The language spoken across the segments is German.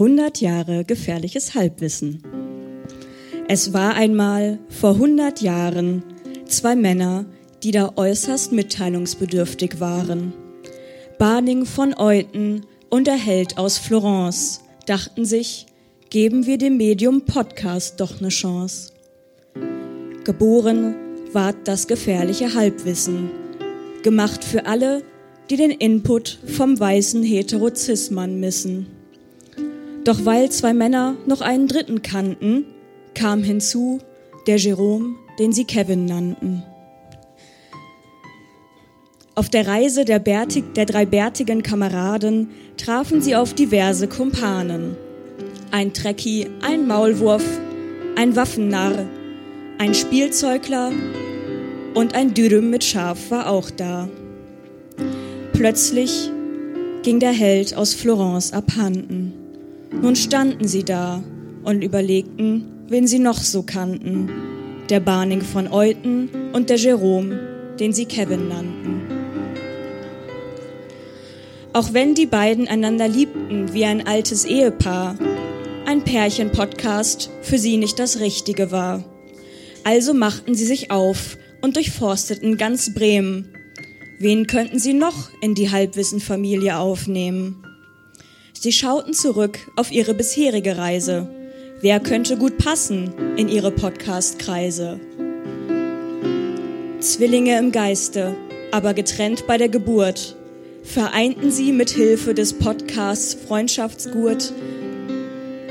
100 Jahre gefährliches Halbwissen. Es war einmal vor 100 Jahren zwei Männer, die da äußerst mitteilungsbedürftig waren. Barning von Euten und der Held aus Florence dachten sich, geben wir dem Medium Podcast doch eine Chance. Geboren ward das gefährliche Halbwissen, gemacht für alle, die den Input vom weißen Heterozismann missen. Doch weil zwei Männer noch einen dritten kannten, kam hinzu der Jerome, den sie Kevin nannten. Auf der Reise der, Bärtig, der drei bärtigen Kameraden trafen sie auf diverse Kumpanen. Ein Trekkie, ein Maulwurf, ein Waffennarr, ein Spielzeugler und ein Dürüm mit Schaf war auch da. Plötzlich ging der Held aus Florence abhanden. Nun standen sie da und überlegten, wen sie noch so kannten. Der Barning von Euten und der Jerome, den sie Kevin nannten. Auch wenn die beiden einander liebten wie ein altes Ehepaar, ein Pärchen-Podcast für sie nicht das Richtige war. Also machten sie sich auf und durchforsteten ganz Bremen. Wen könnten sie noch in die Halbwissen-Familie aufnehmen? Sie schauten zurück auf ihre bisherige Reise. Wer könnte gut passen in ihre Podcast-Kreise? Zwillinge im Geiste, aber getrennt bei der Geburt vereinten sie mit Hilfe des Podcasts Freundschaftsgurt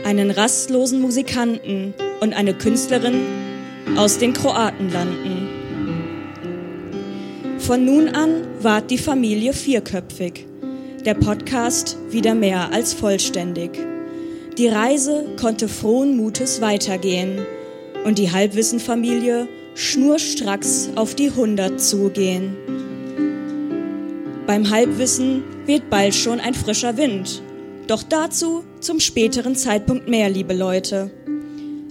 einen rastlosen Musikanten und eine Künstlerin aus den Kroatenlanden. Von nun an ward die Familie vierköpfig, der Podcast wieder mehr als vollständig. Die Reise konnte frohen Mutes weitergehen und die Halbwissenfamilie schnurstracks auf die 100 zugehen. Beim Halbwissen weht bald schon ein frischer Wind. Doch dazu zum späteren Zeitpunkt mehr, liebe Leute.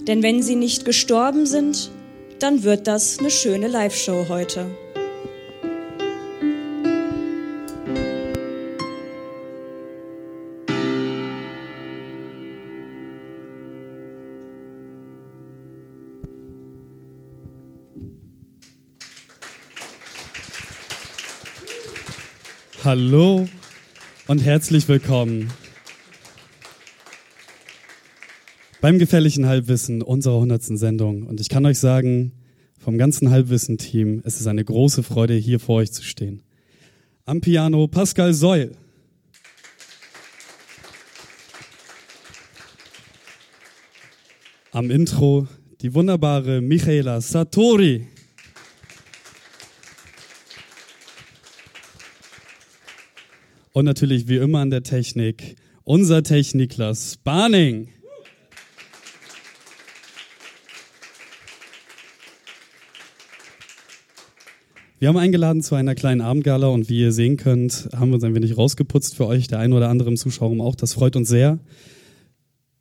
Denn wenn sie nicht gestorben sind, dann wird das eine schöne Live-Show heute. Hallo und herzlich willkommen beim gefährlichen Halbwissen unserer 100. Sendung. Und ich kann euch sagen, vom ganzen Halbwissen-Team, es ist eine große Freude, hier vor euch zu stehen. Am Piano Pascal Seul. Am Intro die wunderbare Michaela Satori. Und natürlich wie immer an der Technik unser Techniklas Barning. Wir haben eingeladen zu einer kleinen Abendgala und wie ihr sehen könnt, haben wir uns ein wenig rausgeputzt für euch, der ein oder andere im Zuschauerraum auch. Das freut uns sehr.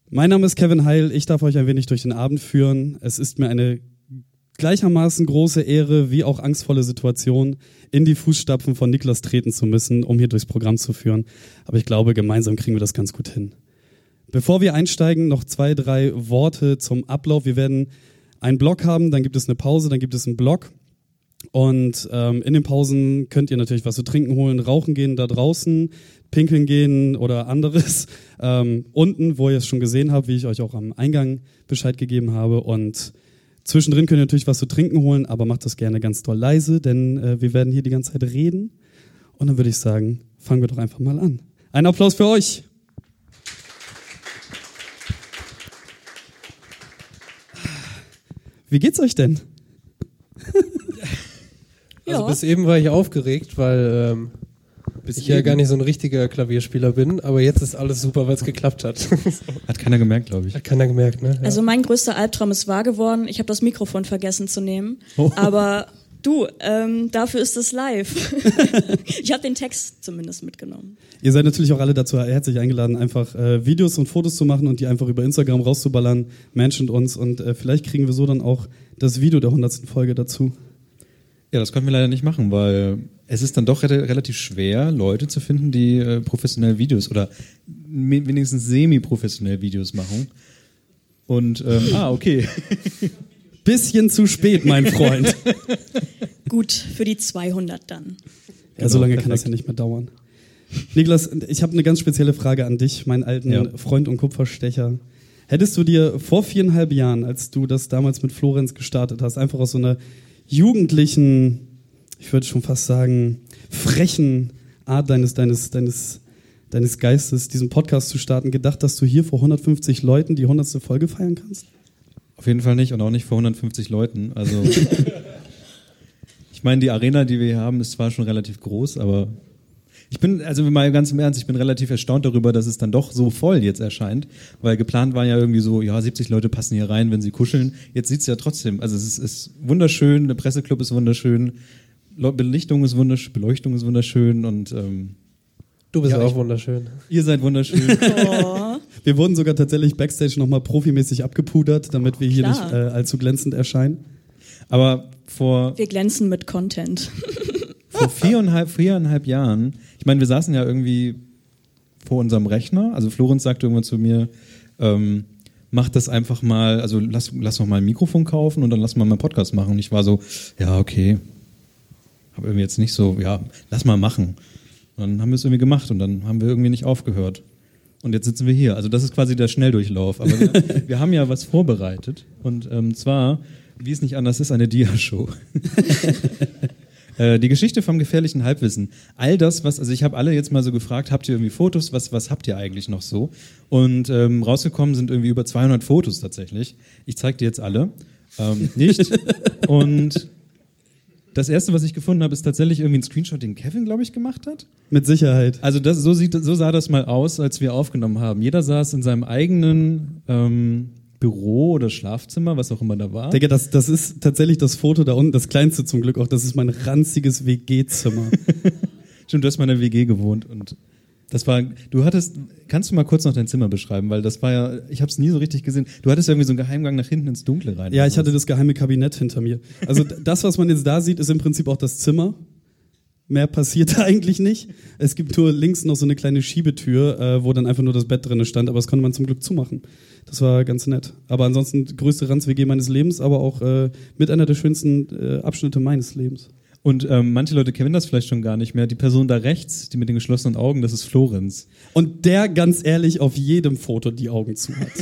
Mein Name ist Kevin Heil. Ich darf euch ein wenig durch den Abend führen. Es ist mir eine gleichermaßen große Ehre wie auch angstvolle Situation, in die Fußstapfen von Niklas treten zu müssen, um hier durchs Programm zu führen. Aber ich glaube, gemeinsam kriegen wir das ganz gut hin. Bevor wir einsteigen, noch zwei, drei Worte zum Ablauf. Wir werden einen Block haben, dann gibt es eine Pause, dann gibt es einen Block. Und ähm, in den Pausen könnt ihr natürlich was zu trinken holen, rauchen gehen da draußen, pinkeln gehen oder anderes. Ähm, unten, wo ihr es schon gesehen habt, wie ich euch auch am Eingang Bescheid gegeben habe. Und Zwischendrin könnt ihr natürlich was zu trinken holen, aber macht das gerne ganz doll leise, denn äh, wir werden hier die ganze Zeit reden. Und dann würde ich sagen, fangen wir doch einfach mal an. Ein Applaus für euch. Wie geht's euch denn? Also ja. bis eben war ich aufgeregt, weil ähm, bis ich ja gar nicht so ein richtiger Klavierspieler bin, aber jetzt ist alles super, weil es geklappt hat. hat keiner gemerkt, glaube ich. Hat keiner gemerkt, ne? Ja. Also mein größter Albtraum ist wahr geworden. Ich habe das Mikrofon vergessen zu nehmen. Oh. Aber du, ähm, dafür ist es live. ich habe den Text zumindest mitgenommen. Ihr seid natürlich auch alle dazu herzlich eingeladen, einfach äh, Videos und Fotos zu machen und die einfach über Instagram rauszuballern. Menschend uns und äh, vielleicht kriegen wir so dann auch das Video der 100. Folge dazu. Ja, das konnten wir leider nicht machen, weil es ist dann doch re relativ schwer, Leute zu finden, die äh, professionell Videos oder wenigstens semi-professionell Videos machen. Und, ähm, ah, okay. Bisschen zu spät, mein Freund. Gut, für die 200 dann. Ja, genau, so lange perfekt. kann das ja nicht mehr dauern. Niklas, ich habe eine ganz spezielle Frage an dich, meinen alten Ja. Freund und Kupferstecher. Hättest du dir vor viereinhalb Jahren, als du das damals mit Florenz gestartet hast, einfach aus so einer jugendlichen, ich würde schon fast sagen, frechen Art deines, deines, deines, deines Geistes, diesen Podcast zu starten, gedacht, dass du hier vor 150 Leuten die 100. Folge feiern kannst? Auf jeden Fall nicht und auch nicht vor 150 Leuten. Also ich meine, die Arena, die wir hier haben, ist zwar schon relativ groß, aber ich bin, also mal ganz im Ernst, ich bin relativ erstaunt darüber, dass es dann doch so voll jetzt erscheint, weil geplant war ja irgendwie so, ja, 70 Leute passen hier rein, wenn sie kuscheln. Jetzt sieht's ja trotzdem, also es ist, ist wunderschön, der Presseclub ist wunderschön, Belichtung ist wunderschön, Beleuchtung ist wunderschön und ähm, Du bist Ja, auch ich- wunderschön. ihr seid wunderschön. Oh, Wir wurden sogar tatsächlich backstage nochmal profimäßig abgepudert, damit wir hier Klar. nicht äh, allzu glänzend erscheinen. Aber vor wir glänzen mit Content. vor viereinhalb, viereinhalb Jahren, ich meine, wir saßen ja irgendwie vor unserem Rechner, also Florenz sagte irgendwann zu mir, ähm, mach das einfach mal, also lass, lass noch mal ein Mikrofon kaufen und dann lass mal einen Podcast machen. Und ich war so, ja, okay. Habe irgendwie jetzt nicht so, ja, lass mal machen. Und dann haben wir es irgendwie gemacht und dann haben wir irgendwie nicht aufgehört. Und jetzt sitzen wir hier. Also das ist quasi der Schnelldurchlauf. Aber wir, wir haben ja was vorbereitet. Und ähm, zwar, wie es nicht anders ist, eine Dia-Show. Äh, die Geschichte vom gefährlichen Halbwissen. All das, was, also ich habe alle jetzt mal so gefragt, habt ihr irgendwie Fotos? Was, was habt ihr eigentlich noch so? Und ähm, rausgekommen sind irgendwie über 200 Fotos tatsächlich. Ich zeige dir jetzt alle. Ähm, nicht. Und das erste, was ich gefunden habe, ist tatsächlich irgendwie ein Screenshot, den Kevin, glaube ich, gemacht hat. Mit Sicherheit. Also das, so, sieht, so sah das mal aus, als wir aufgenommen haben. Jeder saß in seinem eigenen ähm, Büro oder Schlafzimmer, was auch immer da war. Digga, das, das ist tatsächlich das Foto da unten, das kleinste zum Glück auch. Das ist mein ranziges WG-Zimmer. Stimmt, du hast mal in der WG gewohnt und das war, du hattest, kannst du mal kurz noch dein Zimmer beschreiben, weil das war ja, ich habe es nie so richtig gesehen. Du hattest ja irgendwie so einen Geheimgang nach hinten ins Dunkle rein. ja, ich hatte das geheime Kabinett hinter mir. Also das, was man jetzt da sieht, ist im Prinzip auch das Zimmer. Mehr passiert da eigentlich nicht. Es gibt nur links noch so eine kleine Schiebetür, äh, wo dann einfach nur das Bett drin stand, aber das konnte man zum Glück zumachen. Das war ganz nett. Aber ansonsten größte Ranz-WG meines Lebens, aber auch äh, mit einer der schönsten äh, Abschnitte meines Lebens. Und ähm, manche Leute kennen das vielleicht schon gar nicht mehr. Die Person da rechts, die mit den geschlossenen Augen, das ist Florenz. Und der ganz ehrlich auf jedem Foto die Augen zu hat.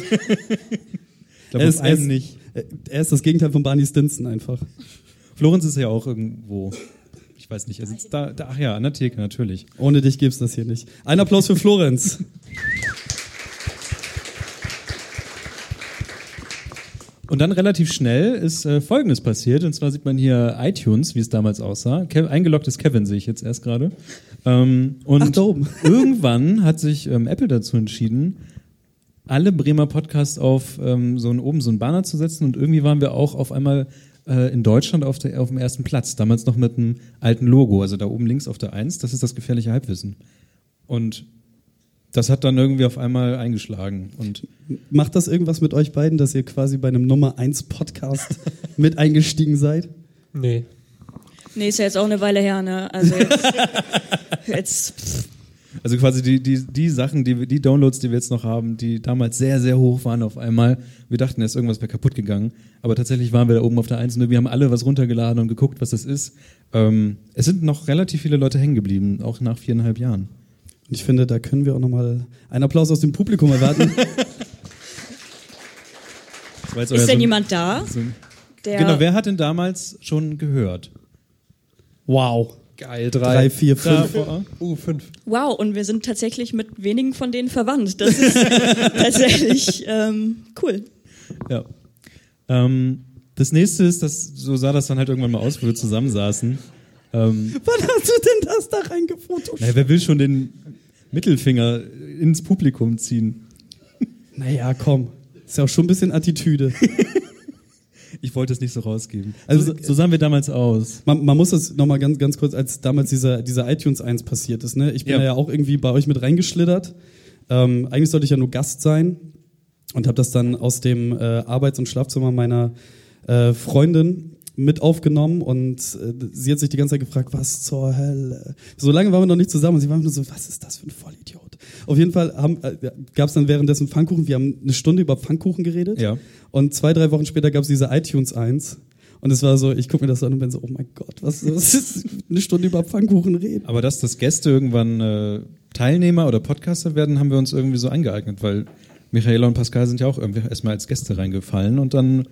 Er ist- er ist- nicht. Äh, Er ist das Gegenteil von Barney Stinson einfach. Florenz ist ja auch irgendwo. Ich weiß nicht, er sitzt da, da ach ja, an der Theke, natürlich. Ohne dich gibt's das hier nicht. Ein Applaus für Florenz. Und dann relativ schnell ist äh, Folgendes passiert. Und zwar sieht man hier iTunes, wie es damals aussah. Kev eingeloggt ist Kevin, sehe ich jetzt erst gerade. Ähm, und Ach, da oben. irgendwann hat sich ähm, Apple dazu entschieden, alle Bremer Podcasts auf ähm, so einen, oben so einen Banner zu setzen. Und irgendwie waren wir auch auf einmal äh, in Deutschland auf, der, auf dem ersten Platz. Damals noch mit einem alten Logo. Also da oben links auf der Eins, das ist das gefährliche Halbwissen. Und das hat dann irgendwie auf einmal eingeschlagen. Und Macht das irgendwas mit euch beiden, dass ihr quasi bei einem Nummer 1 Podcast mit eingestiegen seid? Nee. Nee, ist ja jetzt auch eine Weile her, ne? Also jetzt, jetzt pff, Also quasi die, die, die Sachen, die, die Downloads, die wir jetzt noch haben, die damals sehr, sehr hoch waren auf einmal. Wir dachten, erst irgendwas wäre kaputt gegangen. Aber tatsächlich waren wir da oben auf der Eins und wir haben alle was runtergeladen und geguckt, was das ist. Ähm, es sind noch relativ viele Leute hängen geblieben, auch nach viereinhalb Jahren. Und ich finde, da können wir auch nochmal einen Applaus aus dem Publikum erwarten. Ist denn so- jemand da? so- Der Genau, wer hat denn damals schon gehört? Wow. Geil, Drei, vier, Da, fünf. vor- Uh, fünf. Wow, und wir sind tatsächlich mit wenigen von denen verwandt. Das ist tatsächlich ähm, cool. ja. Ähm, das nächste ist, dass, so sah das dann halt irgendwann mal aus, wo wir zusammensaßen. Ähm, Wann hast du denn das da reingefotoshoppt? naja, wer will schon den Mittelfinger ins Publikum ziehen? Naja, komm. Ist ja auch schon ein bisschen Attitüde. Ich wollte es nicht so rausgeben. Also so, so sahen wir damals aus. Man, man muss das nochmal ganz, ganz kurz, als damals dieser, dieser iTunes 1 passiert ist, ne? Ich bin Ja. ja, ja auch irgendwie bei euch mit reingeschlittert. Ähm, eigentlich sollte ich ja nur Gast sein und habe das dann aus dem äh, Arbeits- und Schlafzimmer meiner äh, Freundin mit aufgenommen und äh, sie hat sich die ganze Zeit gefragt, was zur Hölle. So lange waren wir noch nicht zusammen und sie war nur so, was ist das für ein Vollidiot? Auf jeden Fall äh, gab es dann währenddessen Pfannkuchen. Wir haben eine Stunde über Pfannkuchen geredet. Ja. Und zwei, drei Wochen später gab es diese iTunes 1. Und es war so, ich gucke mir das an und bin so, oh mein Gott, was, was ist eine Stunde über Pfannkuchen reden? Aber dass das Gäste irgendwann äh, Teilnehmer oder Podcaster werden, haben wir uns irgendwie so angeeignet, weil Michaela und Pascal sind ja auch irgendwie erstmal als Gäste reingefallen und dann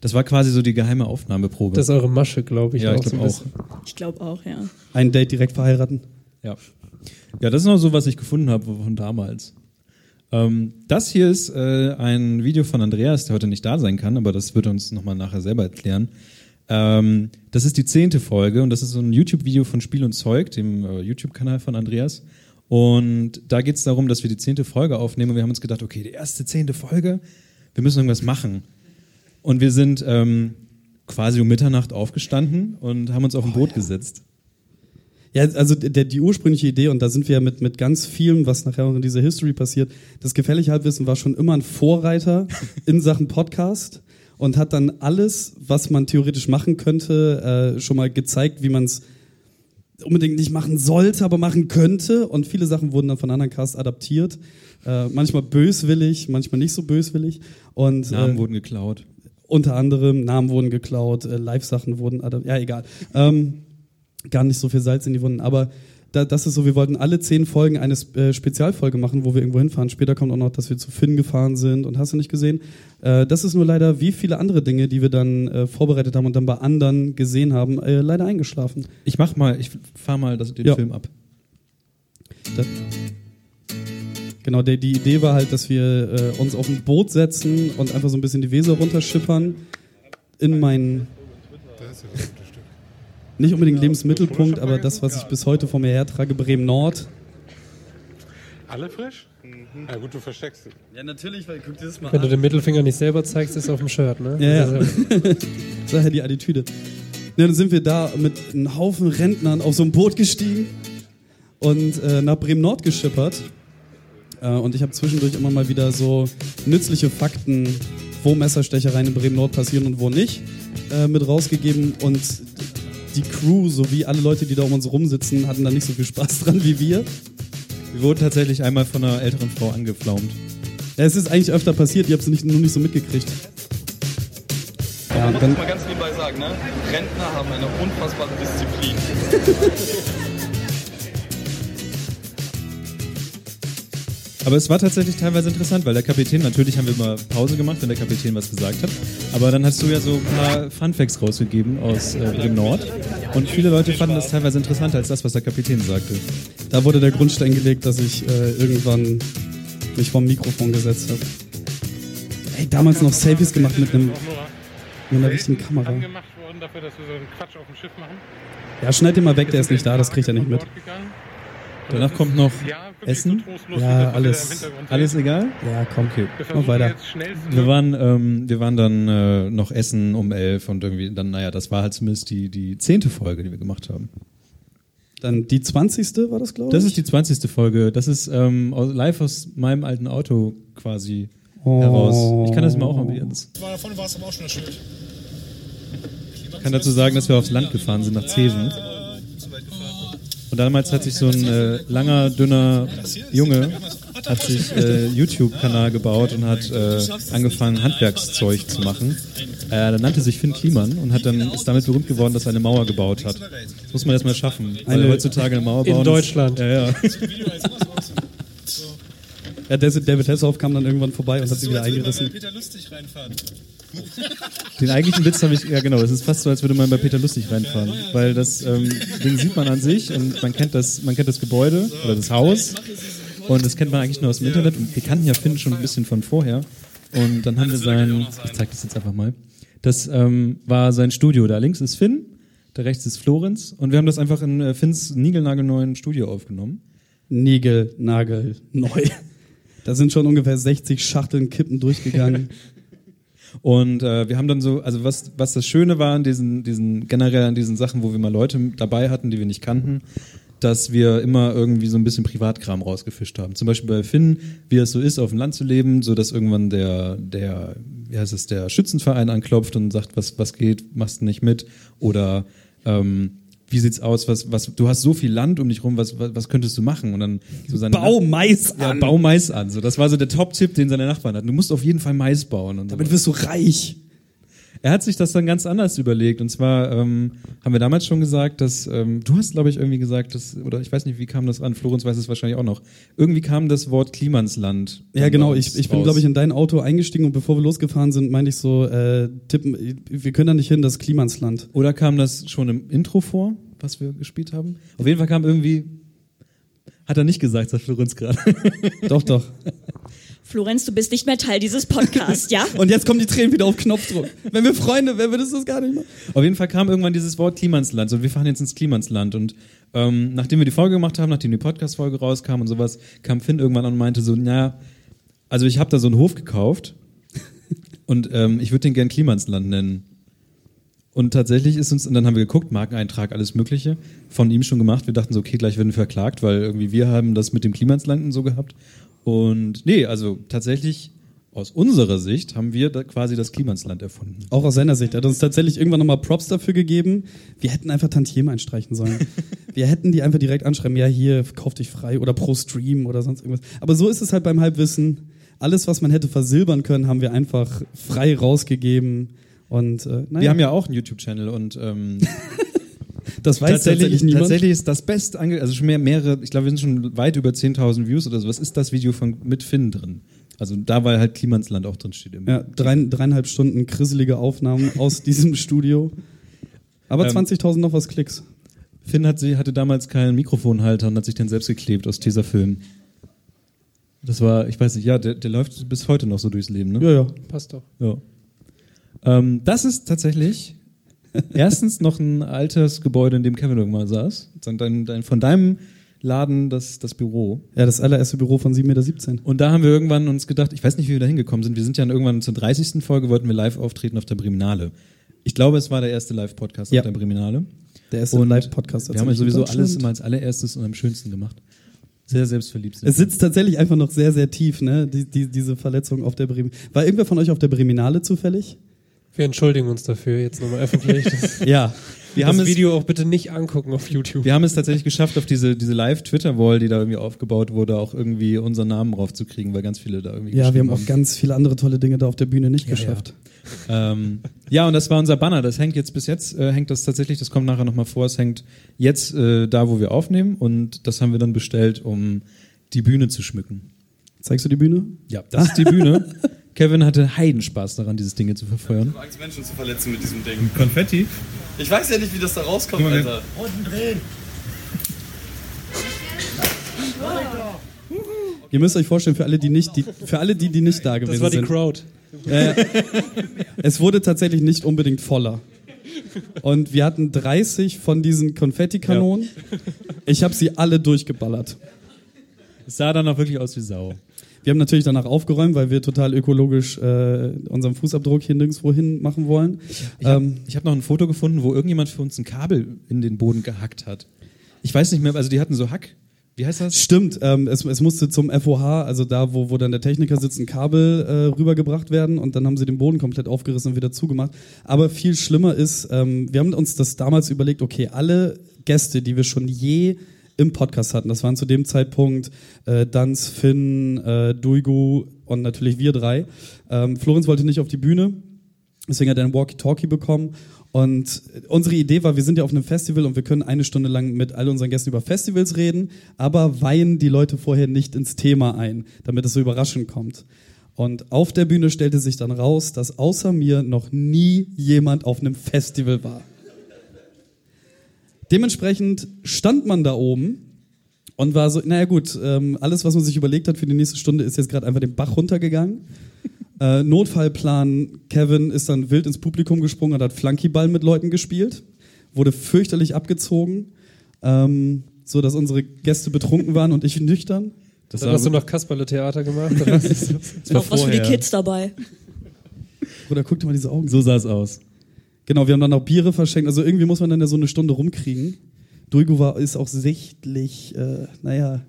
das war quasi so die geheime Aufnahmeprobe. Das ist eure Masche, glaube ich. Ja, ich glaube auch. Ich glaube auch, ja. Ein Date direkt verheiraten. Ja. Ja, das ist noch so, was ich gefunden habe von damals. Ähm, das hier ist äh, ein Video von Andreas, der heute nicht da sein kann, aber das wird er uns nochmal nachher selber erklären. Ähm, das ist die zehnte Folge und das ist so ein YouTube-Video von Spiel und Zeug, dem äh, YouTube-Kanal von Andreas. Und da geht es darum, dass wir die zehnte Folge aufnehmen und wir haben uns gedacht, okay, die erste zehnte Folge, wir müssen irgendwas machen. Und wir sind ähm, quasi um Mitternacht aufgestanden und haben uns auf ein Boot gesetzt. Ja, also der, die ursprüngliche Idee, und da sind wir ja mit, mit ganz vielem, was nachher auch in dieser History passiert, das gefährliche Halbwissen war schon immer ein Vorreiter in Sachen Podcast und hat dann alles, was man theoretisch machen könnte, äh, schon mal gezeigt, wie man es unbedingt nicht machen sollte, aber machen könnte. Und viele Sachen wurden dann von anderen Casts adaptiert. Äh, manchmal böswillig, manchmal nicht so böswillig. Und, Namen äh, wurden geklaut. Unter anderem Namen wurden geklaut, äh, Live-Sachen wurden, ja egal. Ähm, gar nicht so viel Salz in die Wunden. Aber da, das ist so, wir wollten alle zehn Folgen eine äh, Spezialfolge machen, wo wir irgendwo hinfahren. Später kommt auch noch, dass wir zu Finn gefahren sind und hast du nicht gesehen. Äh, das ist nur leider, wie viele andere Dinge, die wir dann äh, vorbereitet haben und dann bei anderen gesehen haben, äh, leider eingeschlafen. Ich mach mal, ich fahr mal das, den Ja. Film ab. Das, genau, der, die Idee war halt, dass wir äh, uns auf ein Boot setzen und einfach so ein bisschen die Weser runterschippern in meinen nicht unbedingt Lebensmittelpunkt, aber das, was ich bis heute vor mir hertrage, Bremen Nord. Alle frisch? Na gut, du versteckst sie. Ja, natürlich, weil guck dir das mal Wenn du den Mittelfinger nicht selber zeigst, ist auf dem Shirt, ne? Ja, ja. Also, Daher die Attitüde. Ja, dann sind wir da mit einem Haufen Rentnern auf so ein Boot gestiegen und äh, nach Bremen Nord geschippert. Äh, und ich habe zwischendurch immer mal wieder so nützliche Fakten, wo Messerstechereien in Bremen Nord passieren und wo nicht, äh, mit rausgegeben. Und die Crew sowie alle Leute, die da um uns rumsitzen, hatten da nicht so viel Spaß dran wie wir. Wir wurden tatsächlich einmal von einer älteren Frau angeflaumt. Ja, es ist eigentlich öfter passiert, ihr habt es nicht, nur nicht so mitgekriegt. Ja, Man muss mal ganz nebenbei sagen, ne? Rentner haben eine unfassbare Disziplin. Aber es war tatsächlich teilweise interessant, weil der Kapitän, natürlich haben wir mal Pause gemacht, wenn der Kapitän was gesagt hat. Aber dann hast du ja so ein paar Funfacts rausgegeben aus äh, dem Nord. Und viele Leute fanden das teilweise interessanter als das, was der Kapitän sagte. da wurde der Grundstein gelegt, dass ich äh, irgendwann mich vom Mikrofon gesetzt habe. Ey, damals noch Selfies gemacht mit einem mit einer richtigen Kamera. Dafür, dass wir so einen Quatsch auf dem Schiff machen. Ja, schneid den mal weg, der ist nicht da, das kriegt er nicht mit. Danach kommt noch Ja, Essen? Ja, alles- alles egal. Ja, komm, okay. Wir Mach weiter. Wir waren, ähm, wir waren dann äh, noch essen um elf und irgendwie dann, naja, das war halt zumindest die, die zehnte Folge, die wir gemacht haben. Dann die 20. war das, glaube ich? Das ist die zwanzigste Folge. Das ist ähm, aus- live aus meinem alten Auto quasi Oh. heraus. Ich kann das mal auch. War davon war es aber auch schon ein Schild. Ich kann dazu sagen, dass wir aufs Land gefahren sind, nach Zeven. Und damals hat sich so ein äh, langer, dünner Junge hat sich äh, YouTube-Kanal gebaut und hat äh, angefangen, Handwerkszeug zu machen. Äh, er nannte sich Finn Kliman und hat dann ist damit berühmt geworden, dass er eine Mauer gebaut hat. Das muss man erstmal schaffen. Weil Eine- heutzutage eine Mauer In bauen. Deutschland. Ist, ja, ja. Ja, David Hasselhoff kam dann irgendwann vorbei und hat sie wieder eingerissen. Peter Lustig reinfahren. Den eigentlichen Witz habe ich, ja genau, es ist fast so, als würde man bei Peter Lustig reinfahren. Weil das ähm, Ding sieht man an sich und man kennt das, man kennt das Gebäude oder das Haus und das kennt man eigentlich nur aus dem Internet und wir kannten ja Finn schon ein bisschen von vorher. Und dann haben wir sein, ich zeig das jetzt einfach mal, das ähm, war sein Studio. Da links ist Finn, da rechts ist Florenz und wir haben das einfach in äh, Finns niegelnagelneuen Studio aufgenommen. Nägel, Nagel, neu. Da sind schon ungefähr 60 Schachteln Kippen durchgegangen. Und äh, wir haben dann so, also was, was das Schöne war an diesen, diesen, generell an diesen Sachen, wo wir mal Leute dabei hatten, die wir nicht kannten, dass wir immer irgendwie so ein bisschen Privatkram rausgefischt haben. Zum Beispiel bei Finn, wie es so ist, auf dem Land zu leben, so dass irgendwann der, der, wie heißt es, der Schützenverein anklopft und sagt, was, was geht, machst du nicht mit? Oder ähm, wie sieht's aus, was, was, du hast so viel Land um dich rum, was, was, was könntest du machen? Und dann so seine Bau Mais ja, an. bau Mais an. So, das war so der Top-Tipp, den seine Nachbarn hatten. Du musst auf jeden Fall Mais bauen. Und so. Damit wirst du reich. Er hat sich das dann ganz anders überlegt. Und zwar ähm, haben wir damals schon gesagt, dass ähm, du hast, glaube ich, irgendwie gesagt, dass, oder ich weiß nicht, wie kam das an? Florenz weiß es wahrscheinlich auch noch. Irgendwie kam das Wort Klimansland. Ja, genau. Ich, ich bin, glaube ich, in dein Auto eingestiegen und bevor wir losgefahren sind, meinte ich so, äh, tippen, wir können da nicht hin, das Klimansland. Oder kam das schon im Intro vor, was wir gespielt haben? Auf jeden Fall kam irgendwie. Hat er nicht gesagt, sagt Florenz gerade. Doch, doch. Florenz, du bist nicht mehr Teil dieses Podcasts, ja? Und jetzt kommen die Tränen wieder auf Knopfdruck. Wenn wir Freunde wären, würdest du das gar nicht machen. Auf jeden Fall kam irgendwann dieses Wort Klimansland. So, wir fahren jetzt ins Klimansland. Und ähm, nachdem wir die Folge gemacht haben, nachdem die Podcast-Folge rauskam und sowas, kam Finn irgendwann an und meinte so, naja, also ich habe da so einen Hof gekauft und ähm, ich würde den gern Klimansland nennen. Und tatsächlich ist uns, und dann haben wir geguckt, Markeneintrag, alles Mögliche, von ihm schon gemacht. Wir dachten so, okay, gleich werden wir verklagt, weil irgendwie wir haben das mit dem Klimansland und so gehabt. Und nee, also tatsächlich aus unserer Sicht haben wir da quasi das Klimansland erfunden. Auch aus seiner Sicht. Er hat uns tatsächlich irgendwann nochmal Props dafür gegeben. Wir hätten einfach Tantiemen einstreichen sollen. wir hätten die einfach direkt anschreiben, ja, hier, kauf dich frei oder pro Stream oder sonst irgendwas. Aber so ist es halt beim Halbwissen. Alles, was man hätte versilbern können, haben wir einfach frei rausgegeben. Und äh, naja, Wir haben ja auch einen YouTube-Channel und ähm, das weiß tatsächlich, tatsächlich, niemand. tatsächlich ist das best ange also schon mehr, mehrere, ich glaube, wir sind schon weit über 10.000 Views oder so. Was ist das Video von mit Finn drin? Also da, weil halt Klimansland auch drin steht. Ja, drei, dreieinhalb Stunden krisselige Aufnahmen aus diesem Studio. Aber Ähm, 20.000 noch was Klicks. Finn hat, sie hatte damals keinen Mikrofonhalter und hat sich den selbst geklebt aus Tesafilm. Das war, ich weiß nicht, ja, der, der läuft bis heute noch so durchs Leben, ne? Ja, ja. Passt doch. Ja. Ähm, das ist tatsächlich erstens noch ein altes Gebäude, in dem Kevin irgendwann saß. Dann Dein, dein, von deinem Laden das, das Büro. Ja, das allererste Büro von 7,17 Meter. Und da haben wir irgendwann uns gedacht, ich weiß nicht, wie wir da hingekommen sind. Wir sind ja irgendwann zur 30. Folge, wollten wir live auftreten auf der Breminale. Ich glaube, es war der erste Live-Podcast Ja. auf der Breminale. Der erste Live-Podcast. Wir haben ja sowieso alles immer als allererstes und am schönsten gemacht. Sehr selbstverliebt. sind Es sitzt tatsächlich einfach noch sehr, sehr tief, ne? Die, die, diese Verletzung auf der Bremen. War irgendwer von euch auf der Breminale zufällig? Wir entschuldigen uns dafür jetzt nochmal öffentlich. Das, Ja. Wir das haben es- Video auch bitte nicht angucken auf YouTube. Wir haben es tatsächlich geschafft, auf diese, diese Live-Twitter-Wall, die da irgendwie aufgebaut wurde, auch irgendwie unseren Namen raufzukriegen, weil ganz viele da irgendwie Ja, wir haben auch ganz viele andere tolle Dinge da auf der Bühne nicht Ja, geschafft. Ähm, ja, und das war unser Banner. Das hängt jetzt bis jetzt, äh, hängt das tatsächlich, das kommt nachher nochmal vor, es hängt jetzt äh, da, wo wir aufnehmen und das haben wir dann bestellt, um die Bühne zu schmücken. Zeigst du die Bühne? Ja, das ist die Bühne. Kevin hatte Heidenspaß daran, dieses Ding hier zu verfeuern. Ich hab Angst, Menschen zu verletzen mit diesem Ding. Konfetti? Ich weiß ja nicht, wie das da rauskommt, Guck mal, Alter. Ihr müsst euch vorstellen, für alle, die nicht, die, für alle, die, die nicht da gewesen Das war die sind. Crowd. Äh, es wurde tatsächlich nicht unbedingt voller. Und wir hatten 30 von diesen Konfettikanonen. Ich habe sie alle durchgeballert. Es sah dann auch wirklich aus wie Sau. Wir haben natürlich danach aufgeräumt, weil wir total ökologisch äh, unseren Fußabdruck hier nirgendwo hin machen wollen. Ich habe Ähm, hab noch ein Foto gefunden, wo irgendjemand für uns ein Kabel in den Boden gehackt hat. Ich weiß nicht mehr, also die hatten so Hack. Wie heißt das? Stimmt, ähm, es, es musste zum FOH, also da, wo, wo dann der Techniker sitzt, ein Kabel äh, rübergebracht werden und dann haben sie den Boden komplett aufgerissen und wieder zugemacht. Aber viel schlimmer ist, ähm, wir haben uns das damals überlegt, okay, alle Gäste, die wir schon je im Podcast hatten, das waren zu dem Zeitpunkt äh, Danz, Finn, äh, Duigu und natürlich wir drei. Ähm, Florenz wollte nicht auf die Bühne, Deswegen hat er ein Walkie-Talkie bekommen. Und unsere Idee war, wir sind ja auf einem Festival und wir können eine Stunde lang mit all unseren Gästen über Festivals reden, aber weihen die Leute vorher nicht ins Thema ein, damit es so überraschend kommt. Und auf der Bühne stellte sich dann raus, dass außer mir noch nie jemand auf einem Festival war. Dementsprechend stand man da oben und war so, naja gut, ähm, alles, was man sich überlegt hat für die nächste Stunde, ist jetzt gerade einfach den Bach runtergegangen. Äh, Notfallplan, Kevin ist dann wild ins Publikum gesprungen und hat Flunkyball mit Leuten gespielt. Wurde fürchterlich abgezogen, ähm, so dass unsere Gäste betrunken waren und ich nüchtern. Das Dann hast du noch Kasperle-Theater gemacht. Oder was? das war Noch was für die. Kids dabei. Oder guck dir mal diese Augen. So sah es aus. Genau, wir haben dann auch Biere verschenkt. Also irgendwie muss man dann ja so eine Stunde rumkriegen. Duigo war, ist auch sichtlich, äh, naja,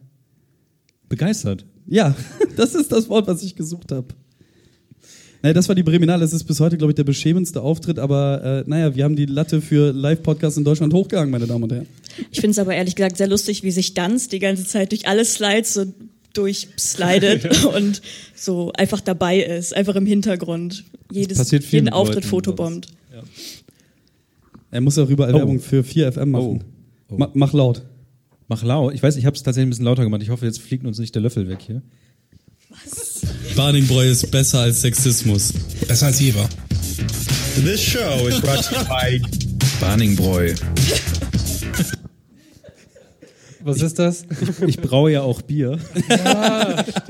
Begeistert. ja, das ist das Wort, was ich gesucht habe. Naja, das war die Breminale. Es ist bis heute, glaube ich, der beschämendste Auftritt, aber äh, naja, wir haben die Latte für Live-Podcasts in Deutschland hochgehangen, meine Damen und Herren. Ich finde es aber ehrlich gesagt sehr lustig, wie sich Danz die ganze Zeit durch alle Slides so durchslidet und so einfach dabei ist, einfach im Hintergrund. Jedes, passiert viel jeden Auftritt Leuten, fotobombt. Er muss auch überall Oh. Werbung für 4FM machen. Oh. Oh. Ma mach laut. Mach laut. Ich weiß, ich habe es tatsächlich ein bisschen lauter gemacht. Ich hoffe, jetzt fliegt uns nicht der Löffel weg hier. Baningbräu ist besser als Sexismus. Besser als Jever. This show is brought to you by Baningbräu. Was ist das? Ich braue ja auch Bier.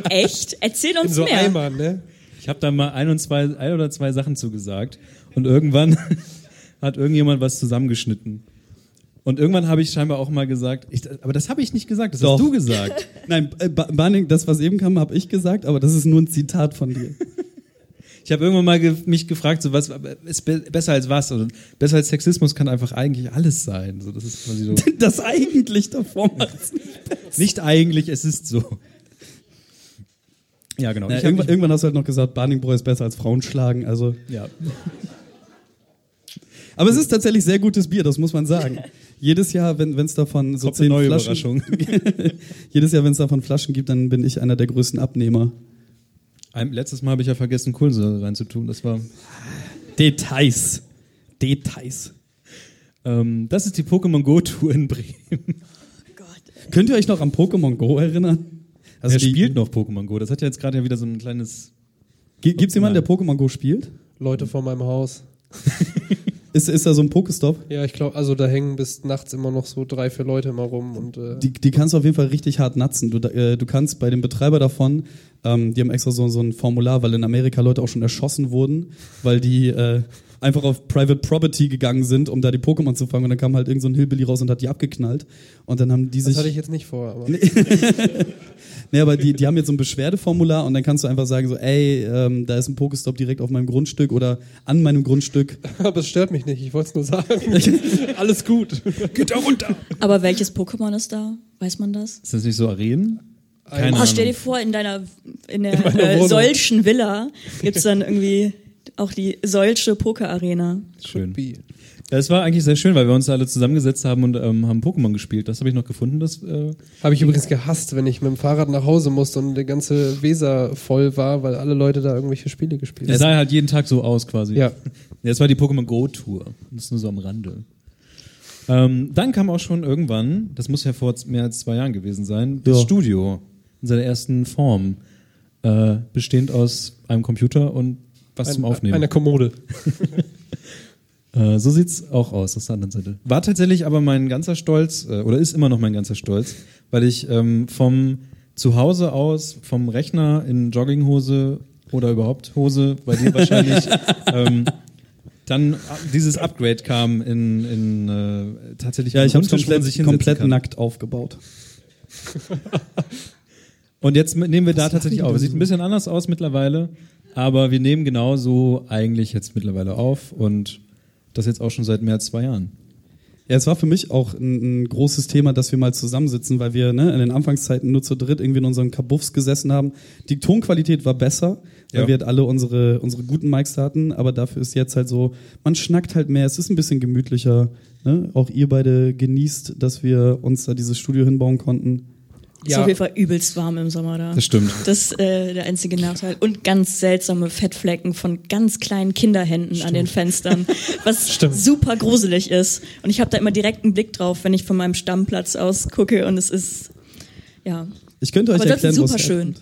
Echt? Erzähl In uns so mehr. Eimern, ne? Ich habe da mal ein, und zwei, ein oder zwei Sachen zugesagt. Und irgendwann hat irgendjemand was zusammengeschnitten. Und irgendwann habe ich scheinbar auch mal gesagt, ich, aber das habe ich nicht gesagt, das Doch. hast du gesagt. Nein, äh, Ba- Barning, das, was eben kam, habe ich gesagt, aber das ist nur ein Zitat von dir. Ich habe irgendwann mal ge mich gefragt, so was ist be besser als was? Und besser als Sexismus kann einfach eigentlich alles sein. So, das ist quasi so. Das eigentlich davor macht's nicht. nicht eigentlich, es ist so. Ja, genau. Na, irgendwann, irgendwann hast du halt noch gesagt, Barningbräu ist besser als Frauen schlagen, also. ja. Aber es ist tatsächlich sehr gutes Bier, das muss man sagen. Jedes Jahr, wenn es davon so Kommt zehn neue Flaschen, jedes Jahr, wenn es davon Flaschen gibt, dann bin ich einer der größten Abnehmer. Ein, letztes Mal habe ich ja vergessen, Kohlensäure reinzutun. Das war. Details. Details. Ähm, das ist die Pokémon Go Tour in Bremen. Könnt ihr euch noch an Pokémon Go erinnern? Also Wer die- spielt noch Pokémon Go? Das hat ja jetzt gerade ja wieder so ein kleines. Gi- Gibt's jemanden, der Pokémon Go spielt? Leute vor meinem Haus. Ist, ist da so ein Pokestop? Ja, ich glaube, also da hängen bis nachts immer noch so drei, vier Leute immer rum und äh, Die, die kannst du auf jeden Fall richtig hart natzen. Du, äh, du kannst bei dem Betreiber davon, ähm, die haben extra so, so ein Formular, weil in Amerika Leute auch schon erschossen wurden, weil die äh, einfach auf Private Property gegangen sind, um da die Pokémon zu fangen. Und dann kam halt irgend so ein Hillbilly raus und hat die abgeknallt. Und dann haben die das sich. hatte ich jetzt nicht vor. Aber Nee, aber die, die haben jetzt so ein Beschwerdeformular und dann kannst du einfach sagen so, ey, ähm, da ist ein Pokestop direkt auf meinem Grundstück oder an meinem Grundstück. Aber es stört mich nicht, ich wollte es nur sagen. Alles gut. Geht da runter. Aber welches Pokémon ist da? Weiß man das? Ist das nicht so Arenen? Keine Oh, stell dir vor, in deiner in der meiner äh, solchen Villa gibt's dann irgendwie auch die solche Poker-Arena. Schön. Ja, es war eigentlich sehr schön, weil wir uns alle zusammengesetzt haben und ähm, haben Pokémon gespielt. Das habe ich noch gefunden. Das, äh, Habe ich übrigens gehasst, wenn ich mit dem Fahrrad nach Hause musste und die ganze Weser voll war, weil alle Leute da irgendwelche Spiele gespielt es haben. sah halt jeden Tag so aus quasi. Ja. Es war die Pokémon Go Tour. Das ist nur so am Rande. Ähm, dann kam auch schon irgendwann, das muss ja vor mehr als zwei Jahren gewesen sein, das Ja. Studio in seiner ersten Form. Äh, bestehend aus einem Computer und was zum Aufnehmen. Eine Kommode. Äh, so sieht's auch aus, anderen Seite. War tatsächlich aber mein ganzer Stolz, äh, oder ist immer noch mein ganzer Stolz, weil ich ähm, vom Zuhause aus, vom Rechner in Jogginghose oder überhaupt Hose, bei dir wahrscheinlich, ähm, dann äh, dieses Upgrade kam in, in äh, tatsächlich Ja, ich habe komplett, komplett nackt aufgebaut. Und jetzt nehmen wir da tatsächlich auf. Es sieht ein bisschen anders aus mittlerweile, aber wir nehmen genauso eigentlich jetzt mittlerweile auf und das jetzt auch schon seit mehr als zwei Jahren. Ja, es war für mich auch ein, ein großes Thema, dass wir mal zusammensitzen, weil wir ne, in den Anfangszeiten nur zu dritt irgendwie in unseren Kabuffs gesessen haben. Die Tonqualität war besser, weil Ja. wir halt alle unsere, unsere guten Mics hatten, aber dafür ist jetzt halt so, man schnackt halt mehr, es ist ein bisschen gemütlicher. Ne? Auch ihr beide genießt, dass wir uns da dieses Studio hinbauen konnten. Ist auf jeden Fall übelst warm im Sommer da. Das stimmt. Das ist äh, der einzige Nachteil. Und ganz seltsame Fettflecken von ganz kleinen Kinderhänden an den Fenstern, was Stimmt. super gruselig ist. Und ich habe da immer direkt einen Blick drauf, wenn ich von meinem Stammplatz aus gucke und es ist, ja. Ich könnte euch Aber das ist erklären, super schön.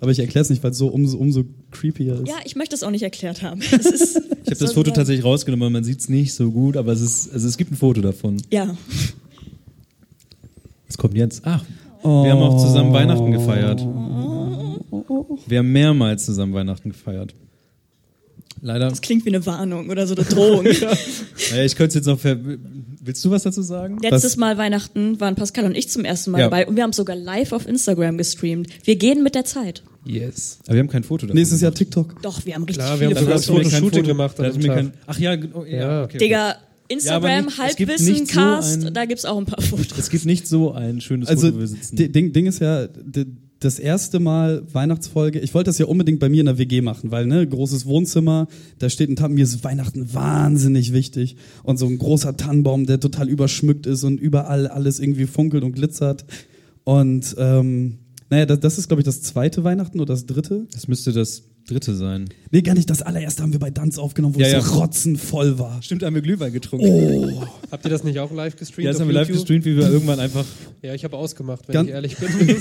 Aber ich erkläre es nicht, weil es so umso, umso creepier ist. Ja, ich möchte es auch nicht erklärt haben. Ist, Ich habe das Foto tatsächlich rausgenommen, man sieht es nicht so gut, aber es ist, also es gibt ein Foto davon. Ja. Es kommt jetzt. Ach, wir haben auch zusammen Weihnachten gefeiert. Wir haben mehrmals zusammen Weihnachten gefeiert. Leider. Das klingt wie eine Warnung oder so eine Drohung. Naja, ich könnte es jetzt noch. Ver Willst du was dazu sagen? Letztes Mal Weihnachten waren Pascal und ich zum ersten Mal Ja. dabei und wir haben sogar live auf Instagram gestreamt. Wir gehen mit der Zeit. Yes. Aber wir haben kein Foto davon. Nächstes Jahr. TikTok. Doch, wir haben richtig Klar, wir viele haben sogar Fotos. ein Fotoshooting Foto gemacht kein, ach ja, oh, ja, Ja. okay. Digga, Instagram, nicht- es gibt Halbwissen, nicht so Cast, ein- da gibt's auch ein paar Fotos. Es gibt nicht so ein schönes Also, Foto, wo wir sitzen. Ding, Ding ist ja, das erste Mal Weihnachtsfolge. Ich wollte das ja unbedingt bei mir in der WG machen, weil ne großes Wohnzimmer, da steht ein Tannenbaum. Mir ist Weihnachten wahnsinnig wichtig und so ein großer Tannenbaum, der total überschmückt ist und überall alles irgendwie funkelt und glitzert. Und ähm, naja, das, das ist glaube ich das zweite Weihnachten oder das dritte. Das müsste das dritte sein. Nee, gar nicht. Das allererste haben wir bei Danz aufgenommen, wo Ja, es ja. so rotzenvoll war. Stimmt, da haben wir Glühwein getrunken. Oh, Habt ihr das nicht auch live gestreamt? Ja, das haben wir live YouTube? gestreamt, wie wir irgendwann einfach. Ja, ich habe ausgemacht, wenn Gan- ich ehrlich bin.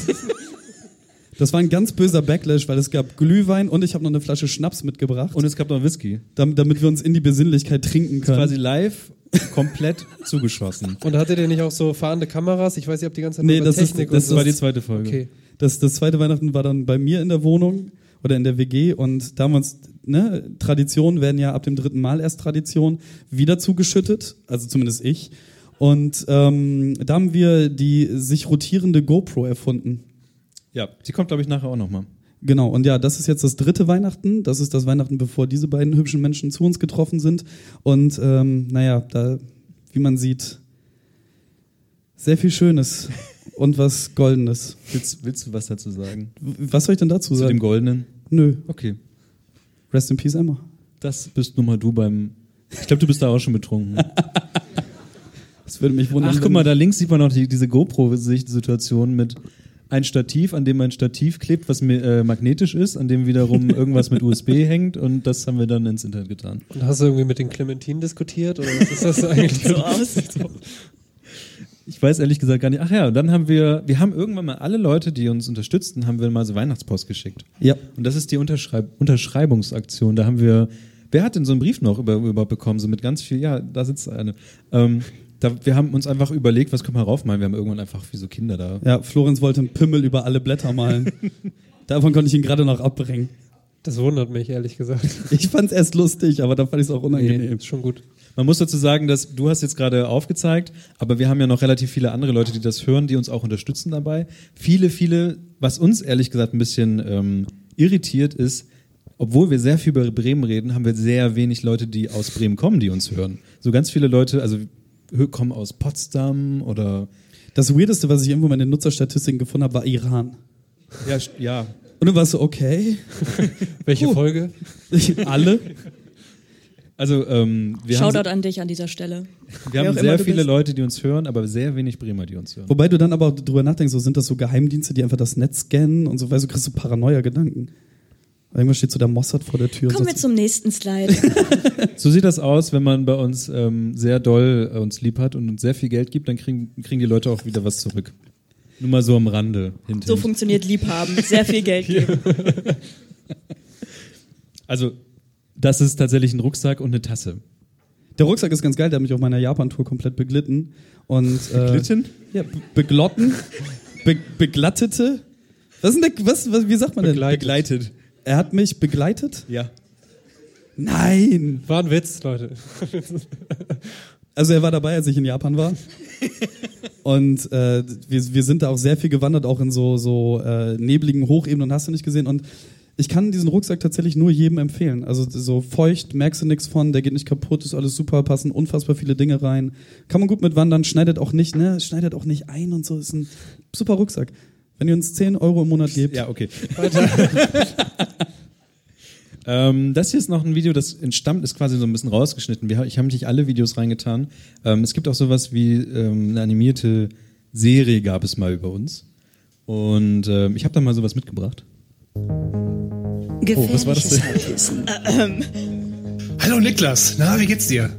das war ein ganz böser Backlash, weil es gab Glühwein und ich habe noch eine Flasche Schnaps mitgebracht, Und es gab noch Whisky. damit, damit wir uns in die Besinnlichkeit trinken können. Quasi live komplett zugeschossen. Und hattet ihr nicht auch so fahrende Kameras? Ich weiß, ihr habt die ganze Zeit Nee, über das ist- Technik das Das und war die zweite Folge. Okay. Das, das zweite Weihnachten war dann bei mir in der Wohnung oder in der WG und da haben wir uns, ne, Traditionen werden ja ab dem dritten Mal erst Tradition wieder zugeschüttet, also zumindest ich. Und ähm, da haben wir die sich rotierende GoPro erfunden. Ja, die kommt, glaube ich, nachher auch nochmal. Genau, und ja, das ist jetzt das dritte Weihnachten. Das ist das Weihnachten, bevor diese beiden hübschen Menschen zu uns getroffen sind. Und ähm, naja, da, wie man sieht, sehr viel Schönes und was Goldenes. Willst, willst du was dazu sagen? Was soll ich denn dazu Zu sagen? dem Goldenen? Nö. Okay. Rest in Peace, Emma. Das bist nun mal du beim. Ich glaube, du bist da auch schon betrunken. Das würde mich wundern. Ach, guck mal, da links sieht man noch die, diese GoPro-Situation mit ein Stativ, an dem ein Stativ klebt, was mir, äh, magnetisch ist, an dem wiederum irgendwas mit USB hängt und das haben wir dann ins Internet getan. Und hast du irgendwie mit den Clementinen diskutiert? Oder was ist das eigentlich so aus? Ich weiß ehrlich gesagt gar nicht. Ach ja, und dann haben wir, wir haben irgendwann mal alle Leute, die uns unterstützten, haben wir mal so Weihnachtspost geschickt. Ja. Und das ist die Unterschreib Unterschreibungsaktion. Da haben wir, wer hat denn so einen Brief noch über, überhaupt bekommen? So mit ganz viel, ja, da sitzt eine. Ähm, da, wir haben uns einfach überlegt, was können wir raufmalen? Wir haben irgendwann einfach wie so Kinder da. Ja, Florenz wollte einen Pimmel über alle Blätter malen. Davon konnte ich ihn gerade noch abbringen. Das wundert mich, ehrlich gesagt. Ich fand's erst lustig, aber dann fand ich es auch unangenehm. ist schon gut. Man muss dazu sagen, dass du hast jetzt gerade aufgezeigt, aber wir haben ja noch relativ viele andere Leute, die das hören, die uns auch unterstützen dabei. Viele, viele, was uns ehrlich gesagt ein bisschen ähm, irritiert ist, obwohl wir sehr viel über Bremen reden, haben wir sehr wenig Leute, die aus Bremen kommen, die uns hören. So ganz viele Leute, also kommen aus Potsdam oder Das Weirdeste, was ich irgendwo in den Nutzerstatistiken gefunden habe, war Iran. ja, ja. Und dann warst du, okay, Welche. Folge? alle. Also ähm, wir haben, Shoutout an dich an dieser Stelle. wir haben sehr viele bist. Leute, die uns hören, aber sehr wenig Bremer, die uns hören. Wobei du dann aber auch drüber nachdenkst, so sind das so Geheimdienste, die einfach das Netz scannen und so, weißt du, kriegst du Paranoia-Gedanken. Irgendwann steht so der Mossad vor der Tür. Kommen wir zum nächsten Slide. So sieht das aus, wenn man bei uns ähm, sehr doll äh, uns lieb hat und uns sehr viel Geld gibt, dann kriegen, kriegen die Leute auch wieder was zurück. Nur mal so am Rande. Hint, So funktioniert Liebhaben. Sehr viel Geld geben. Also, das ist tatsächlich ein Rucksack und eine Tasse. Der Rucksack ist ganz geil, der hat mich auf meiner Japan-Tour komplett beglitten. Und, äh, Beglitten? Ja, be beglotten, be beglattete. Was ist denn der, was, was, wie sagt man denn? Begleitet. Er hat mich begleitet? Ja. Nein! War ein Witz, Leute. Also er war dabei, als ich in Japan war. Und äh, wir, wir sind da auch sehr viel gewandert, auch in so, so äh, nebligen Hochebenen und hast du nicht gesehen. Und ich kann diesen Rucksack tatsächlich nur jedem empfehlen. Also so feucht, merkst du nichts von, der geht nicht kaputt, ist alles super, passen unfassbar viele Dinge rein. Kann man gut mit wandern, schneidet auch nicht, ne? Schneidet auch nicht ein und so. Ist ein super Rucksack. Wenn ihr uns 10 Euro im Monat gebt. Ja, okay. ähm, das hier ist noch ein Video, das entstammt, ist quasi so ein bisschen rausgeschnitten. Wir, ich habe nicht alle Videos reingetan. Ähm, es gibt auch sowas wie ähm, eine animierte Serie gab es mal über uns. Und ähm, ich habe da mal sowas mitgebracht. Gefährliches was war das denn? Halbwissen. Hallo Niklas, na, wie geht's dir?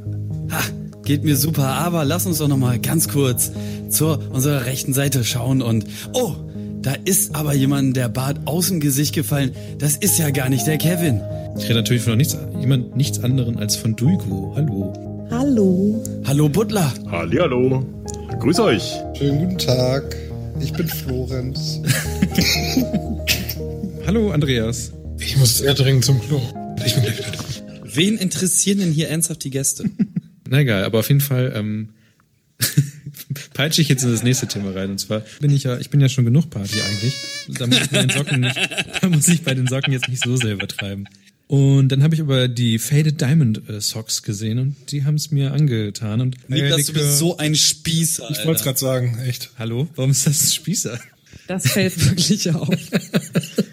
Ha, geht mir super, aber lass uns doch noch mal ganz kurz zur unserer rechten Seite schauen und oh, da ist aber jemand der Bart aus dem Gesicht gefallen. Das ist ja gar nicht der Kevin. Ich rede natürlich von nichts, jemand, nichts anderen als von Duigo. Hallo. Hallo. Hallo Butler. Hallihallo. Grüß euch. Schönen guten Tag. Ich bin Florenz. Hallo, Andreas. Ich muss sehr dringend zum Klo. Ich bin gleich wieder da. Wen interessieren denn hier ernsthaft die Gäste? Na egal, aber auf jeden Fall ähm, peitsche ich jetzt in das nächste Thema rein. Und zwar bin ich ja, ich bin ja schon genug Party eigentlich. Da muss ich bei den Socken nicht, da muss ich bei den Socken jetzt nicht so sehr übertreiben. Und dann habe ich aber die Faded Diamond äh, Socks gesehen und die haben es mir angetan. Und Niklas, du Eierlikör- bist so ein Spießer. Ich wollte es gerade sagen, echt. Hallo, warum ist das ein Spießer? Das fällt wirklich auf.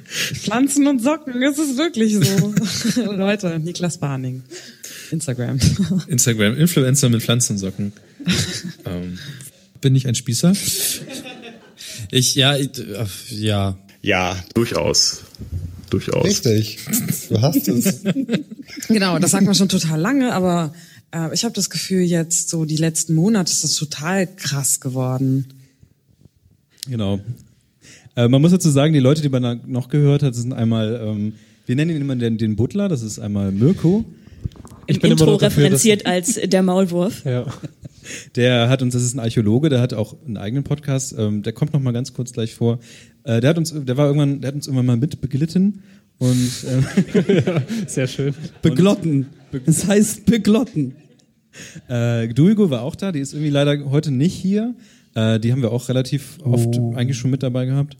Pflanzen und Socken, es ist wirklich so. Leute, Niklas Barning. Instagram. Instagram, Influencer mit Pflanzensocken. ähm, bin ich ein Spießer? Ich, ja, ich, ja. Ja, durchaus. Durchaus. Richtig. Du hast es. genau, das sagt man schon total lange, aber äh, ich habe das Gefühl, jetzt so die letzten Monate ist das total krass geworden. Genau. Äh, man muss dazu sagen, die Leute, die man noch gehört hat, sind einmal, ähm, wir nennen ihn immer den, den Butler, das ist einmal Mirko. Im Intro referenziert als der Maulwurf. Ja. Der hat uns, das ist ein Archäologe, der hat auch einen eigenen Podcast, ähm, der kommt noch mal ganz kurz gleich vor. Äh, der hat uns, der war irgendwann, der hat uns irgendwann mal mit beglitten und ja, sehr schön. Beglotten. Das heißt beglotten. Äh, Duigo war auch da, die ist irgendwie leider heute nicht hier. Äh, die haben wir auch relativ oft Oh. eigentlich schon mit dabei gehabt.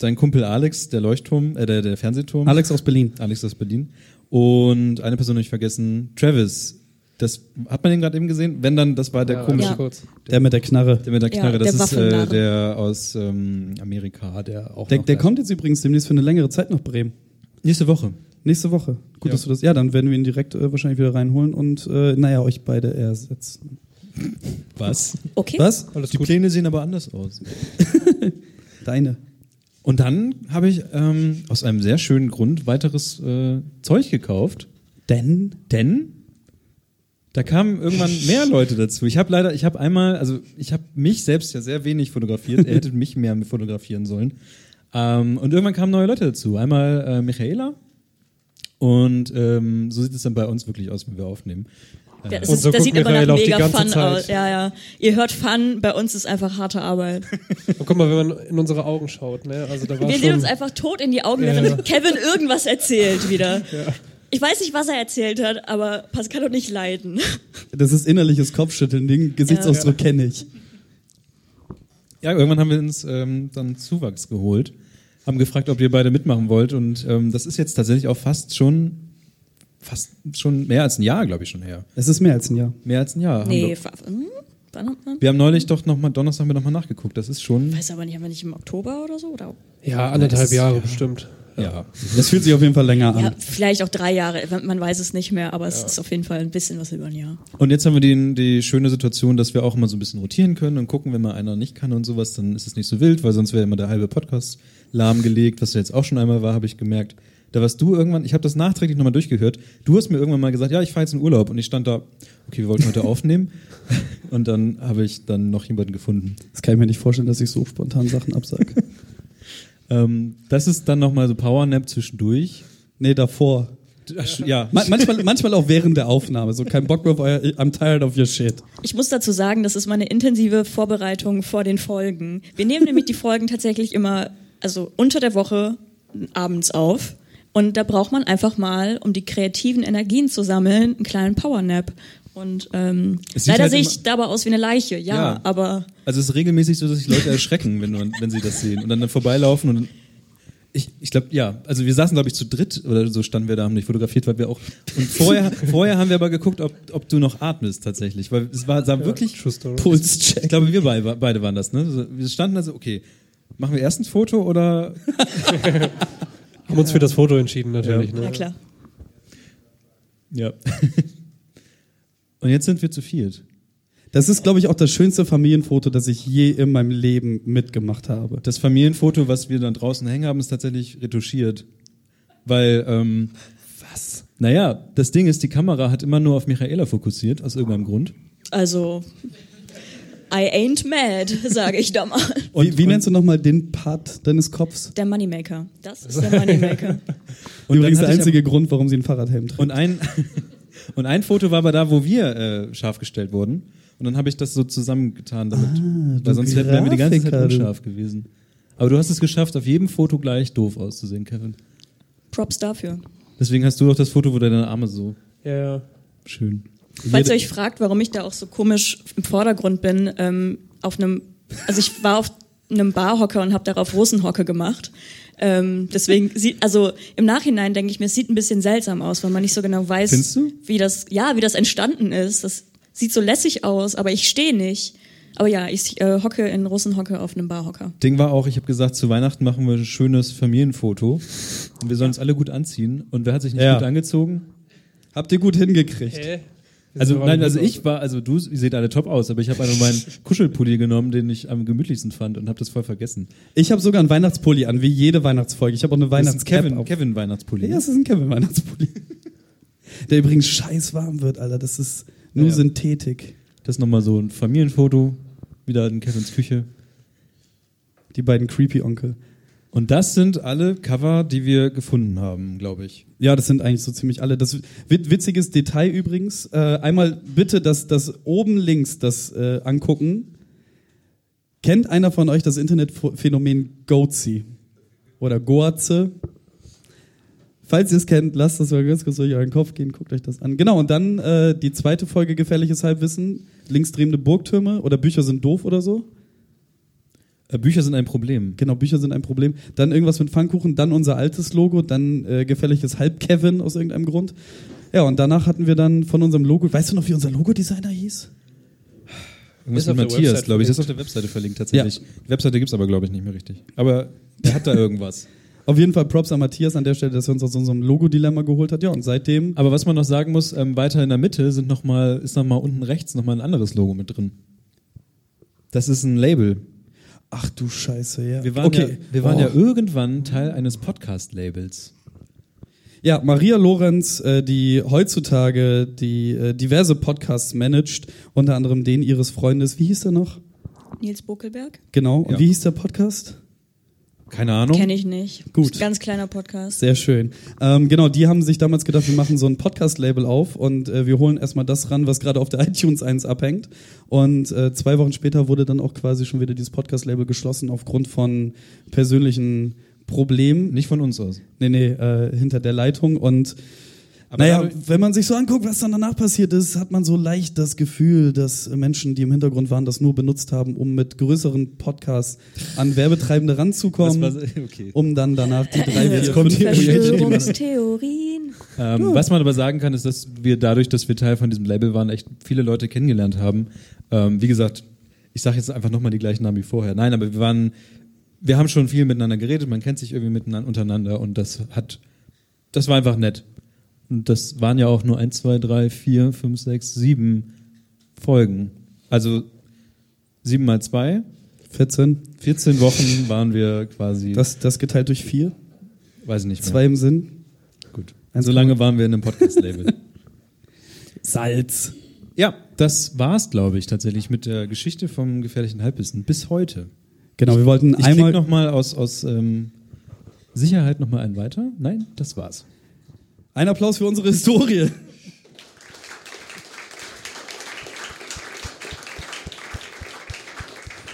Sein Kumpel Alex, der Leuchtturm, äh, der, der Fernsehturm. Alex aus Berlin. Alex aus Berlin. Und eine Person nicht vergessen, Travis. Das hat man den gerade eben gesehen? Wenn dann, das war der Ja, komische. kurz. Der mit der Knarre. Der mit der Ja, Knarre, das der ist äh, der aus ähm, Amerika, der auch. Der, noch der kommt jetzt übrigens demnächst für eine längere Zeit nach Bremen. nächste Woche. Nächste Woche. Gut, Ja. dass du das. Ja, dann werden wir ihn direkt äh, wahrscheinlich wieder reinholen und äh, naja, euch beide ersetzen. Was? Okay. Was? Alles Die gut. Pläne sehen aber anders aus. Deine. Und dann habe ich ähm, aus einem sehr schönen Grund weiteres äh, Zeug gekauft. Denn? Denn da kamen irgendwann mehr Leute dazu. Ich habe leider, ich habe einmal, also ich habe mich selbst ja sehr wenig fotografiert. er hätte mich mehr fotografieren sollen. Ähm, und irgendwann kamen neue Leute dazu. Einmal äh, Michaela. Und ähm, so sieht es dann bei uns wirklich aus, wenn wir aufnehmen. Ja, das, Und ist, so das sieht immer nach mega Fun Zeit. aus. Ja, ja. Ihr hört Fun, bei uns ist einfach harte Arbeit. Und guck mal, wenn man in unsere Augen schaut, ne? Also da war Wir sehen uns einfach tot in die Augen, Ja, während ja. Kevin irgendwas erzählt wieder. Ich weiß nicht, was er erzählt hat, aber Pascal doch nicht leiden. Das ist innerliches Kopfschütteln. Den Gesichtsausdruck kenne ich. Ja, irgendwann haben wir uns ähm, dann Zuwachs geholt, haben gefragt, ob ihr beide mitmachen wollt. Und ähm, das ist jetzt tatsächlich auch fast schon, fast schon mehr als ein Jahr, glaube ich, schon her. Es ist mehr als ein Jahr. Mehr als ein Jahr. haben Nee, wir- fa- hm? Wir haben neulich doch nochmal, Donnerstag haben wir nochmal nachgeguckt. Das ist schon. Weiß aber nicht, haben wir nicht im Oktober oder so? Oder? Ja, anderthalb Jahre bestimmt. Ja. Das fühlt sich auf jeden Fall länger an. Ja, vielleicht auch drei Jahre, man weiß es nicht mehr, aber es ist auf jeden Fall ein bisschen was über ein Jahr. Und jetzt haben wir die, die schöne Situation, dass wir auch immer so ein bisschen rotieren können und gucken, wenn mal einer nicht kann und sowas, dann ist es nicht so wild, weil sonst wäre immer der halbe Podcast lahmgelegt, was jetzt auch schon einmal war, habe ich gemerkt. Da warst du irgendwann, ich habe das nachträglich nochmal durchgehört, du hast mir irgendwann mal gesagt, ja, ich fahre jetzt in Urlaub und ich stand da, okay, wir wollten heute aufnehmen und dann habe ich dann noch jemanden gefunden. Das kann ich mir nicht vorstellen, dass ich so spontan Sachen absage. Ähm, das ist dann nochmal so Powernap zwischendurch. nee, davor. Ja, Ma manchmal, manchmal auch während der Aufnahme. So kein Bock mehr auf euer I'm tired of your shit. Ich muss dazu sagen, das ist meine intensive Vorbereitung vor den Folgen. Wir nehmen nämlich die Folgen tatsächlich immer, also unter der Woche abends auf. Und da braucht man einfach mal, um die kreativen Energien zu sammeln, einen kleinen Powernap. Und ähm, leider halt sehe ich dabei aus wie eine Leiche, ja, Ja. aber Also es ist regelmäßig so, dass sich Leute erschrecken, wenn, man, wenn sie das sehen und dann, dann vorbeilaufen und ich, ich glaube, ja, also wir saßen, glaube ich, zu dritt oder so standen wir da, haben dich fotografiert, weil wir auch. Und vorher, vorher haben wir aber geguckt, ob, ob du noch atmest tatsächlich. Weil es war sah wirklich. True Story. Pulscheck. Ich glaube, wir beide, beide waren das, ne? Wir standen also, okay, machen wir erst ein Foto oder. Haben uns für das Foto entschieden, natürlich. na Ne? klar. Ja. Und jetzt sind wir zu viert. Das ist, glaube ich, auch das schönste Familienfoto, das ich je in meinem Leben mitgemacht habe. Das Familienfoto, was wir dann draußen hängen haben, ist tatsächlich retuschiert. Weil, ähm, was? Naja, das Ding ist, die Kamera hat immer nur auf Michaela fokussiert, aus irgendeinem Grund. Also, I ain't mad, sage ich da mal. Und, wie, wie nennst du nochmal den Part deines Kopfs? Der Moneymaker. Das ist der Moneymaker. Und Übrigens der einzige Grund, warum sie ein Fahrradhelm trägt. Und ein, und ein Foto war aber da, wo wir äh, scharf gestellt wurden. Und dann habe ich das so zusammengetan damit. Ah, weil sonst wären wir die ganze Zeit unscharf gewesen. Aber du hast es geschafft, auf jedem Foto gleich doof auszusehen, Kevin. Props dafür. Deswegen hast du auch das Foto, wo deine Arme so Ja, ja. schön. Falls ihr euch fragt, warum ich da auch so komisch im Vordergrund bin, ähm, auf einem, also ich war auf einem Barhocker und habe darauf Russenhocke gemacht. Ähm, deswegen sieht, also im Nachhinein denke ich mir, es sieht ein bisschen seltsam aus, weil man nicht so genau weiß, wie das, ja, wie das entstanden ist. Das sieht so lässig aus, aber ich stehe nicht. Aber ja, ich äh, hocke in Russenhocke auf einem Barhocker. Ding war auch, ich habe gesagt, zu Weihnachten machen wir ein schönes Familienfoto und wir sollen uns alle gut anziehen. Und wer hat sich nicht Ja. gut angezogen? Habt ihr gut hingekriegt? Also nein, also ich war, also du, ihr seht alle top aus, aber ich habe einfach meinen Kuschelpulli genommen, den ich am gemütlichsten fand und habe das voll vergessen. Ich habe sogar einen Weihnachtspulli an, wie jede Weihnachtsfolge. Ich habe auch eine Weihnachtscap Kevin. Kevin Weihnachtspulli. Ja, es ist ein Kevin Weihnachtspulli. Der übrigens scheiß warm wird, Alter. Das ist nur Ja, ja. Synthetik. Das ist nochmal so ein Familienfoto, wieder in Kevins Küche. Die beiden Creepy Onkel. Und das sind alle Cover, die wir gefunden haben, glaube ich. Ja, das sind eigentlich so ziemlich alle. Das wit- witziges Detail übrigens. Äh, einmal bitte das, das oben links das äh, angucken. Kennt einer von euch das Internetphänomen Goatse oder Goatse? Falls ihr es kennt, lasst das mal ganz kurz durch euren Kopf gehen, guckt euch das an. Genau, und dann äh, die zweite Folge Gefährliches Halbwissen, linksdrehende Burgtürme oder Bücher sind doof oder so. Äh, Bücher sind ein Problem. Genau, Bücher sind ein Problem. Dann irgendwas mit Pfannkuchen, dann unser altes Logo, dann äh, gefährliches Halb-Kevin aus irgendeinem Grund. Ja, und danach hatten wir dann von unserem Logo, weißt du noch, wie unser Logodesigner hieß? Irgendwas Ist mit Matthias, glaube ich. Das ist auf der Webseite verlinkt tatsächlich. Die Webseite gibt's aber, glaube ich, nicht mehr richtig. Aber er hat da irgendwas. Auf jeden Fall Props an Matthias an der Stelle, dass er uns aus unserem Logo-Dilemma geholt hat. Ja, und seitdem. Aber was man noch sagen muss, ähm, weiter in der Mitte sind noch mal, ist nochmal unten rechts nochmal ein anderes Logo mit drin. Das ist ein Label. Ach du Scheiße, ja. Wir waren, okay. ja, wir waren Oh. ja irgendwann Teil eines Podcast-Labels. Ja, Maria Lorenz, äh, die heutzutage die äh, diverse Podcasts managt, unter anderem den ihres Freundes. Wie hieß der noch? Nils Bokelberg? Genau. Und Ja. wie hieß der Podcast? Keine Ahnung. Kenne ich nicht. Gut. Ganz kleiner Podcast. Sehr schön. Ähm, genau, die haben sich damals gedacht, wir machen so ein Podcast-Label auf und äh, wir holen erstmal das ran, was gerade auf der iTunes 1 abhängt. Und äh, zwei Wochen später wurde dann auch quasi schon wieder dieses Podcast-Label geschlossen aufgrund von persönlichen Problemen. Nicht von uns aus. Nee, nee, äh, hinter der Leitung. Und Aber naja, dadurch- wenn man sich so anguckt, was dann danach passiert ist, hat man so leicht das Gefühl, dass Menschen, die im Hintergrund waren, das nur benutzt haben, um mit größeren Podcasts an Werbetreibende ranzukommen, war- okay. um dann danach die drei, Jetzt kommt die- Verschwörungstheorien. Ähm, Was man aber sagen kann, ist, dass wir dadurch, dass wir Teil von diesem Label waren, echt viele Leute kennengelernt haben. Ähm, wie gesagt, ich sage jetzt einfach nochmal die gleichen Namen wie vorher. Nein, aber wir waren, wir haben schon viel miteinander geredet, man kennt sich irgendwie miteinander untereinander und das hat, das war einfach nett. Und das waren ja auch nur eins, zwei, drei, vier, fünf, sechs, sieben Folgen. Also sieben mal zwei. 14. 14 Wochen waren wir quasi. Das, das geteilt durch vier. weiß ich nicht mehr. Zwei im Sinn. Gut. So lange waren wir in einem Podcast-Label. Salz. Ja, das war's, glaube ich, tatsächlich mit der Geschichte vom gefährlichen Halbwissen bis heute. Genau, wir wollten Ich einmal. noch mal aus, aus ähm, Sicherheit noch mal einen weiter. Nein, das war's. Ein Applaus für unsere Historie.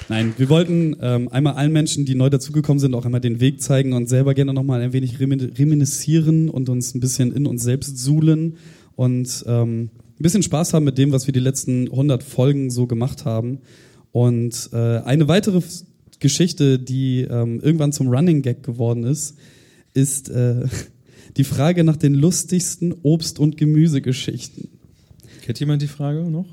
Nein, wir wollten ähm, einmal allen Menschen, die neu dazugekommen sind, auch einmal den Weg zeigen und selber gerne nochmal ein wenig remin- reminiszieren und uns ein bisschen in uns selbst suhlen und ähm, ein bisschen Spaß haben mit dem, was wir die letzten 100 Folgen so gemacht haben. Und äh, eine weitere Geschichte, die ähm, irgendwann zum Running Gag geworden ist, ist äh, die Frage nach den lustigsten Obst- und Gemüsegeschichten. Kennt jemand die Frage noch?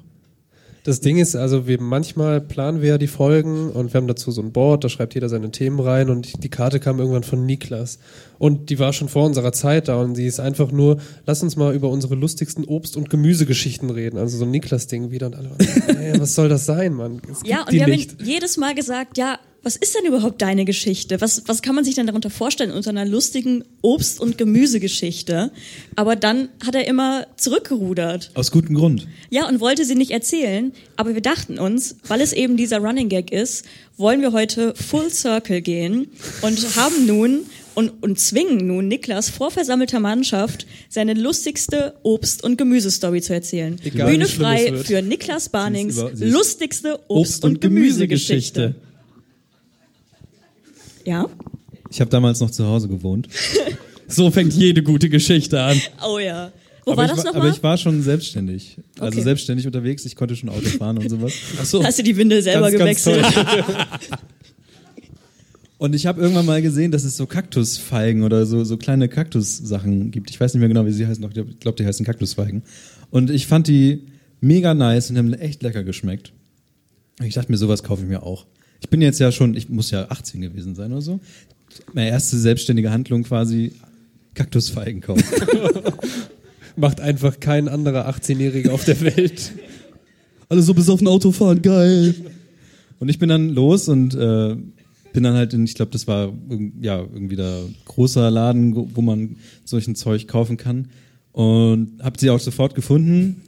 Das Ding ist, also wir manchmal planen wir ja die Folgen und wir haben dazu so ein Board, da schreibt jeder seine Themen rein und die Karte kam irgendwann von Niklas. Und die war schon vor unserer Zeit da und sie ist einfach nur, lass uns mal über unsere lustigsten Obst- und Gemüsegeschichten reden. Also so ein Niklas-Ding wieder und alle waren, ey, was soll das sein, Mann? Ja, und die wir haben nicht. ihn jedes Mal gesagt, ja, was ist denn überhaupt deine Geschichte? Was, was kann man sich denn darunter vorstellen unter einer lustigen Obst- und Gemüsegeschichte? Aber dann hat er immer zurückgerudert. Aus gutem Grund. Ja, und wollte sie nicht erzählen. Aber wir dachten uns, weil es eben dieser Running Gag ist, wollen wir heute Full Circle gehen und haben nun und, und zwingen nun Niklas vor versammelter Mannschaft seine lustigste Obst- und Gemüsestory zu erzählen. Egal, Bühne frei für Niklas Barnings lustigste Obst- und Gemüsegeschichte. Ja? Ich habe damals noch zu Hause gewohnt. So fängt jede gute Geschichte an. Oh ja. Wo aber war ich das war, nochmal? Aber ich war schon selbstständig. Also Okay. selbstständig unterwegs. Ich konnte schon Auto fahren und sowas. Ach so. Hast du die Windel selber Ganz, ganz gewechselt? Und ich habe irgendwann mal gesehen, dass es so Kaktusfeigen oder so, so kleine Kaktussachen gibt. Ich weiß nicht mehr genau, wie sie heißen. Ich glaube, die heißen Kaktusfeigen. Und ich fand die mega nice und haben echt lecker geschmeckt. Ich dachte mir, sowas kaufe ich mir auch. Ich bin jetzt ja schon, ich muss ja 18 gewesen sein oder so. Meine erste selbstständige Handlung quasi Kaktusfeigen kaufen. Macht einfach kein anderer 18-Jähriger auf der Welt. Alle so bis auf ein Auto fahren, geil. Und ich bin dann los und äh, bin dann halt in, ich glaube, das war ja irgendwie da großer Laden, wo man solchen Zeug kaufen kann. Und habe sie auch sofort gefunden,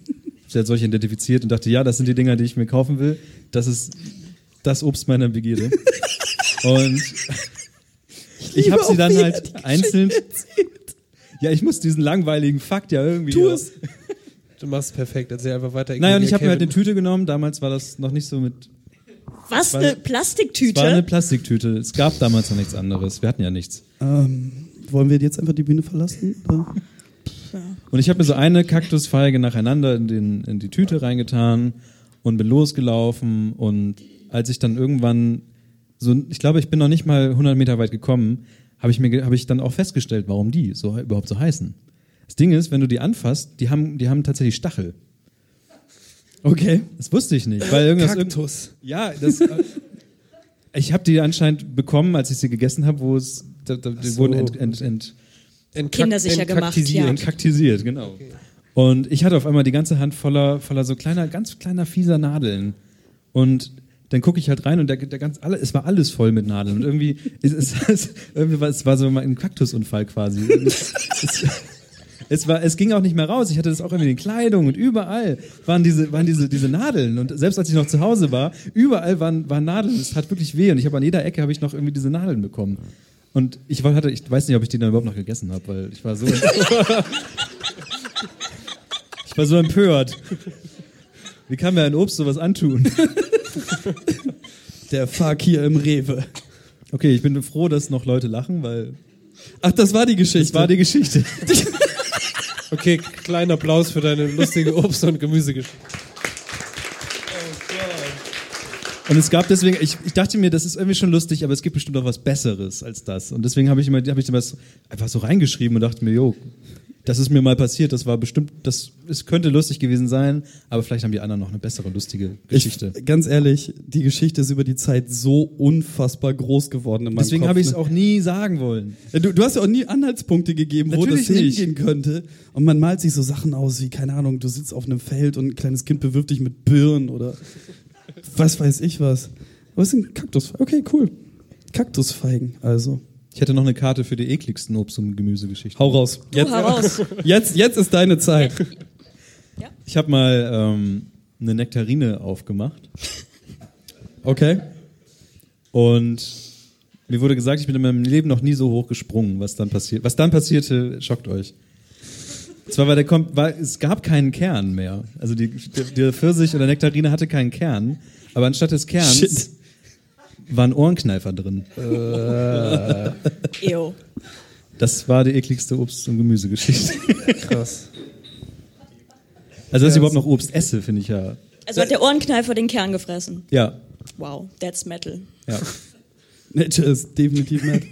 sie hat solche identifiziert und dachte, ja, das sind die Dinger, die ich mir kaufen will. Das ist das Obst meiner Begierde. und ich habe sie dann halt einzeln. Ja, ich muss diesen langweiligen Fakt ja irgendwie. Tu es. Du machst perfekt, erzähl einfach weiter. Naja, und ich habe mir halt eine. Tüte genommen. Damals war das noch nicht so mit. Was, war- eine Es war eine Plastiktüte? Plastiktüte. Es gab damals noch nichts anderes. Wir hatten ja nichts. Ähm, wollen wir jetzt einfach die Bühne verlassen? Oder? Und ich habe mir so eine Kaktusfeige nacheinander in, den, in die Tüte reingetan und bin losgelaufen. Und als ich dann irgendwann, so, ich glaube, ich bin noch nicht mal 100 Meter weit gekommen, habe ich mir, habe ich dann auch festgestellt, warum die so überhaupt so heißen. Das Ding ist, wenn du die anfasst, die haben, die haben tatsächlich Stachel. Okay. Das wusste ich nicht, weil irgendwas. Kaktus. Ja, das. ich habe die anscheinend bekommen, als ich sie gegessen habe, wo es, da, da, die so. wurden ent, ent, ent, Entkak- Kindersicher gemacht, entkaktisiert. ja. Entkaktisiert, genau. Und ich hatte auf einmal die ganze Hand voller, voller so kleiner, ganz kleiner, fieser Nadeln. Und dann gucke ich halt rein und der, der ganz, alle, es war alles voll mit Nadeln. Und irgendwie, es, es, irgendwie war, es war so ein Kaktusunfall quasi. es, war, es ging auch nicht mehr raus. Ich hatte das auch irgendwie in Kleidung und überall waren diese, waren diese, diese Nadeln. Und selbst als ich noch zu Hause war, überall waren, waren Nadeln. Es hat wirklich weh. Und ich habe an jeder Ecke habe ich noch irgendwie diese Nadeln bekommen. Und ich hatte, ich weiß nicht, ob ich die dann überhaupt noch gegessen habe, weil ich war so. ich war so empört. Wie kann mir ein Obst sowas antun? Der Fakir im Rewe. Okay, ich bin froh, dass noch Leute lachen, weil Ach, das war die Geschichte. das war die Geschichte. Okay, kleiner Applaus für deine lustige Obst- und Gemüsegeschichte. Und es gab deswegen, ich, ich dachte mir, das ist irgendwie schon lustig, aber es gibt bestimmt auch was Besseres als das. Und deswegen habe ich immer, habe ich das einfach so reingeschrieben und dachte mir, jo, das ist mir mal passiert, das war bestimmt, das, es könnte lustig gewesen sein, aber vielleicht haben die anderen noch eine bessere, lustige Geschichte. Ich, ganz ehrlich, die Geschichte ist über die Zeit so unfassbar groß geworden in meinem deswegen habe ich es ne? auch nie sagen wollen. Du, du hast ja auch nie Anhaltspunkte gegeben, wo Natürlich das nicht. hingehen könnte. Und man malt sich so Sachen aus wie, keine Ahnung, du sitzt auf einem Feld und ein kleines Kind bewirft dich mit Birnen oder was weiß ich was. Was sind Kaktusfeigen? Okay, cool. Kaktusfeigen, also. Ich hätte noch eine Karte für die ekligsten Obst- und Gemüsegeschichten. Hau raus. Du, hau raus. Jetzt, jetzt ist deine Zeit. Ich habe mal ähm, eine Nektarine aufgemacht Okay. und mir wurde gesagt, ich bin in meinem Leben noch nie so hoch gesprungen, was dann passiert. Was dann passierte, schockt euch. Zwar war der kommt, war, es gab keinen Kern mehr. Also die, der, der Pfirsich oder Nektarine hatte keinen Kern, aber anstatt des Kerns Shit. Waren Ohrenkneifer drin. Ew. Das war die ekligste Obst- und Gemüsegeschichte. Krass. Also dass ich überhaupt noch Obst esse, finde ich ja. Also hat der Ohrenkneifer den Kern gefressen. Ja, Wow, that's metal. ja. Nature ist definitiv nett.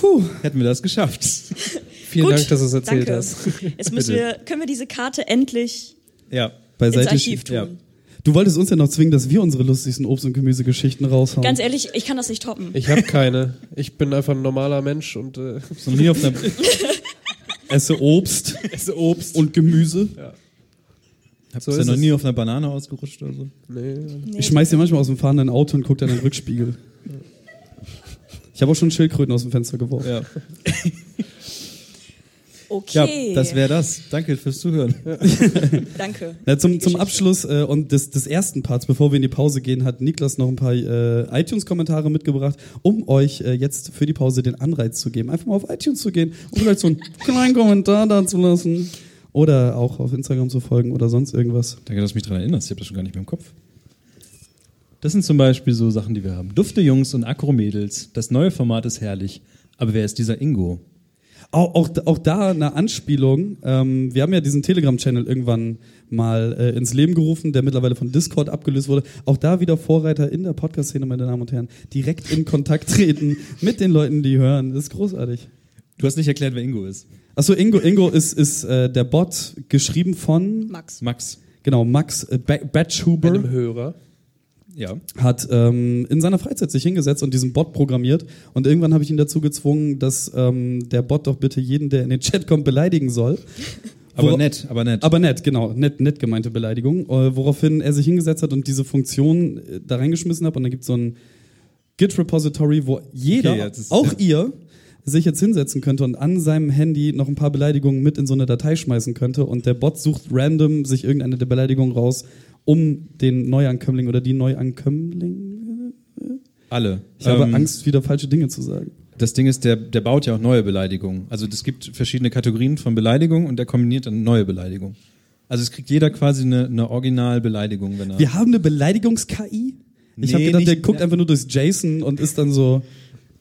Puh. Hätten wir das geschafft. Vielen Gut, Dank, dass du es erzählt danke. hast. Jetzt müssen wir, können wir diese Karte endlich Ja. Beiseite ins Archiv schieben. tun. ja. Du wolltest uns ja noch zwingen, dass wir unsere lustigsten Obst- und Gemüsegeschichten raushauen. Ganz ehrlich, ich kann das nicht toppen. Ich habe keine. Ich bin einfach ein normaler Mensch und äh, So nie auf einer, esse Obst esse Obst. und Gemüse. Hab's So ja noch es. nie auf einer Banane ausgerutscht oder so. Nee. Nee. Ich schmeiß dir manchmal aus dem fahrenden Auto und guck dann in den Rückspiegel. Ich habe auch schon Schildkröten aus dem Fenster geworfen. Ja. Okay. Ja, das wäre das. Danke fürs Zuhören. Danke. Ja, zum, zum. Abschluss äh, und des, des ersten Parts, bevor wir in die Pause gehen, hat Niklas noch ein paar äh, iTunes-Kommentare mitgebracht, um euch äh, jetzt für die Pause den Anreiz zu geben, einfach mal auf iTunes zu gehen und vielleicht so einen kleinen Kommentar da zu lassen. Oder auch auf Instagram zu folgen oder sonst irgendwas. Danke, dass du mich daran erinnerst. Ich habe das schon gar nicht mehr im Kopf. Das sind zum Beispiel so Sachen, die wir haben. Dufte Jungs und Akro-Mädels. Das neue Format ist herrlich. Aber wer ist dieser Ingo? Auch, auch, auch da eine Anspielung. Ähm, wir haben ja diesen Telegram-Channel irgendwann mal äh, ins Leben gerufen, der mittlerweile von Discord abgelöst wurde. Auch da wieder Vorreiter in der Podcast-Szene, meine Damen und Herren. Direkt in Kontakt treten mit den Leuten, die hören. Das ist großartig. Du hast nicht erklärt, wer Ingo ist. Achso, Ingo, Ingo ist, ist äh, der Bot, geschrieben von Max. Max. genau Max äh, Ba- Batchuber. Einem Hörer. Ja. hat ähm, in seiner Freizeit sich hingesetzt und diesen Bot programmiert. Und irgendwann habe ich ihn dazu gezwungen, dass ähm, der Bot doch bitte jeden, der in den Chat kommt, beleidigen soll. Aber Wora- nett, aber nett. Aber nett, genau. Nett, nett gemeinte Beleidigung. Äh, woraufhin er sich hingesetzt hat und diese Funktion äh, da reingeschmissen hat. Und dann gibt es so ein Git-Repository, wo jeder, Okay, ja, ist- auch ja. ihr, sich jetzt hinsetzen könnte und an seinem Handy noch ein paar Beleidigungen mit in so eine Datei schmeißen könnte. Und der Bot sucht random sich irgendeine der Beleidigungen raus, um den Neuankömmling oder die Neuankömmling. Alle. Ich habe Ähm, Angst, wieder falsche Dinge zu sagen. Das Ding ist, der, der baut ja auch neue Beleidigungen. Also es gibt verschiedene Kategorien von Beleidigungen und der kombiniert dann neue Beleidigungen. Also es kriegt jeder quasi eine, eine Originalbeleidigung, wenn er. Wir haben eine Beleidigungs-KI? Ich habe Nee, gedacht, der nicht- guckt einfach nur durchs JSON und ist dann so.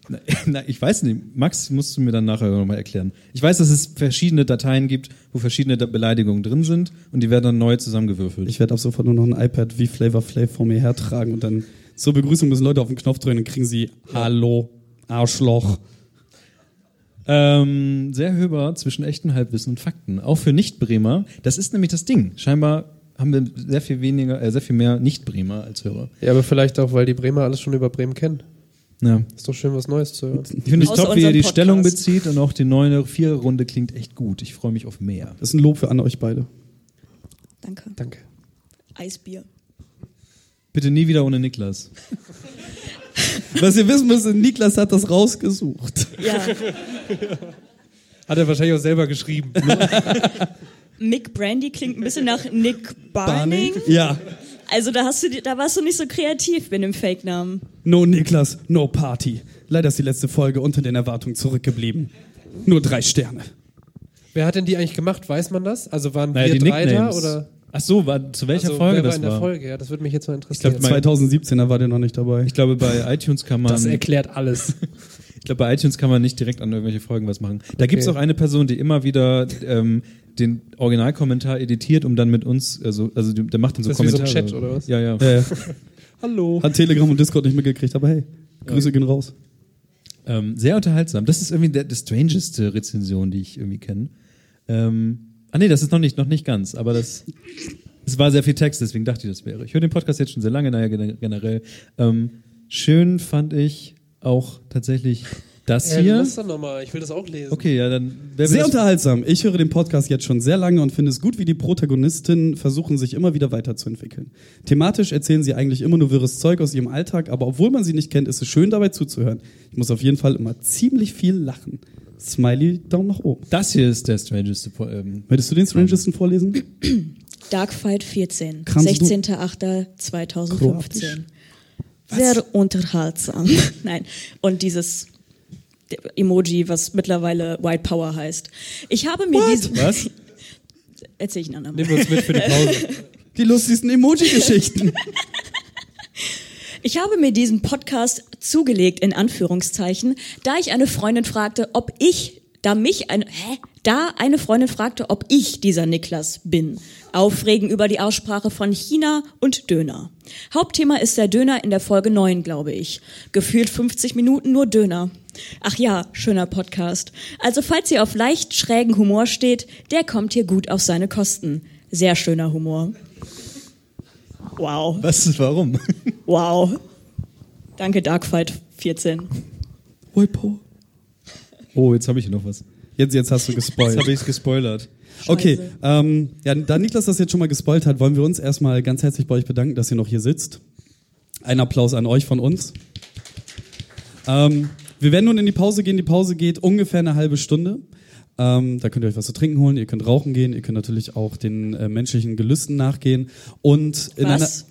Na, na, ich weiß nicht. Max musst du mir dann nachher nochmal erklären. Ich weiß, dass es verschiedene Dateien gibt, wo verschiedene Beleidigungen drin sind und die werden dann neu zusammengewürfelt. Ich werde ab sofort nur noch ein iPad wie Flavor Flav vor mir hertragen und dann zur Begrüßung müssen Leute auf den Knopf drücken und kriegen sie Hallo, Arschloch. Ähm, sehr hörbar zwischen echten Halbwissen und Fakten. Auch für Nicht-Bremer. Das ist nämlich das Ding. Scheinbar haben wir sehr viel weniger, äh, sehr viel mehr Nicht-Bremer als Hörer. Ja, aber vielleicht auch, weil die Bremer alles schon über Bremen kennen. Ja. Ist doch schön, was Neues zu hören. Ich finde es top, wie ihr die unserem Stellung Podcast. bezieht und auch die neue Vierer-Runde klingt echt gut. Ich freue mich auf mehr. Das ist ein Lob für an euch beide. Danke. Danke. Eisbier. Bitte nie wieder ohne Niklas. Was ihr wissen müsst, Niklas hat das rausgesucht. Ja. Hat er wahrscheinlich auch selber geschrieben. Mick Brandy klingt ein bisschen nach Nick Barning. Ja. Also da hast du, da warst du nicht so kreativ mit dem Fake-Namen. No Niklas, no Party. Leider ist die letzte Folge unter den Erwartungen zurückgeblieben. Nur drei Sterne. Wer hat denn die eigentlich gemacht? Weiß man das? Also waren Naja, wir die drei da Nicknames. oder? Ach so, war, zu welcher also, Folge wer war das in der war? Folge? Ja, das würde mich jetzt mal interessieren. mein- 2017er war der noch nicht dabei. Ich glaube, bei iTunes kann man. das erklärt alles. Ich glaube, bei iTunes kann man nicht direkt an irgendwelche Folgen was machen. Da gibt es Okay. auch eine Person, die immer wieder ähm, den Originalkommentar editiert, um dann mit uns, also, also der macht dann so Das ist so ein Kommentare. Chat, oder was? Ja, ja. Äh, Hallo. hat Telegram und Discord nicht mitgekriegt, aber hey, Grüße gehen raus. Ähm, sehr unterhaltsam. Das ist irgendwie der, die strangeste Rezension, die ich irgendwie kenne. Ähm, ah nee, das ist noch nicht, noch nicht ganz, aber das, es war sehr viel Text, deswegen dachte ich, das wäre. Ich höre den Podcast jetzt schon sehr lange, naja, gen- generell. Ähm, schön fand ich auch tatsächlich das äh, hier. Lass doch nochmal, ich will das auch lesen. Okay, ja, dann. Sehr unterhaltsam. Ich höre den Podcast jetzt schon sehr lange und finde es gut, wie die Protagonistinnen versuchen, sich immer wieder weiterzuentwickeln. Thematisch erzählen sie eigentlich immer nur wirres Zeug aus ihrem Alltag, aber obwohl man sie nicht kennt, ist es schön, dabei zuzuhören. Ich muss auf jeden Fall immer ziemlich viel lachen. Smiley, Daumen nach oben. Das hier ist der strangeste. Ähm, Möchtest du den strangesten vorlesen? Darkfight 14, 16.08.2015. Was? Sehr unterhaltsam. Nein. Und dieses Emoji, was mittlerweile White Power heißt. Ich habe mir diese. Was? Erzähl ich. Nehmen wir uns mit für die Pause. die lustigsten Emoji-Geschichten. Ich habe mir diesen Podcast zugelegt, in Anführungszeichen, da ich eine Freundin fragte, ob ich da mich eine, hä? Da eine Freundin fragte, ob ich dieser Niklas bin. Aufregen über die Aussprache von China und Döner. Hauptthema ist der Döner in der Folge 9, glaube ich. Gefühlt 50 Minuten nur Döner. Ach ja, schöner Podcast. Also falls ihr auf leicht schrägen Humor steht, der kommt hier gut auf seine Kosten. Sehr schöner Humor. Wow. Was ist warum? Wow. Danke, Darkfight 14. White Power. Oh, jetzt habe ich hier noch was. Jetzt, jetzt hast du Jetzt gespoilt. habe ich es gespoilert. Okay, ähm, ja, da Niklas das jetzt schon mal gespoilt hat, wollen wir uns erstmal ganz herzlich bei euch bedanken, dass ihr noch hier sitzt. Ein Applaus an euch von uns. Ähm, wir werden nun in die Pause gehen. Die Pause geht ungefähr eine halbe Stunde. Ähm, da könnt ihr euch was zu trinken holen, ihr könnt rauchen gehen, ihr könnt natürlich auch den äh, menschlichen Gelüsten nachgehen. Und in einer, Was?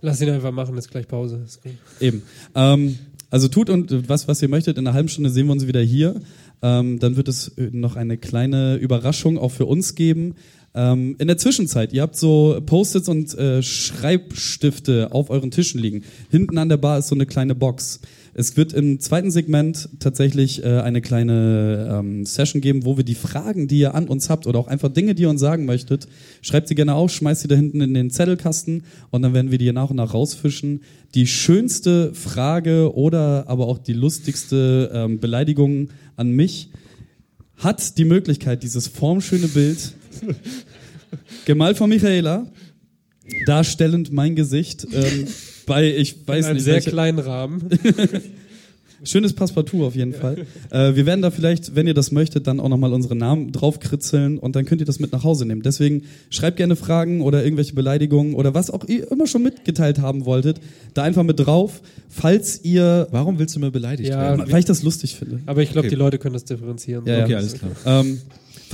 Lass ihn einfach machen, ist gleich Pause. Ist gut. Eben. Ähm, also tut und was, was ihr möchtet. In einer halben Stunde sehen wir uns wieder hier. Ähm, dann wird es äh, noch eine kleine Überraschung auch für uns geben. Ähm, in der Zwischenzeit, ihr habt so Post-its und äh, Schreibstifte auf euren Tischen liegen. Hinten an der Bar ist so eine kleine Box. Es wird im zweiten Segment tatsächlich äh, eine kleine ähm, Session geben, wo wir die Fragen, die ihr an uns habt oder auch einfach Dinge, die ihr uns sagen möchtet, schreibt sie gerne auf, schmeißt sie da hinten in den Zettelkasten und dann werden wir die nach und nach rausfischen. Die schönste Frage oder aber auch die lustigste ähm, Beleidigung an mich hat die Möglichkeit, dieses formschöne Bild, gemalt von Michaela, darstellend mein Gesicht, ähm, bei, ich weiß In einem nicht, sehr welche- kleinen Rahmen. Schönes Passepartout auf jeden Fall. Äh, wir werden da vielleicht, wenn ihr das möchtet, dann auch nochmal unsere Namen draufkritzeln und dann könnt ihr das mit nach Hause nehmen. Deswegen schreibt gerne Fragen oder irgendwelche Beleidigungen oder was auch ihr immer schon mitgeteilt haben wolltet, da einfach mit drauf. Falls ihr. Warum willst du mir beleidigt Ja, werden? Weil ich das lustig finde. Aber ich glaube, Okay. die Leute können das differenzieren. Ja, ja. Okay, alles klar. Ähm,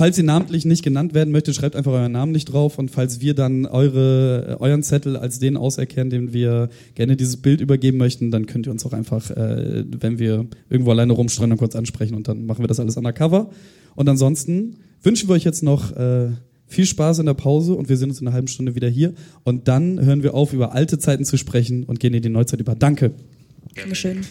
falls ihr namentlich nicht genannt werden möchtet, schreibt einfach euren Namen nicht drauf und falls wir dann eure, äh, euren Zettel als den auserkennen, dem wir gerne dieses Bild übergeben möchten, dann könnt ihr uns auch einfach, äh, wenn wir irgendwo alleine rumstreuen, dann kurz ansprechen und dann machen wir das alles undercover. Und ansonsten wünschen wir euch jetzt noch äh, viel Spaß in der Pause und wir sehen uns in einer halben Stunde wieder hier und dann hören wir auf, über alte Zeiten zu sprechen und gehen in die Neuzeit über. Danke. Dankeschön.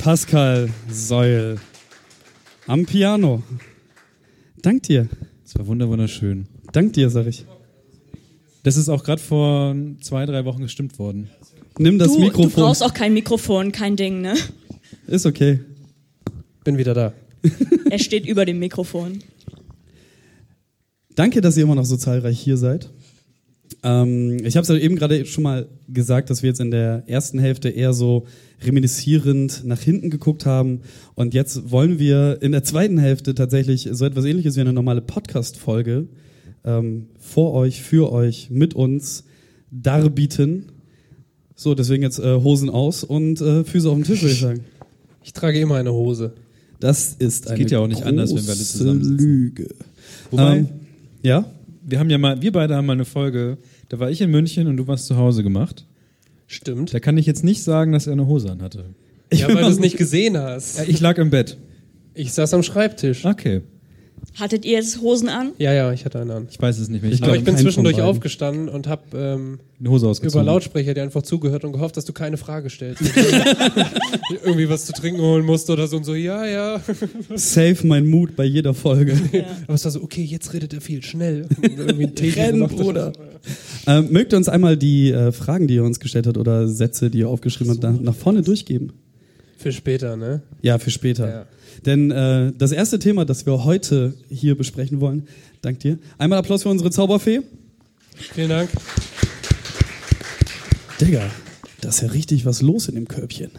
Pascal Seul am Piano. Dank dir. Das war wunder wunderschön. Dank dir, sag ich. Das ist auch gerade vor zwei, drei Wochen gestimmt worden. Nimm das Du, du Mikrofon. brauchst auch kein Mikrofon, kein Ding, ne? Ist okay. Bin wieder da. Er steht über dem Mikrofon. Danke, dass ihr immer noch so zahlreich hier seid. Ähm, ich habe es ja eben gerade schon mal gesagt, dass wir jetzt in der ersten Hälfte eher so reminiszierend nach hinten geguckt haben. Und jetzt wollen wir in der zweiten Hälfte tatsächlich so etwas ähnliches wie eine normale Podcast-Folge ähm, vor euch, für euch, mit uns darbieten. So, deswegen jetzt äh, Hosen aus und äh, Füße auf den Tisch, würde ich sagen. Ich trage immer eine Hose. Das ist Das eine geht ja auch nicht anders, wenn wir alle große zusammensitzen. Lüge. Wobei, Ähm, ja? Wir haben ja mal, wir beide haben mal eine Folge, da war ich in München und du warst zu Hause gemacht. Stimmt. Da kann ich jetzt nicht sagen, dass er eine Hose anhatte. Ja, weil du es nicht gesehen hast. Ja, ich lag im Bett. Ich saß am Schreibtisch. Okay. Hattet ihr jetzt Hosen an? Ja, ja, ich hatte eine an. Ich weiß es nicht mehr. Ich Aber glaub, ich bin zwischendurch aufgestanden und habe ähm, eine Hose über. Lautsprecher dir einfach zugehört und gehofft, dass du keine Frage stellst. Irgendwie was zu trinken holen musst oder so und so, ja, ja. Save mein Mut bei jeder Folge. Aber es war so, okay, jetzt redet er viel, schnell. Irgendwie ein Tee Renn. Bruder. Ähm, mögt ihr uns einmal die äh, Fragen, die ihr uns gestellt habt oder Sätze, die ihr aufgeschrieben habt, nach, nach vorne durchgeben? Für später, ne? Ja, für später. Ja. Denn äh, das erste Thema, das wir heute hier besprechen wollen, dank dir. Einmal Applaus für unsere Zauberfee. Vielen Dank. Digga, da ist ja richtig was los in dem Körbchen.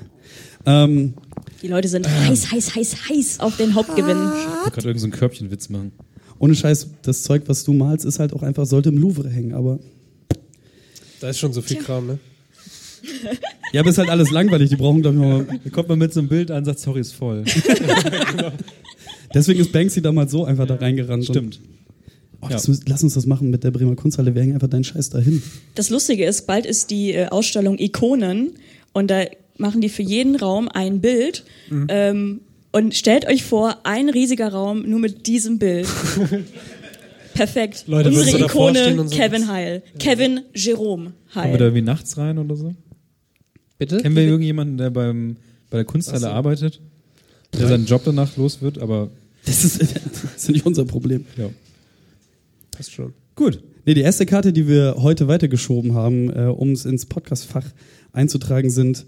Ähm, Die Leute sind heiß, heiß, heiß, heiß auf den Hauptgewinn. Ich wollte gerade irgendeinen so einen Körbchenwitz machen. ohne Scheiß, das Zeug, was du malst, ist halt auch einfach, sollte im Louvre hängen, aber Da ist schon so viel Kram, ne? Ja, aber ist halt alles langweilig. Die brauchen, glaube ich, mal. Da kommt man mit so einem Bild an, sagt, sorry, ist voll. Deswegen ist Banksy damals so einfach da reingerannt. Stimmt. Und, oh, das, müssen- Lass uns das machen mit der Bremer Kunsthalle. Wir hängen einfach deinen Scheiß dahin. Das Lustige ist, bald ist die äh, Ausstellung Ikonen und da machen die für jeden Raum ein Bild. Mhm. Ähm, und stellt euch vor, ein riesiger Raum nur mit diesem Bild. Perfekt. Leute, Unsere Ikone und so- Kevin Heil. Kevin Jerome Kommen wir da Heil. irgendwie nachts rein oder so? Bitte? Kennen wir irgendjemanden, der beim, bei der Kunsthalle so. arbeitet? Der seinen Job danach los wird, aber Das ist, das ist nicht unser Problem. ja. Passt schon. Gut. Nee, die erste Karte, die wir heute weitergeschoben haben, äh, um es ins Podcastfach einzutragen, sind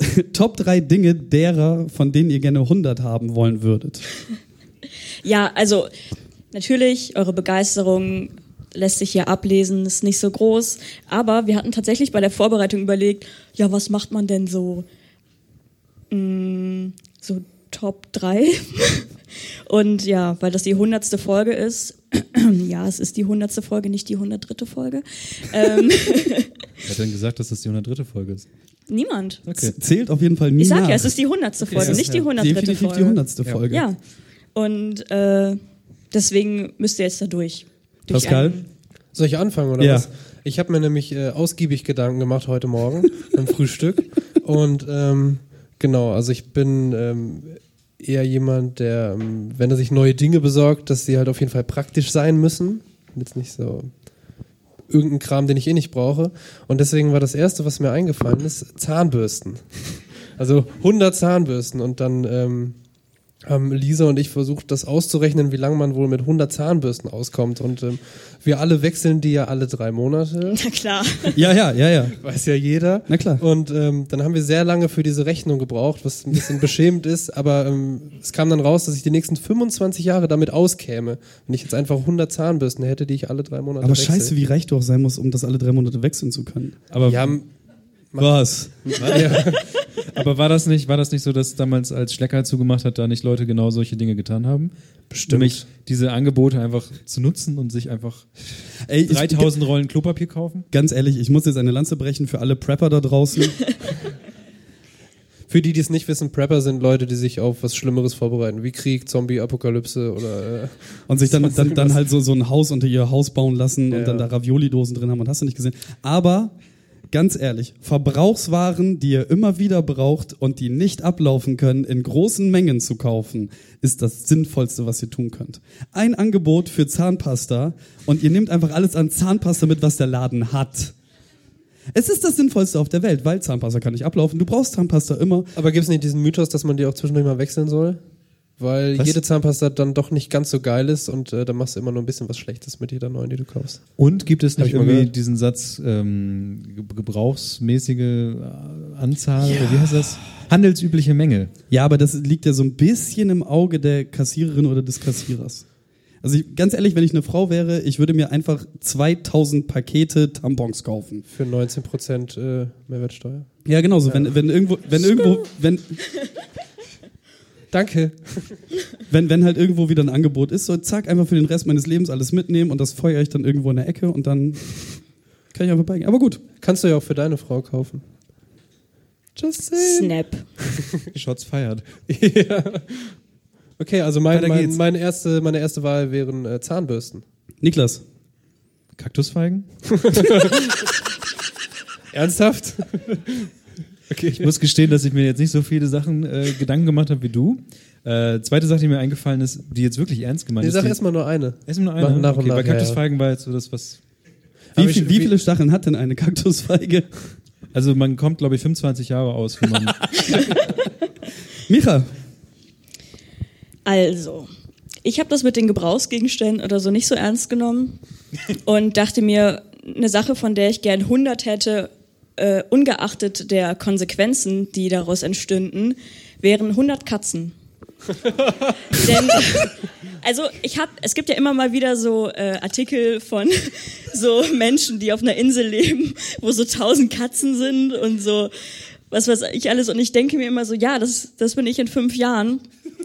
Top 3 Dinge derer, von denen ihr gerne 100 haben wollen würdet. Ja, also natürlich, eure Begeisterung lässt sich hier ablesen, ist nicht so groß. Aber wir hatten tatsächlich bei der Vorbereitung überlegt, ja, was macht man denn so? Mm, so Top 3. Und ja, weil das die hundertste Folge ist, ja, es ist die hundertste Folge, nicht die hundertdritte Folge. Ähm, Wer hat denn gesagt, dass das die 103. Folge ist? niemand. Okay. Zählt auf jeden Fall nie Ich sag nach. ja, es ist die hundertste Folge, Ja, nicht die ja. hundertdritte Definitiv Folge. die hundertste Folge. Ja. Und äh, deswegen müsst ihr jetzt da durch. Pascal? Soll ich anfangen oder Ja. was? Ich habe mir nämlich äh, ausgiebig Gedanken gemacht heute Morgen beim Frühstück. Und ähm, genau, also ich bin ähm, eher jemand, der, ähm, wenn er sich neue Dinge besorgt, dass sie halt auf jeden Fall praktisch sein müssen. Jetzt nicht so irgendein Kram, den ich eh nicht brauche. Und deswegen war das Erste, was mir eingefallen ist, Zahnbürsten. Also 100 Zahnbürsten und dann ähm, haben Lisa und ich versucht, das auszurechnen, wie lange man wohl mit 100 Zahnbürsten auskommt. Und ähm, wir alle wechseln die ja alle drei Monate. Na klar. Ja, ja, ja, ja. Weiß ja jeder. Na klar. Und ähm, dann haben wir sehr lange für diese Rechnung gebraucht, was ein bisschen beschämend ist, aber ähm, es kam dann raus, dass ich die nächsten 25 Jahre damit auskäme, wenn ich jetzt einfach 100 Zahnbürsten hätte, die ich alle drei Monate Aber wechsle. scheiße, wie reich du auch sein musst, um das alle drei Monate wechseln zu können. Aber, Ja, Was? ja, aber war das nicht, war das nicht so, dass damals als Schlecker zugemacht hat, da nicht Leute genau solche Dinge getan haben? Bestimmt. Nämlich diese Angebote einfach zu nutzen und sich einfach Ey, ich, 3000 Rollen Klopapier kaufen? Ganz ehrlich, ich muss jetzt eine Lanze brechen für alle Prepper da draußen. Für die, die es nicht wissen, Prepper sind Leute, die sich auf was Schlimmeres vorbereiten, wie Krieg, Zombie, Apokalypse oder äh, Und sich dann, dann, dann halt so, so ein Haus unter ihr Haus bauen lassen Ja. und dann da Ravioli-Dosen drin haben und hast du nicht gesehen. Aber ganz ehrlich, Verbrauchswaren, die ihr immer wieder braucht und die nicht ablaufen können, in großen Mengen zu kaufen, ist das Sinnvollste, was ihr tun könnt. Ein Angebot für Zahnpasta und ihr nehmt einfach alles an Zahnpasta mit, was der Laden hat. Es ist das Sinnvollste auf der Welt, weil Zahnpasta kann nicht ablaufen. Du brauchst Zahnpasta immer. Aber gibt es nicht diesen Mythos, dass man die auch zwischendurch mal wechseln soll? Weil Was? jede Zahnpasta dann doch nicht ganz so geil ist und äh, dann machst du immer nur ein bisschen was Schlechtes mit jeder neuen, die du kaufst. Und gibt es nicht irgendwie gehört. diesen Satz, ähm, ge- gebrauchsmäßige äh, Anzahl, oder wie heißt das? Handelsübliche Menge. Ja, aber das liegt ja so ein bisschen im Auge der Kassiererin oder des Kassierers. Also ich, ganz ehrlich, wenn ich eine Frau wäre, ich würde mir einfach 2000 Pakete Tampons kaufen. Für 19% äh, Mehrwertsteuer. Ja, genau so. Wenn, wenn irgendwo, wenn irgendwo, wenn, Danke. wenn, wenn halt irgendwo wieder ein Angebot ist, so zack, einfach für den Rest meines Lebens alles mitnehmen und das feuere ich dann irgendwo in der Ecke und dann kann ich einfach beigehen. Aber gut. Kannst du ja auch für deine Frau kaufen. Just saying. Snap. Shots feiert. ja. Okay, also mein, mein, meine, erste, meine erste Wahl wären äh, Zahnbürsten. Niklas. Kaktusfeigen? Ernsthaft? okay. Ich muss gestehen, dass ich mir jetzt nicht so viele Sachen äh, Gedanken gemacht habe wie du. Äh, zweite Sache, die mir eingefallen ist, die jetzt wirklich ernst gemeint Nee, ist. sag die- erstmal nur eine. Erstmal nur eine. Nach- okay, nach, bei ja, ja. Kaktusfeigen war jetzt so das, was. Wie, viel, ich- wie- viele Stacheln hat denn eine Kaktusfeige? Also man kommt, glaube ich, 25 Jahre aus, wenn man. Micha. Also, ich habe das mit den Gebrauchsgegenständen oder so nicht so ernst genommen und dachte mir, eine Sache, von der ich gern 100 hätte, äh, ungeachtet der Konsequenzen, die daraus entstünden, wären 100 Katzen. Denn, also ich habe, es gibt ja immer mal wieder so äh, Artikel von so Menschen, die auf einer Insel leben, wo so tausend Katzen sind und so was weiß ich alles. Und ich denke mir immer so, ja, das, das bin ich in fünf Jahren.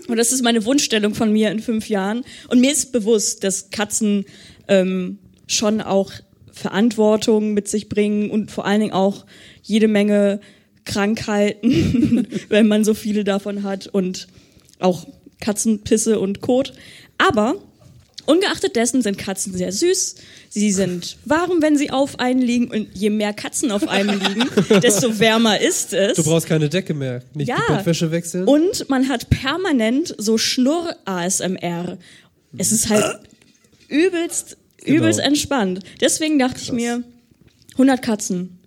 Und das ist meine Wunschstellung von mir in fünf Jahren. Und mir ist bewusst, dass Katzen ähm, schon auch Verantwortung mit sich bringen und vor allen Dingen auch jede Menge Krankheiten, wenn man so viele davon hat und auch Katzenpisse und Kot. Aber ungeachtet dessen sind Katzen sehr süß. Sie sind warm, wenn sie auf einen liegen und je mehr Katzen auf einem liegen, desto wärmer ist es. Du brauchst keine Decke mehr, nicht Ja. die Bettwäsche wechseln. Und man hat permanent so Schnurr-ASMR. Es ist halt übelst, Genau. übelst entspannt. Deswegen dachte ich mir, 100 Katzen.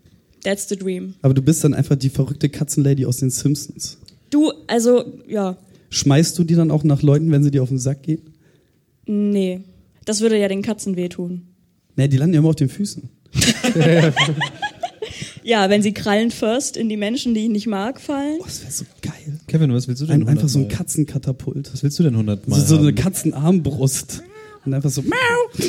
That's the dream. Aber du bist dann einfach die verrückte Katzenlady aus den Simpsons. Du, also, ja, Schmeißt du die dann auch nach Leuten, wenn sie dir auf den Sack gehen? nee. Das würde ja den Katzen wehtun. Nee, die landen ja immer auf den Füßen. Ja, wenn sie Krallen first in die Menschen, die ich nicht mag, fallen. Das wäre so geil. Kevin, was willst du denn Ein, einfach so ein 100 Mal? Katzenkatapult. Was willst du denn 100 Mal So, so eine haben? Katzenarmbrust. Und einfach so, miau.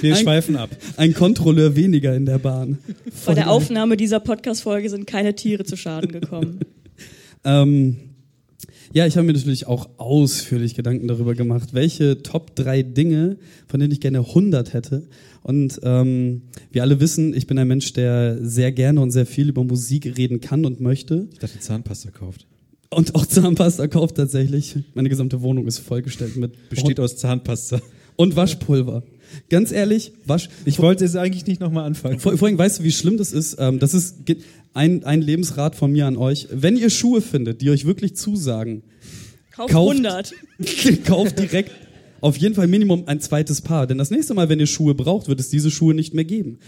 Wir Ein- schweifen ab. Ein Kontrolleur weniger in der Bahn. Bei der Aufnahme dieser Podcast-Folge sind keine Tiere zu Schaden gekommen. Ähm, ja, ich habe mir natürlich auch ausführlich Gedanken darüber gemacht, welche Top 3 Dinge, von denen ich gerne 100 hätte. Und ähm, wir alle wissen, ich bin ein Mensch, der sehr gerne und sehr viel über Musik reden kann und möchte. Ich dachte, Zahnpasta kauft. Und auch Zahnpasta kauft tatsächlich. Meine gesamte Wohnung ist vollgestellt mit Besteht aus Zahnpasta. und Waschpulver. Ganz ehrlich, Wasch. Ich wollte jetzt eigentlich nicht nochmal anfangen. Vor, vor allem, weißt du, wie schlimm das ist? Ähm, das ist ein, ein Lebensrat von mir an euch. Wenn ihr Schuhe findet, die euch wirklich zusagen, Kauf Kauft- 100. kauft direkt auf jeden Fall Minimum ein zweites Paar. Denn das nächste Mal, wenn ihr Schuhe braucht, wird es diese Schuhe nicht mehr geben.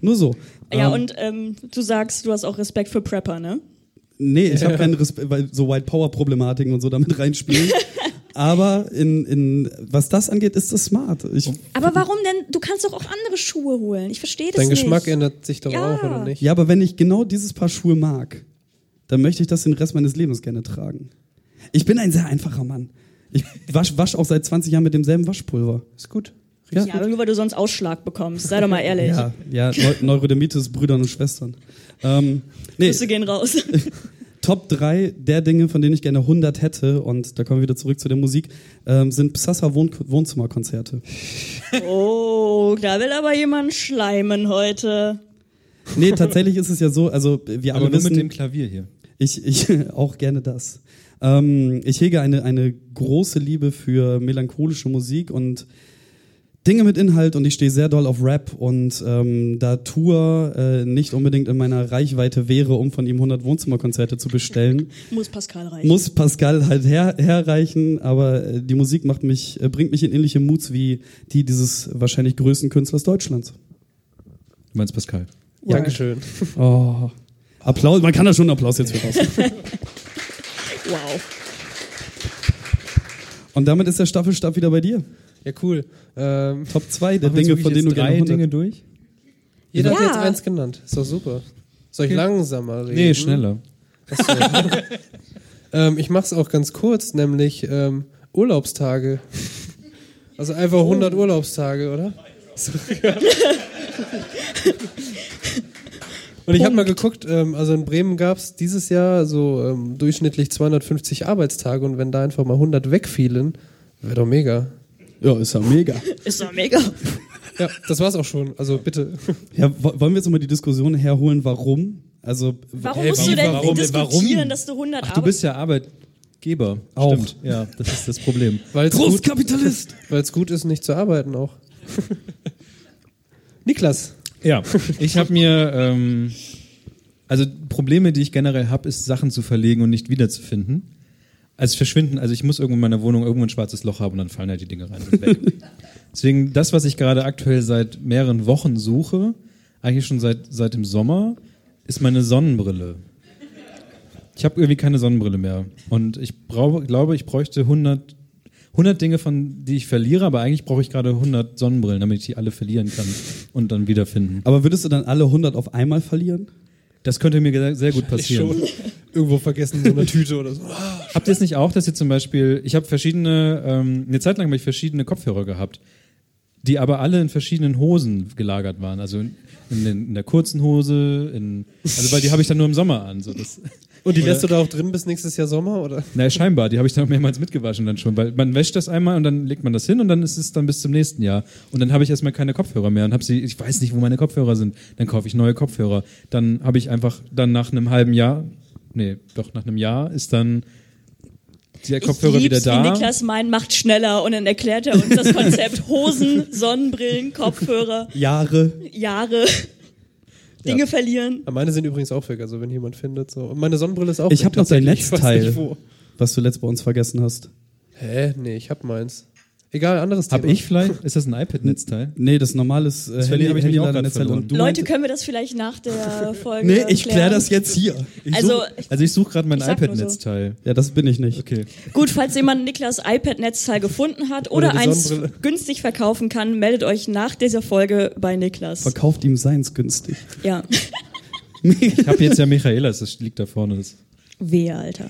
Nur so. Ja, Ähm, und ähm, du sagst, du hast auch Respekt für Prepper, ne? Nee, ich habe keinen Respekt, weil so White Power Problematiken und so damit reinspielen. Aber in, in was das angeht, ist das smart. Ich, Aber warum denn? Du kannst doch auch andere Schuhe holen. Ich verstehe das Dein nicht. Geschmack ändert sich doch Ja. auch, oder nicht? ja, aber wenn ich genau dieses Paar Schuhe mag, dann möchte ich das den Rest meines Lebens gerne tragen. Ich bin ein sehr einfacher Mann. Ich wasch, wasch auch seit 20 Jahren mit demselben Waschpulver. Ist gut. Ja, Ja, aber nur weil du sonst Ausschlag bekommst. Sei doch mal ehrlich. ja, ja Neu Neurodermitis, Brüdern und Schwestern. Ähm, nee, Grüße gehen raus. Top 3 der Dinge, von denen ich gerne 100 hätte, und da kommen wir wieder zurück zu der Musik, ähm, sind Psassa Wohn Wohnzimmerkonzerte. Oh, da will aber jemand schleimen heute. Nee, tatsächlich ist es ja so, also wir alle Aber nur wissen, mit dem Klavier hier. ich, ich auch gerne das. Ähm, ich hege eine, eine große Liebe für melancholische Musik und Dinge mit Inhalt und ich stehe sehr doll auf Rap und ähm, da Tour äh, nicht unbedingt in meiner Reichweite wäre, um von ihm 100 Wohnzimmerkonzerte zu bestellen, Muss Pascal reichen. muss Pascal halt her, herreichen, aber äh, die Musik macht mich, äh, bringt mich in ähnliche Moods wie die dieses wahrscheinlich größten Künstlers Deutschlands. Du meinst Pascal. Dankeschön. Oh. Applaus, man kann da schon einen Applaus jetzt für raus. Wow. Und damit ist der Staffelstab wieder bei dir. Ja, cool. Ähm, Top 2 der Dinge, von denen du gerne drei 100 Dinge durch? jeder hat Ja. jetzt eins genannt. Ist doch super. Soll ich Okay. langsamer reden? Nee, schneller. Achso. ähm, ich mach's auch ganz kurz, nämlich ähm, Urlaubstage. Also einfach 100 Urlaubstage, oder? So, ja. Und ich habe mal geguckt, ähm, also in Bremen gab's dieses Jahr so ähm, durchschnittlich 250 Arbeitstage und wenn da einfach mal 100 wegfielen, wäre doch mega. Ja, ist ja mega. Ist doch mega. Ja, das war's auch schon. Also bitte. Ja, wo- wollen wir jetzt mal die Diskussion herholen, warum? Also, Warum Hey, musst warum- du denn warum- diskutieren, warum? dass du 100 Ach, du bist ja Arbeitgeber. Auch. Stimmt. Ja, das ist das Problem. Großkapitalist! weil's gut ist, nicht zu arbeiten auch. Niklas. Ja, ich habe mir, ähm, also Probleme, die ich generell habe, ist Sachen zu verlegen und nicht wiederzufinden. Also verschwinden, also ich muss irgendwo in meiner Wohnung irgendwo ein schwarzes Loch haben und dann fallen halt die Dinge rein und weg. Deswegen, das, was ich gerade aktuell seit mehreren Wochen suche, eigentlich schon seit, seit dem Sommer, ist meine Sonnenbrille. Ich habe irgendwie keine Sonnenbrille mehr. Und ich brauche, glaube, ich bräuchte 100, 100 Dinge, von die ich verliere, aber eigentlich brauche ich gerade 100 Sonnenbrillen, damit ich die alle verlieren kann und dann wiederfinden. Aber würdest du dann alle 100 auf einmal verlieren? Das könnte mir sehr gut passieren. Schon irgendwo vergessen in so einer Tüte oder so. Habt ihr es nicht auch, dass ihr zum Beispiel, ich habe verschiedene, ähm, eine Zeit lang habe ich verschiedene Kopfhörer gehabt, die aber alle in verschiedenen Hosen gelagert waren. Also in, in, in der kurzen Hose, in, also weil die habe ich dann nur im Sommer an. So das, Und die Oder- lässt du da auch drin bis nächstes Jahr Sommer, oder? Naja, scheinbar. Die habe ich dann auch mehrmals mitgewaschen dann schon, weil man wäscht das einmal und dann legt man das hin und dann ist es dann bis zum nächsten Jahr. Und dann habe ich erstmal keine Kopfhörer mehr und habe sie, ich weiß nicht, wo meine Kopfhörer sind. Dann kaufe ich neue Kopfhörer. Dann habe ich einfach, dann nach einem halben Jahr, nee, doch nach einem Jahr ist dann der Kopfhörer ich wieder da. Wie Niklas meint, macht schneller und dann erklärt er uns das Konzept Hosen, Sonnenbrillen, Kopfhörer, Jahre. Jahre, Dinge verlieren. Ah, Meine sind übrigens auch weg, also wenn jemand findet. So. Und meine Sonnenbrille ist auch Ich weg. habe noch dein. Ich nicht, wo. was du letzt bei uns vergessen hast. Hä? Nee, ich hab meins. Egal, anderes Hab Thema. ich vielleicht? Ist das ein iPad-Netzteil? Nee, das normales äh, Das Handy, habe ich nämlich auch verloren. und du Leute, können wir das vielleicht nach der Folge Nee, ich klär klären? das jetzt hier. Ich Also, such, also ich suche gerade mein ich nur so. iPad-Netzteil. Ja, das bin ich nicht. Okay. Gut, falls jemand Niklas iPad-Netzteil gefunden hat oder, Oder eins Sonnenbrille. günstig verkaufen kann, meldet euch nach dieser Folge bei Niklas. Verkauft ihm seins günstig. Ja, Ich habe jetzt ja Michaelas, das liegt da vorne. Wehe, Alter.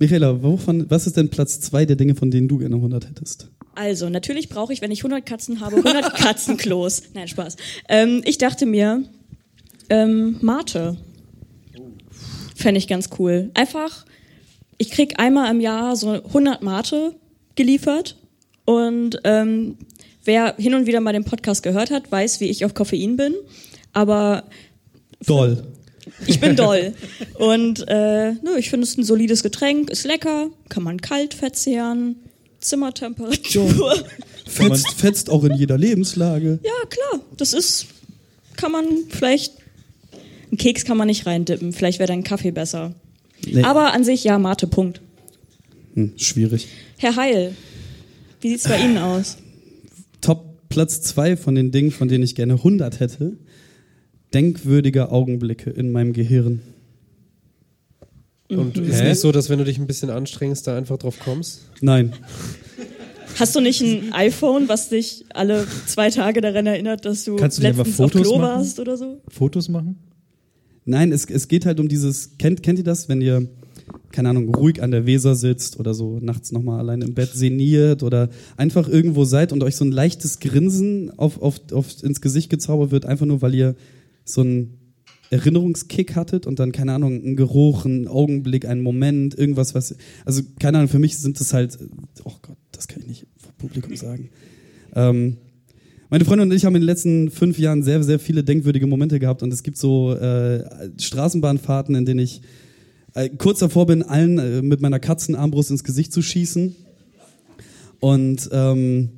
Michaela, wovon, was ist denn Platz zwei der Dinge, von denen du gerne 100 hättest? Also, natürlich brauche ich, wenn ich 100 Katzen habe, 100 Katzenklos. Nein, Spaß. Ähm, ich dachte mir, ähm, Mate. Fände ich ganz cool. Einfach, ich krieg einmal im Jahr so 100 Mate geliefert und ähm, wer hin und wieder mal den Podcast gehört hat, weiß, wie ich auf Koffein bin. Aber Doll. Ich bin doll. Und äh, nö, ich finde es ein solides Getränk, ist lecker, kann man kalt verzehren, Zimmertemperatur. Fetzt, fetzt auch in jeder Lebenslage. Ja, klar, das ist, kann man vielleicht, einen Keks kann man nicht reindippen, vielleicht wäre dann Kaffee besser. Nee. Aber an sich ja, Mate, Punkt. Hm, schwierig. Herr Heil, wie sieht's bei Ihnen aus? Top Platz zwei von den Dingen, von denen ich gerne 100 hätte. Denkwürdige Augenblicke in meinem Gehirn. Und Mhm. ist nicht so, dass wenn du dich ein bisschen anstrengst, da einfach drauf kommst? Nein. Hast du nicht ein iPhone, was dich alle zwei Tage daran erinnert, dass du Kannst du letztens einfach auf Fotos Klo machen? warst oder so? Fotos machen? Nein, es, es geht halt um dieses, kennt, kennt ihr das, wenn ihr, keine Ahnung, ruhig an der Weser sitzt oder so nachts nochmal allein im Bett seniert oder einfach irgendwo seid und euch so ein leichtes Grinsen auf, auf, auf ins Gesicht gezaubert wird, einfach nur, weil ihr so einen Erinnerungskick hattet und dann, keine Ahnung, ein Geruch, ein Augenblick, ein Moment, irgendwas, was, also, keine Ahnung, für mich sind es halt, oh Gott, das kann ich nicht vor Publikum sagen. Ähm, meine Freundin und ich haben in den letzten fünf Jahren sehr, sehr viele denkwürdige Momente gehabt und es gibt so äh, Straßenbahnfahrten, in denen ich äh, kurz davor bin, allen äh, mit meiner Katzenarmbrust ins Gesicht zu schießen. Und ähm,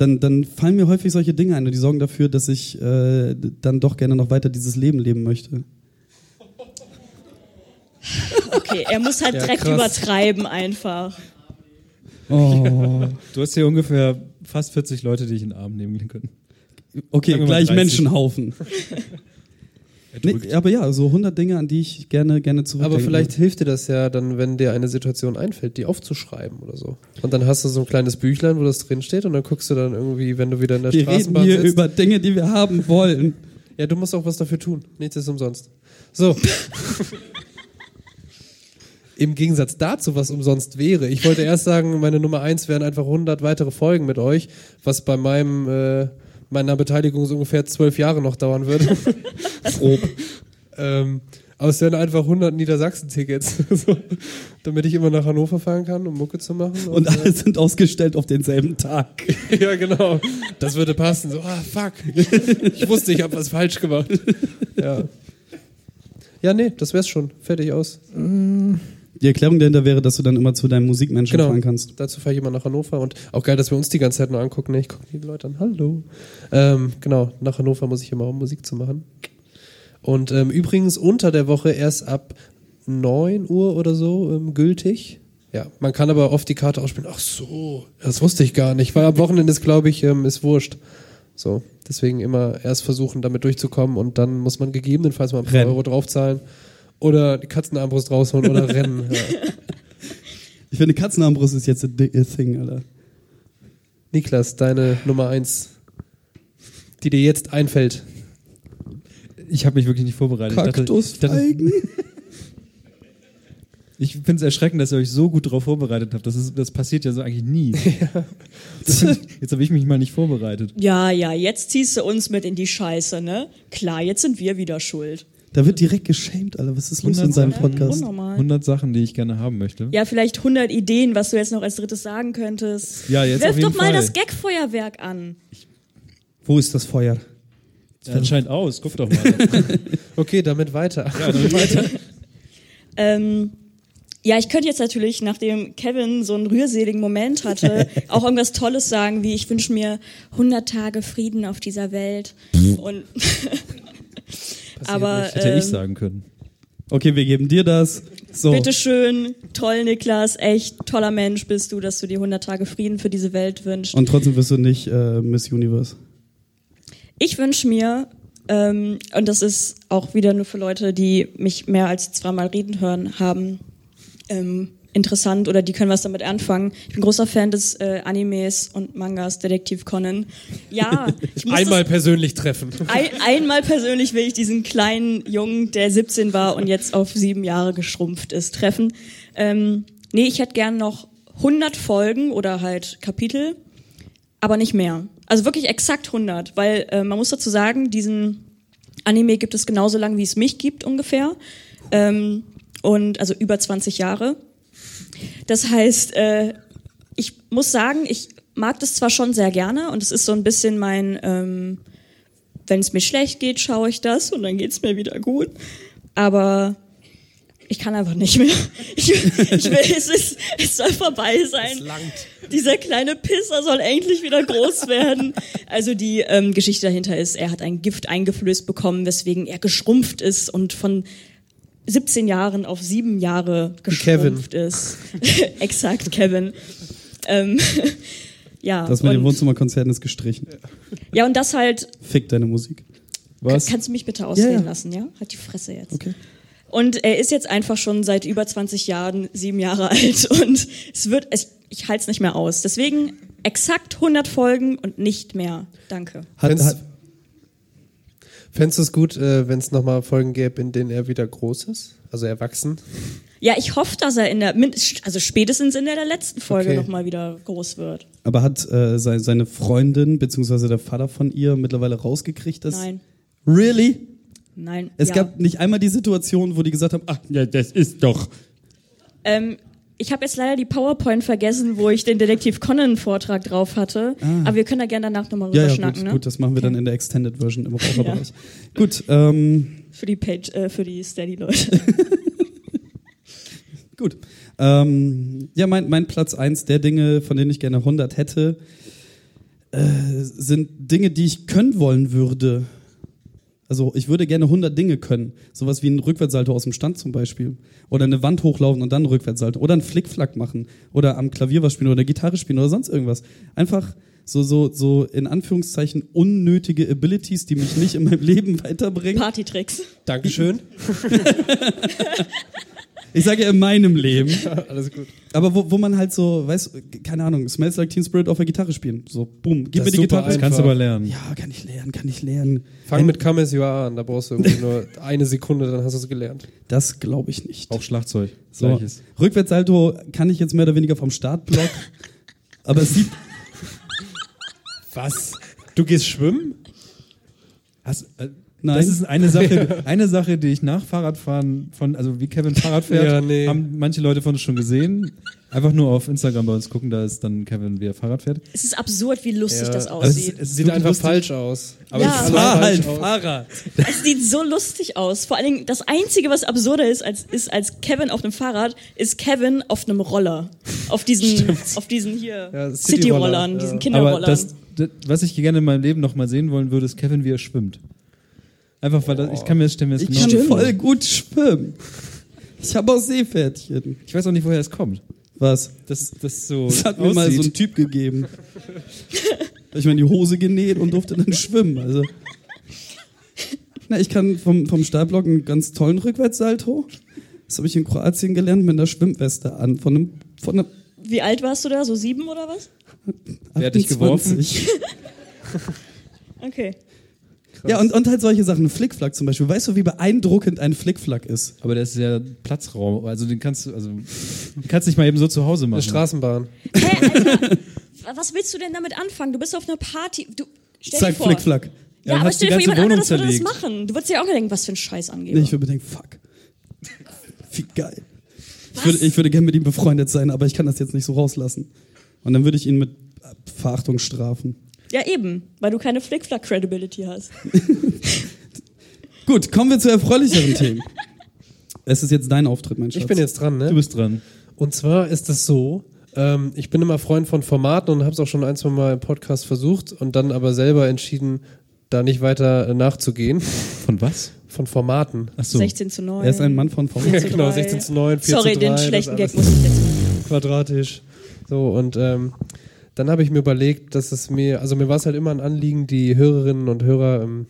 dann, dann fallen mir häufig solche Dinge ein und die sorgen dafür, dass ich äh, dann doch gerne noch weiter dieses Leben leben möchte. Okay, er muss halt Ja, direkt krass. übertreiben einfach. Oh. Du hast hier ungefähr fast 40 Leute, die ich in den Arm nehmen können. Okay, gleich 30. Menschenhaufen. Nee, aber ja, so 100 Dinge, an die ich gerne, gerne zurückdenke. Aber vielleicht hilft dir das ja dann, wenn dir eine Situation einfällt, die aufzuschreiben oder so. Und dann hast du so ein kleines Büchlein, wo das drin steht und dann guckst du dann irgendwie, wenn du wieder in der Wir reden Straßenbahn hier sitzt. über Dinge, die wir haben wollen. Ja, du musst auch was dafür tun. Nichts ist umsonst. So. Im Gegensatz dazu, was umsonst wäre. Ich wollte erst sagen, meine Nummer eins wären einfach 100 weitere Folgen mit euch, was bei meinem, äh, meiner Beteiligung so ungefähr zwölf Jahre noch dauern würde. Grob. ähm, aber es wären einfach 100 Niedersachsen-Tickets, so, damit ich immer nach Hannover fahren kann, um Mucke zu machen. Und äh, alle sind ausgestellt auf denselben Tag. ja, genau. Das würde passen. So, ah, fuck. Ich wusste, ich habe was falsch gemacht. Ja. Ja, nee, das wär's schon. Fertig aus. Die Erklärung dahinter wäre, dass du dann immer zu deinem Musikmenschen Genau. fahren kannst. Dazu fahre ich immer nach Hannover und auch geil, dass wir uns die ganze Zeit nur angucken. Ich gucke die Leute an. Hallo. Ähm, genau, nach Hannover muss ich immer, um Musik zu machen. Und ähm, übrigens unter der Woche erst ab 9 Uhr oder so ähm, gültig. Ja, man kann aber oft die Karte ausspielen. Ach so, das wusste ich gar nicht. Weil am Wochenende ist, glaube ich, ähm, ist wurscht. So, deswegen immer erst versuchen, damit durchzukommen und dann muss man gegebenenfalls mal ein paar Rennen. Euro draufzahlen. Oder die Katzenarmbrust rausholen oder rennen. Ja. Ich finde, Katzenarmbrust ist jetzt a di- a thing, Alter. Niklas, deine Nummer eins, die dir jetzt einfällt. Ich habe mich wirklich nicht vorbereitet. Kaktusfeigen? Ich finde es erschreckend, dass ihr euch so gut darauf vorbereitet habt. Das, ist, das passiert ja so eigentlich nie. Das ich- Jetzt habe ich mich mal nicht vorbereitet. Ja, ja, jetzt ziehst du uns mit in die Scheiße, ne? Klar, jetzt sind wir wieder schuld. Da wird direkt geschämt, Alter. Was ist los in seinem Podcast? Unnormal. 100 Sachen, die ich gerne haben möchte. Ja, vielleicht 100 Ideen, was du jetzt noch als drittes sagen könntest. Ja, jetzt Wirf auf jeden doch mal Fall. das Gagfeuerwerk an. Wo ist das Feuer? Ja, anscheinend aus, guck doch mal. Okay, damit weiter. ja, damit weiter. Ähm, ja, ich könnte jetzt natürlich, nachdem Kevin so einen rührseligen Moment hatte, auch irgendwas Tolles sagen, wie ich wünsche mir 100 Tage Frieden auf dieser Welt. Und aber Hätte ich ähm, sagen können. Okay, wir geben dir das. So. bitteschön, toll Niklas, echt toller Mensch bist du, dass du dir 100 Tage Frieden für diese Welt wünschst. Und trotzdem wirst du nicht äh, Miss Universe. Ich wünsche mir, ähm, und das ist auch wieder nur für Leute, die mich mehr als zweimal reden hören haben, ähm, interessant oder die können was damit anfangen. Ich bin großer Fan des äh, Animes und Mangas Detektiv Conan. Ja, ich muss Einmal persönlich treffen. ein, einmal persönlich will ich diesen kleinen Jungen, der 17 war und jetzt auf sieben Jahre geschrumpft ist, treffen. Ähm, nee, ich hätte gern noch 100 Folgen oder halt Kapitel, aber nicht mehr. Also wirklich exakt 100, weil äh, man muss dazu sagen, diesen Anime gibt es genauso lang, wie es mich gibt ungefähr. Ähm, und also über 20 Jahre. Das heißt, äh, ich muss sagen, ich mag das zwar schon sehr gerne und es ist so ein bisschen mein, ähm, wenn es mir schlecht geht, schaue ich das und dann geht's mir wieder gut. Aber ich kann einfach nicht mehr. Ich, ich will, es, ist, es soll vorbei sein. Dieser kleine Pisser soll endlich wieder groß werden. Also die ähm, Geschichte dahinter ist, er hat ein Gift eingeflößt bekommen, weswegen er geschrumpft ist und von 17 Jahren auf sieben Jahre geschrumpft ist. Exakt, Kevin. Ähm, ja, Das mit den und, Wohnzimmerkonzerten ist gestrichen. ja, und das halt Fick deine Musik. Was? Kannst du mich bitte ausreden ja. lassen, ja? Halt die Fresse jetzt. Okay. Und er ist jetzt einfach schon seit über 20 Jahren sieben Jahre alt und es wird, es, ich halte es nicht mehr aus. Deswegen exakt 100 Folgen und nicht mehr. Danke. Hat, hat, Fändest du es gut, äh, wenn es nochmal Folgen gäbe, in denen er wieder groß ist? Also erwachsen? Ja, ich hoffe, dass er in der, also spätestens in der, der letzten Folge Okay. nochmal wieder groß wird. aber hat äh, sei- seine Freundin beziehungsweise der Vater von ihr mittlerweile rausgekriegt, dass. Nein, Really? nein. Es ja. gab nicht einmal die Situation, wo die gesagt haben, ach ja, das ist doch. Ähm, ich habe jetzt leider die PowerPoint vergessen, wo ich den Detektiv Conan Vortrag drauf hatte. Aber wir können da gerne danach nochmal Ah. Ja, rüber ja, schnacken, gut, ne? gut, das machen wir dann in der Extended Version im Raucherbereich. Gut, ähm, Für die Page, äh, für die Steady-Leute. gut. Ähm, ja, mein, mein Platz eins der Dinge, von denen ich gerne 100 hätte, äh, sind Dinge, die ich können wollen würde. Also ich würde gerne 100 Dinge können. Sowas wie ein Rückwärtssalto aus dem Stand zum Beispiel. Oder eine Wand hochlaufen und dann ein Rückwärtssalto. Oder ein Flickflack machen. Oder am Klavier was spielen oder Gitarre spielen oder sonst irgendwas. Einfach so, so, so in Anführungszeichen unnötige Abilities, die mich nicht in meinem Leben weiterbringen. Partytricks. Dankeschön. Ich sage ja in meinem Leben. Alles gut. Aber wo, wo man halt so, weißt keine Ahnung, Smells Like Teen Spirit auf der Gitarre spielen. So, boom, gib Das mir die Gitarre. einfach. Kannst du aber lernen. Ja, kann ich lernen, kann ich lernen. Fang mit Come As You Are an, da brauchst du irgendwie nur eine Sekunde, dann hast du es gelernt. Das glaube ich nicht. Auch Schlagzeug. So, Gleiches. Rückwärtssalto kann ich jetzt mehr oder weniger vom Startblock. aber es sieht, Was? Du gehst schwimmen? Hast, äh, Nein. Das ist eine Sache, eine Sache, die ich nach Fahrradfahren von, also wie Kevin Fahrrad fährt, Ja, nee. haben manche Leute von uns schon gesehen. Einfach nur auf Instagram bei uns gucken, da ist dann Kevin, wie er Fahrrad fährt. Es ist absurd, wie lustig Ja, das es aussieht. es ist Sieht einfach lustig. falsch aus. Aber Ja. es Fahr halt aus. Fahrrad. Es sieht so lustig aus. Vor allen Dingen, das Einzige, was absurder ist, als, ist als Kevin auf einem Fahrrad, ist Kevin auf einem Roller. Auf diesen, auf diesen hier Ja, City-Rollern, City-Roller, diesen. Kinderrollern. Aber das, das, was ich gerne in meinem Leben noch mal sehen wollen würde, ist Kevin, wie er schwimmt. Einfach, weil das, ich kann mir das, stell mir das Ich genau kann vor. voll gut schwimmen. Ich habe auch Seepferdchen. Ich weiß auch nicht, woher es kommt. Was? Das, das so Das hat mir mal so ein Typ gegeben. Hab ich mir in die Hose genäht und durfte dann schwimmen. Also. Na, ich kann vom, vom Startblock einen ganz tollen Rückwärtssalto. Das habe ich in Kroatien gelernt mit einer Schwimmweste an. Von einem, von einem Wie alt warst du da? So sieben oder was? Wer hat dich geworfen? 28. Ja, und, und halt solche Sachen. Flickflack zum Beispiel. Weißt du, wie beeindruckend ein Flickflack ist? Aber der ist ja Platzraum. Also den kannst du, also den kannst du nicht mal eben so zu Hause machen. Eine Straßenbahn. Hä, Alter, was willst du denn damit anfangen? Du bist auf einer Party. Du, stell dir Zack, vor, Flickflack. Ja, dann aber stell dir vor, jemand Wohnung anderes würde das machen. Du würdest ja auch denken, was für ein Scheiß angeben. Nee, ich würde mir denken, fuck. Wie geil. Ich würde, ich würde gerne mit ihm befreundet sein, aber ich kann das jetzt nicht so rauslassen. Und dann würde ich ihn mit Verachtung strafen. Ja, eben, weil du keine Flickflack-Credibility hast. Gut, kommen wir zu erfreulicheren Themen. Es ist jetzt dein Auftritt, mein Schatz. Ich bin jetzt dran, ne? Du bist dran. Und zwar ist es so, ähm, ich bin immer Freund von Formaten und habe es auch schon ein, zwei Mal im Podcast versucht und dann aber selber entschieden, da nicht weiter äh, nachzugehen. Von was? Von Formaten. Ach so. 16 zu 9. Er ist ein Mann von Format. Ja, genau, 16 zu 9, 4 Sorry, zu 3. den schlechten Gag muss ich jetzt machen. Quadratisch. So, und ähm, dann habe ich mir überlegt, dass es mir, also mir war es halt immer ein Anliegen, die Hörerinnen und Hörer ähm,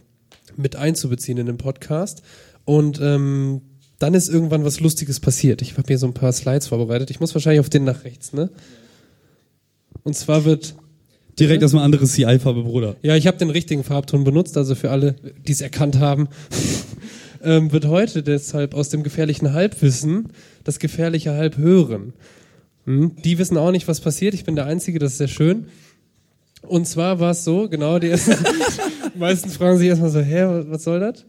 mit einzubeziehen in den Podcast. Und ähm, dann ist irgendwann was Lustiges passiert. Ich habe hier so ein paar Slides vorbereitet. Ich muss wahrscheinlich auf den nach rechts, ne? Und zwar wird Direkt erstmal andere CI-Farbe, Bruder. ja, ich habe den richtigen Farbton benutzt, also für alle, die es erkannt haben, ähm, wird heute deshalb aus dem gefährlichen Halbwissen das gefährliche Halbhören. Hm? Die wissen auch nicht, was passiert. Ich bin der Einzige, das ist sehr schön. Und zwar war es so, genau, die ersten, meisten fragen sich erstmal so, hä, was- soll das?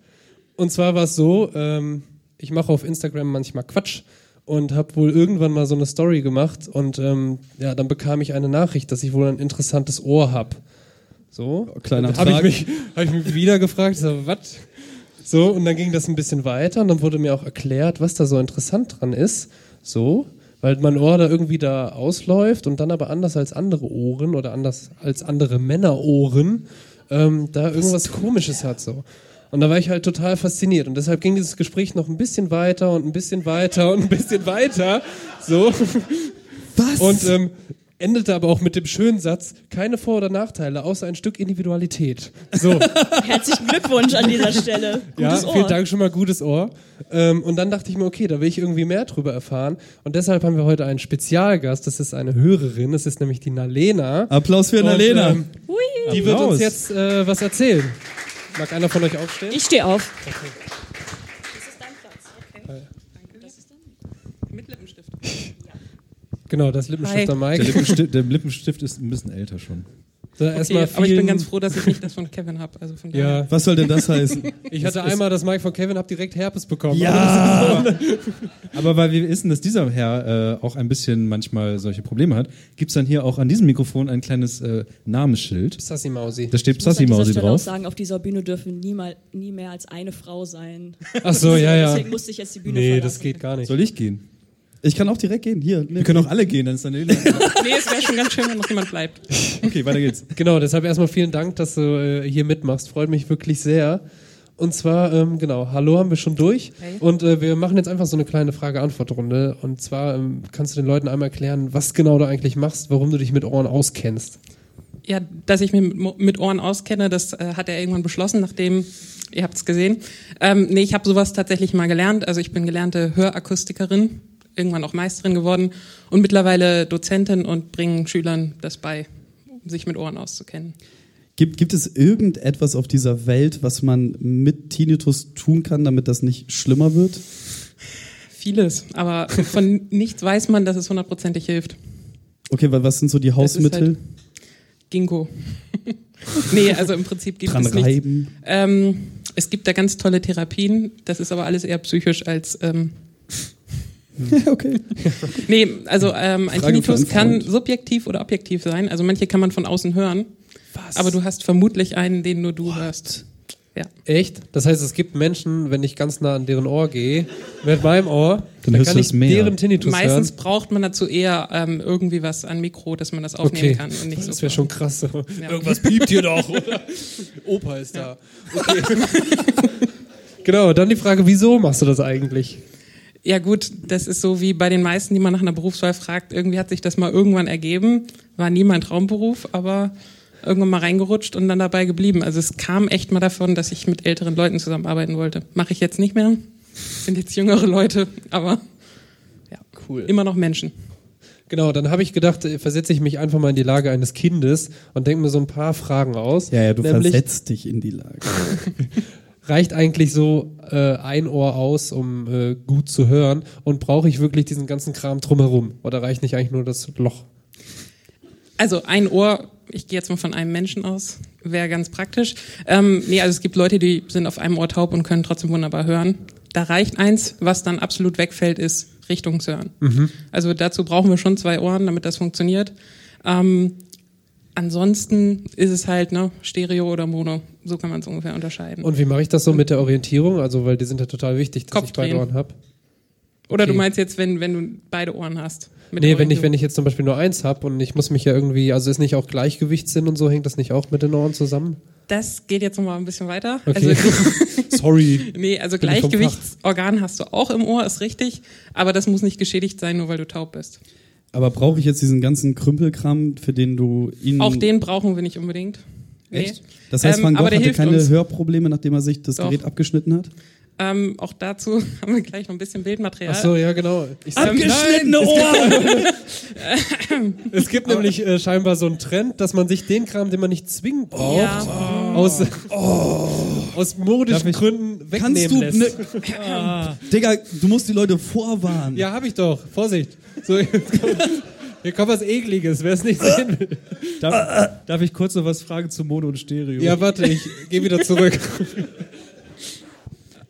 Und zwar war es so, ähm, ich mache auf Instagram manchmal Quatsch und habe wohl irgendwann mal so eine Story gemacht und ähm, ja, dann bekam ich eine Nachricht, dass ich wohl ein interessantes Ohr hab. So. Kleiner Habe ich, mich, hab ich mich wieder gefragt, so, was? So, und dann ging das ein bisschen weiter und dann wurde mir auch erklärt, was da so interessant dran ist. So, weil mein Ohr da irgendwie da ausläuft und dann aber anders als andere Ohren oder anders als andere Männerohren ähm, da irgendwas Komisches hat. So. Und da war ich halt total fasziniert. Und deshalb ging dieses Gespräch noch ein bisschen weiter und ein bisschen weiter und ein bisschen weiter. So. Was? Und ähm, endete aber auch mit dem schönen Satz, keine Vor- oder Nachteile, außer ein Stück Individualität. So. Herzlichen Glückwunsch an dieser Stelle. ja, Gutes vielen Ohr. Dank schon mal, gutes Ohr. Ähm, und dann dachte ich mir, okay, da will ich irgendwie mehr drüber erfahren. Und deshalb haben wir heute einen Spezialgast. Das ist eine Hörerin. Das ist nämlich die Nalena. Applaus für Und, Nalena. ähm, die wird uns jetzt äh, was erzählen. Mag einer von euch aufstehen? Ich stehe auf. Mit Genau, das Lippenstift Hi. am Mike. Der Lippenstift, der Lippenstift ist ein bisschen älter schon. So, Okay, aber ich bin ganz froh, dass ich nicht das von Kevin habe. Also von. Ja. Was soll denn das heißen? Ich hatte einmal das Mike von Kevin, hab direkt Herpes bekommen. Ja! Aber weil wir wissen, dass dieser Herr äh, auch ein bisschen manchmal solche Probleme hat, gibt's dann hier auch an diesem Mikrofon ein kleines äh, Namensschild. Sassi Mausi. Da steht Ich muss an Sassi dieser Mausi Stelle auch drauf. sagen, auf dieser Bühne dürfen niemals, nie mehr als eine Frau sein. Ach so, ja, ja. Deswegen musste ich jetzt die Bühne Nee, verlassen. das geht gar nicht. Soll ich gehen? Ich kann auch direkt gehen. Hier. Wir können auch alle gehen, dann ist dann Nee, es wäre schon ganz schön, wenn noch jemand bleibt. Okay, weiter geht's. Genau, deshalb erstmal vielen Dank, dass du äh, hier mitmachst. Freut mich wirklich sehr. Und zwar, ähm, genau, Hallo haben wir schon durch. Hey. Und äh, wir machen jetzt einfach so eine kleine Frage-Antwort-Runde. Und zwar ähm, kannst du den Leuten einmal erklären, was genau du eigentlich machst, warum du dich mit Ohren auskennst. Ja, dass ich mich mit, mit Ohren auskenne, das äh, hat er irgendwann beschlossen, nachdem, ihr habt es gesehen. Ähm, nee, ich habe sowas tatsächlich mal gelernt. Also ich bin gelernte Hörakustikerin, irgendwann auch Meisterin geworden und mittlerweile Dozentin und bringe Schülern das bei, um sich mit Ohren auszukennen. Gibt, gibt es irgendetwas auf dieser Welt, was man mit Tinnitus tun kann, damit das nicht schlimmer wird? Vieles, aber von nichts weiß man, dass es hundertprozentig hilft. Okay, wa- was sind so die ist Hausmittel? halt Ginkgo. nee, also im Prinzip gibt Dran es nichts. reiben. Ähm, es gibt da ganz tolle Therapien. Das ist aber alles eher psychisch als. Ähm, okay. nee, also ähm, ein Frage Tinnitus kann subjektiv oder objektiv sein. Also manche kann man von außen hören. Aber du hast vermutlich einen, den nur du hörst. Ja. Echt? Das heißt, es gibt Menschen, wenn ich ganz nah an deren Ohr gehe, mit meinem Ohr, Dann dann, kann du ich es mehr. deren Tinnitus Meistens hören. braucht man dazu eher ähm, irgendwie was an Mikro, dass man das aufnehmen Okay, kann. Und nicht das so wäre schon krass. Ja. Irgendwas piept hier doch, oder? Opa ist da. Okay. genau, dann die Frage, wieso machst du das eigentlich? Ja gut, das ist so wie bei den meisten, die man nach einer Berufswahl fragt. Irgendwie hat sich das mal irgendwann ergeben. War nie mein Traumberuf, aber irgendwann mal reingerutscht und dann dabei geblieben. Also es kam echt mal davon, dass ich mit älteren Leuten zusammenarbeiten wollte. Mache ich jetzt nicht mehr. Sind jetzt jüngere Leute, aber ja, Cool. immer noch Menschen. Genau, dann habe ich gedacht, äh, versetze ich mich einfach mal in die Lage eines Kindes und denke mir so ein paar Fragen aus. Ja, ja, du Nämlich, versetzt dich in die Lage. reicht eigentlich so äh, ein Ohr aus, um äh, gut zu hören? Und brauche ich wirklich diesen ganzen Kram drumherum? Oder reicht nicht eigentlich nur das Loch? Also ein Ohr, ich gehe jetzt mal von einem Menschen aus, wäre ganz praktisch. Ähm, nee, also es gibt Leute, die sind auf einem Ohr taub und können trotzdem wunderbar hören. Da reicht eins, was dann absolut wegfällt, ist Richtungshören. Mhm. Also dazu brauchen wir schon zwei Ohren, damit das funktioniert. Ähm, ansonsten ist es halt ne, Stereo oder Mono. So kann man es ungefähr unterscheiden. Und wie mache ich das so mit der Orientierung? Also, weil die sind ja total wichtig, dass ich beide. Ohren habe. Oder du okay. meinst jetzt, wenn, wenn du beide Ohren hast? Nee, wenn ich, wenn ich jetzt zum Beispiel nur eins habe und ich muss mich ja irgendwie, also ist nicht auch Gleichgewichtssinn und so, hängt das nicht auch mit den Ohren zusammen? Das geht jetzt nochmal ein bisschen weiter. Okay. Also, Sorry. nee, also Gleichgewichtsorgan hast du auch im Ohr, ist richtig. Aber das muss nicht geschädigt sein, nur weil du taub bist. Aber brauche ich jetzt diesen ganzen Krümpelkram, für den du ihn. Auch den brauchen wir nicht unbedingt. Nee. Echt? Das heißt, Ähm, Van Gogh aber der hatte keine uns. Hörprobleme, nachdem er sich das Doch. Gerät abgeschnitten hat? Ähm, auch dazu haben wir gleich noch ein bisschen Bildmaterial. Ach so, ja, genau. Ich Abgeschnittene Nein, Ohren! Es gibt nämlich äh, scheinbar so einen Trend, dass man sich den Kram, den man nicht zwingend braucht, Ja. aus, aus modischen Gründen Kannst wegnehmen du. lässt. Ne, Digga, du musst die Leute vorwarnen. Ja, hab ich doch. Vorsicht. So, hier kommt- was Ekliges, wer es nicht sehen will. Darf, darf ich kurz noch was fragen zu Mono und Stereo? Ja, warte, ich gehe wieder zurück.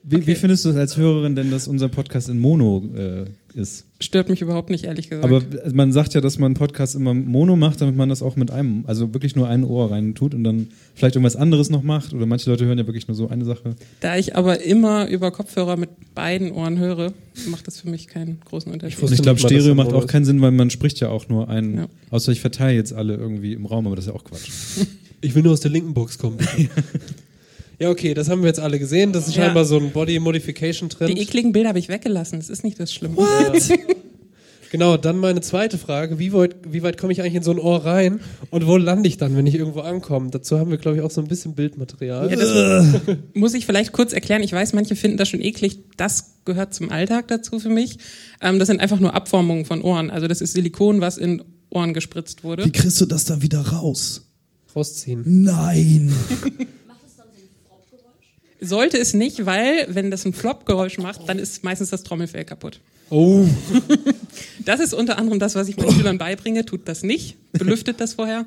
Wie, wie findest du es als Hörerin denn, dass unser Podcast in Mono äh, ist? Stört mich überhaupt nicht, ehrlich gesagt. Aber man sagt ja, dass man einen Podcast immer Mono macht, damit man das auch mit einem, also wirklich nur ein Ohr rein tut und dann vielleicht irgendwas anderes noch macht. Oder manche Leute hören ja wirklich nur so eine Sache. da ich aber immer über Kopfhörer mit beiden Ohren höre, macht das für mich keinen großen Unterschied. Und ich glaube, Stereo macht auch keinen Sinn, weil man spricht ja auch nur einen. Ja. Außer ich verteile jetzt alle irgendwie im Raum, aber das ist ja auch Quatsch. Ich will nur aus der linken Box kommen. ja, okay, das haben wir jetzt alle gesehen. Das ist Ja. scheinbar so ein Body Modification Trend. Die ekligen Bilder habe ich weggelassen. Das ist nicht das Schlimme. Genau, dann meine zweite Frage. Wie weit, wie weit komme ich eigentlich in so ein Ohr rein? Und wo lande ich dann, wenn ich irgendwo ankomme? Dazu haben wir, glaube ich, auch so ein bisschen Bildmaterial. Ja, das muss ich vielleicht kurz erklären. Ich weiß, manche finden das schon eklig. Das gehört zum Alltag dazu für mich. Ähm, das sind einfach nur Abformungen von Ohren. Also das ist Silikon, was in Ohren gespritzt wurde. Wie kriegst du das da wieder raus? Rausziehen. Nein. Sollte es nicht, weil wenn das ein Flop-Geräusch macht, dann ist meistens das Trommelfell kaputt. Oh. Das ist unter anderem das, was ich meinen Schülern beibringe. Tut das nicht, belüftet das vorher.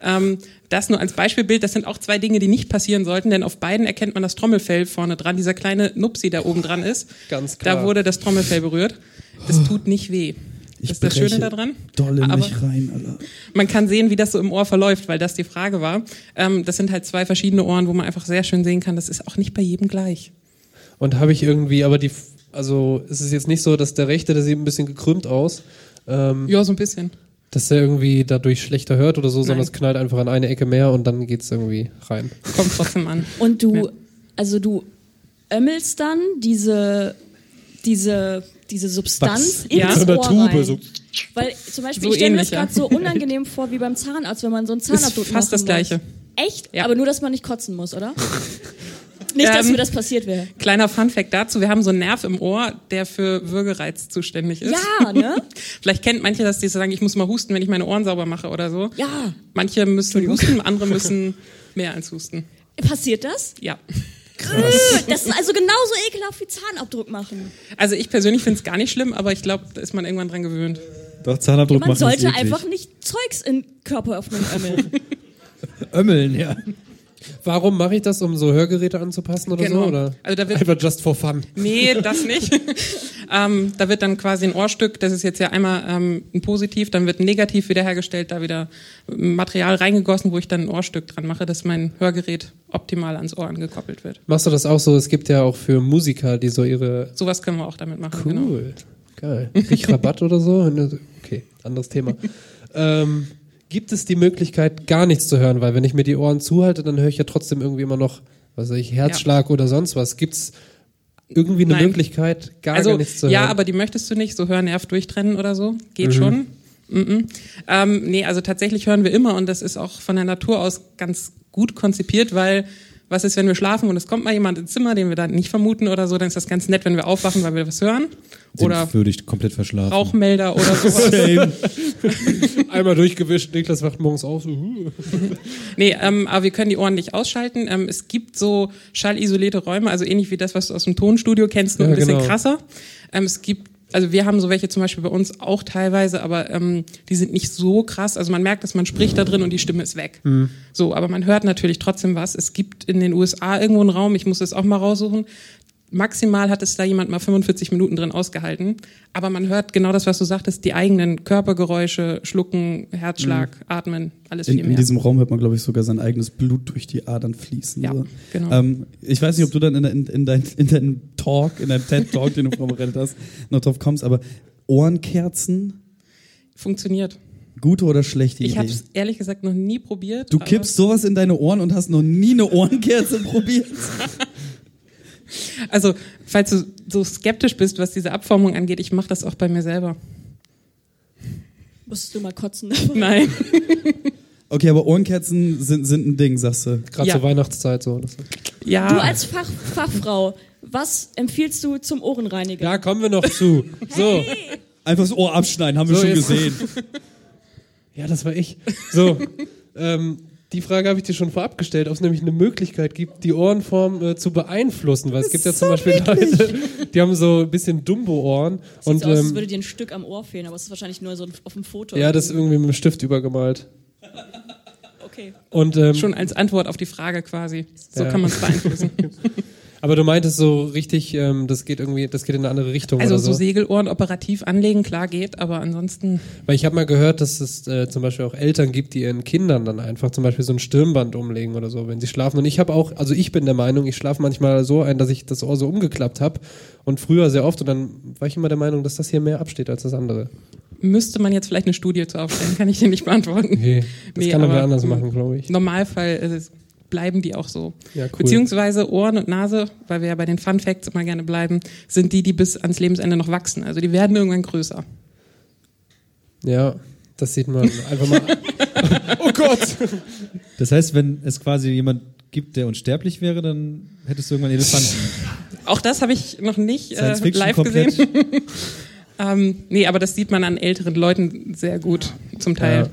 Ähm, das nur als Beispielbild. Das sind auch zwei Dinge, die nicht passieren sollten, denn auf beiden erkennt man das Trommelfell vorne dran. Dieser kleine Nupsi, der oben dran ist. Ganz klar. Da wurde das Trommelfell berührt. Das tut nicht weh. Ich das ist das Schöne daran. Doll in Aber mich rein, Alter. man kann sehen, wie das so im Ohr verläuft, weil das die Frage war. Ähm, das sind halt zwei verschiedene Ohren, wo man einfach sehr schön sehen kann, das ist auch nicht bei jedem gleich. Und habe ich irgendwie, aber die, also es ist jetzt nicht so, dass der rechte, der sieht ein bisschen gekrümmt aus, ähm, Ja, so ein bisschen. dass der irgendwie dadurch schlechter hört oder so, sondern Nein. es knallt einfach an eine Ecke mehr und dann geht's irgendwie rein. Kommt trotzdem an. Und du, Ja. also du ömmelst dann diese, diese, diese Substanz in Ja. das So eine Ohr Tube, rein. so. Weil zum Beispiel, So ich stelle mir das ja. gerade so unangenehm vor wie beim Zahnarzt, wenn man so einen Zahnabdruck fast das Gleiche. Muss. Echt? Ja. Aber nur, dass man nicht kotzen muss, oder? nicht, dass Ähm, mir das passiert wäre. Kleiner Funfact dazu, wir haben so einen Nerv im Ohr, der für Würgereiz zuständig ist. Ja, ne? Vielleicht kennt manche das, die sagen, ich muss mal husten, wenn ich meine Ohren sauber mache oder so. Ja. Manche müssen husten, andere müssen mehr als husten. Passiert das? Ja. Äh, Das ist also genauso ekelhaft wie Zahnabdruck machen. Also ich persönlich finde es gar nicht schlimm, aber ich glaube, da ist man irgendwann dran gewöhnt. Doch, Zahnabdruck Man machen sollte ist eklig. einfach nicht Zeugs in Körperöffnung ömmeln. ömmeln, ja. Warum mache ich das, um so Hörgeräte anzupassen oder Genau. so? Oder Also da wird- einfach just for fun. Nee, das nicht. ähm, da wird dann quasi ein Ohrstück, das ist jetzt ja einmal ähm, ein Positiv, dann wird ein Negativ wiederhergestellt, da wieder Material reingegossen, wo ich dann ein Ohrstück dran mache, dass mein Hörgerät optimal ans Ohr angekoppelt wird. Machst du das auch so? Es gibt ja auch für Musiker, die so ihre Sowas können wir auch damit machen. Genau. Cool. Geil. Krieg Rabatt oder so? Okay, anderes Thema. ähm, gibt es die Möglichkeit, gar nichts zu hören? Weil wenn ich mir die Ohren zuhalte, dann höre ich ja trotzdem irgendwie immer noch, was weiß ich, Herzschlag oder sonst was. Gibt's irgendwie eine Nein. Möglichkeit, gar, also, gar nichts zu hören? ja, aber die möchtest du nicht, so Hörnerv durchtrennen oder so. Geht Mhm. schon. Mhm. Ähm, nee, also tatsächlich hören wir immer und das ist auch von der Natur aus ganz gut konzipiert, weil was ist, wenn wir schlafen und es kommt mal jemand ins Zimmer, den wir dann nicht vermuten oder so, dann ist das ganz nett, wenn wir aufwachen, weil wir was hören. Oder würde ich komplett verschlafen. Rauchmelder oder sowas. Einmal durchgewischt, Niklas wacht morgens auf. So. Nee, ähm, aber wir können die Ohren nicht ausschalten. Ähm, es gibt so schallisolierte Räume, also ähnlich wie das, was du aus dem Tonstudio kennst, nur Ja, ein bisschen genau. krasser. Ähm, es gibt also wir haben so welche zum Beispiel bei uns auch teilweise, aber ähm, die sind nicht so krass. Also man merkt, dass man spricht da drin und die Stimme ist weg. Mhm. So, aber man hört natürlich trotzdem was. Es gibt in den USA irgendwo einen Raum, ich muss das auch mal raussuchen. Maximal hat es da jemand mal 45 Minuten drin ausgehalten. Aber man hört genau das, was du sagtest, die eigenen Körpergeräusche, Schlucken, Herzschlag, Atmen, alles In, viel in mehr. diesem Raum hört man, glaube ich, sogar sein eigenes Blut durch die Adern fließen. Ja, so. genau. Ähm, ich weiß nicht, ob du dann in, in, in, dein, in deinem Talk, in deinem TED-Talk, den du vorbereitet hast, noch drauf kommst, aber Ohrenkerzen, Funktioniert. gute oder schlechte Ich Idee? habe es ehrlich gesagt noch nie probiert. Du kippst sowas in deine Ohren und hast noch nie eine Ohrenkerze probiert? Also, falls du so skeptisch bist, was diese Abformung angeht, ich mache das auch bei mir selber. Musstest du mal kotzen? Nein. Okay, aber Ohrenkerzen sind, sind ein Ding, sagst du. Gerade Ja. zur Weihnachtszeit so. Ja. Du als Fach, Fachfrau, was empfiehlst du zum Ohrenreinigen? Da kommen wir noch zu. So. Einfach das Ohr abschneiden, haben wir So, schon gesehen. Ja, das war ich. So. ähm, die Frage habe ich dir schon vorab gestellt, ob es nämlich eine Möglichkeit gibt, die Ohrenform äh, zu beeinflussen. Weil es gibt ja zum Beispiel Leute, die haben so ein bisschen Dumbo-Ohren. Sieht Und so aus, als ähm, würde dir ein Stück am Ohr fehlen, aber es ist wahrscheinlich nur so auf dem Foto. ja, das ist irgendwie mit einem Stift übergemalt. Okay. Und, ähm, Schon als Antwort auf die Frage quasi. So Ja. kann man es beeinflussen. Aber du meintest so richtig, ähm, das geht irgendwie, das geht in eine andere Richtung. Also so so Segelohren operativ anlegen, klar geht, aber ansonsten. Weil ich habe mal gehört, dass es äh, zum Beispiel auch Eltern gibt, die ihren Kindern dann einfach zum Beispiel so ein Stirnband umlegen oder so, wenn sie schlafen. Und ich habe auch, also ich bin der Meinung, ich schlafe manchmal so ein, dass ich das Ohr so umgeklappt habe und früher sehr oft und dann war ich immer der Meinung, dass das hier mehr absteht als das andere. Müsste man jetzt vielleicht eine Studie zu aufstellen, kann ich dir nicht beantworten. Okay, das Nee, kann man anders machen, glaube ich. Normalfall ist es, bleiben die auch so. Ja, cool. Beziehungsweise Ohren und Nase, weil wir ja bei den Fun Facts immer gerne bleiben, sind die, die bis ans Lebensende noch wachsen. Also die werden irgendwann größer. Ja, das sieht man einfach mal. oh Gott! Das heißt, wenn es quasi jemand gibt, der unsterblich wäre, dann hättest du irgendwann Elefanten. Auch das habe ich noch nicht äh, live komplett. gesehen. ähm, nee, aber das sieht man an älteren Leuten sehr gut zum Teil. Ja.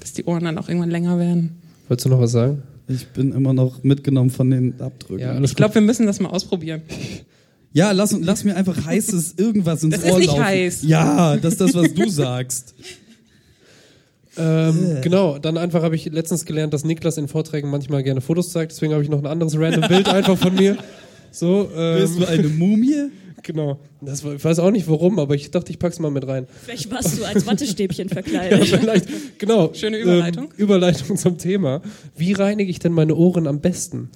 Dass die Ohren dann auch irgendwann länger werden. Wolltest du noch was sagen? Ich bin immer noch mitgenommen von den Abdrücken. Ja, Ja, Ich glaube, wir müssen das mal ausprobieren. lass, lass mir einfach heißes irgendwas ins Das ist Ohr nicht laufen. heiß. Ja, das ist das, was du sagst. Ähm, genau, dann einfach habe ich letztens gelernt, dass Niklas in Vorträgen manchmal gerne Fotos zeigt, deswegen habe ich noch ein anderes random Bild einfach von mir. So, ähm, Bist du eine Mumie? Genau. Das war, ich weiß auch nicht warum, aber ich dachte, ich pack's mal mit rein. Vielleicht warst du als Wattestäbchen Ja, verkleidet. vielleicht. Genau. Schöne Überleitung. Ähm, Überleitung zum Thema. Wie reinige ich denn meine Ohren am besten?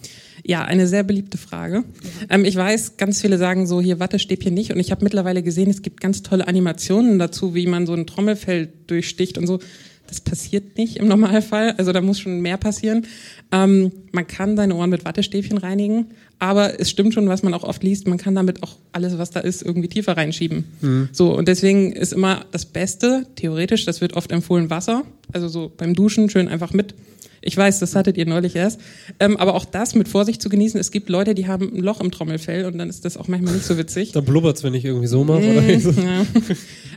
Ja, eine sehr beliebte Frage. Ähm, ich weiß, ganz viele sagen so, hier Wattestäbchen nicht. Und ich habe mittlerweile gesehen, es gibt ganz tolle Animationen dazu, wie man so ein Trommelfell durchsticht und so. Das passiert nicht im Normalfall. Also da muss schon mehr passieren. Ähm, man kann seine Ohren mit Wattestäbchen reinigen. Aber es stimmt schon, was man auch oft liest, man kann damit auch alles, was da ist, irgendwie tiefer reinschieben. Mhm. So, und deswegen ist immer das Beste, theoretisch, das wird oft empfohlen, Wasser. Also so beim Duschen schön einfach mit. Ich weiß, das hattet ihr neulich erst. Ähm, aber auch das mit Vorsicht zu genießen. Es gibt Leute, die haben ein Loch im Trommelfell und dann ist das auch manchmal nicht so witzig. Da blubbert's, wenn ich irgendwie so mache. Mm, oder so. ja.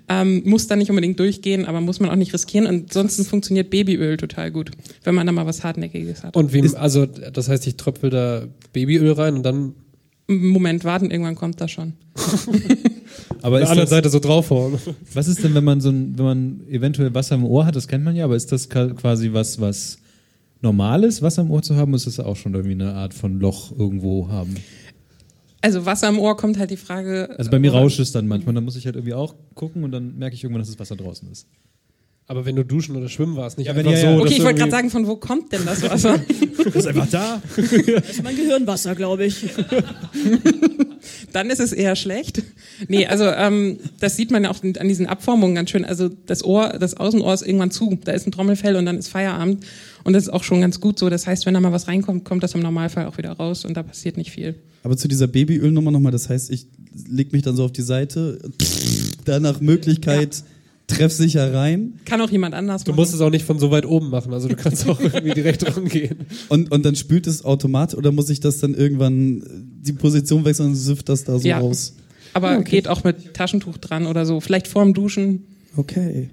ähm, muss dann nicht unbedingt durchgehen, aber muss man auch nicht riskieren. Ansonsten funktioniert Babyöl total gut, wenn man da mal was Hartnäckiges hat. Und wie, also, das heißt, ich tröpfel da Babyöl rein und dann Moment warten, irgendwann kommt das schon. Aber auf der anderen Seite so draufhauen. was ist denn, wenn man so ein, wenn man eventuell Wasser im Ohr hat, das kennt man ja, aber ist das quasi was, was normales, Wasser im Ohr zu haben, muss es auch schon irgendwie eine Art von Loch irgendwo haben? Also Wasser im Ohr kommt halt die Frage. Also bei mir äh, rauscht es dann manchmal, dann muss ich halt irgendwie auch gucken und dann merke ich irgendwann, dass das Wasser draußen ist. Aber wenn du duschen oder schwimmen warst, nicht Ja, wenn- einfach ja, ja. so. Okay, ich wollte gerade sagen, von wo kommt denn das Wasser? Das ist einfach da. Das ist mein Gehirnwasser, glaube ich. Dann ist es eher schlecht. Nee, also ähm, das sieht man ja auch an diesen Abformungen ganz schön. Also das Ohr, das Außenohr ist irgendwann zu. Da ist ein Trommelfell und dann ist Feierabend. Und das ist auch schon ganz gut so. Das heißt, wenn da mal was reinkommt, kommt das im Normalfall auch wieder raus und da passiert nicht viel. Aber zu dieser Babyölnummer nochmal, das heißt, ich leg mich dann so auf die Seite, dann nach Möglichkeit treffsicher rein Kann auch jemand anders Du machen. musst es auch nicht von so weit oben machen, also du kannst auch irgendwie direkt rangehen. und, und dann spült es automatisch oder muss ich das dann irgendwann die Position wechseln und süfft das da so Ja. raus? Aber geht auch mit Taschentuch dran oder so. Vielleicht vorm Duschen. Okay.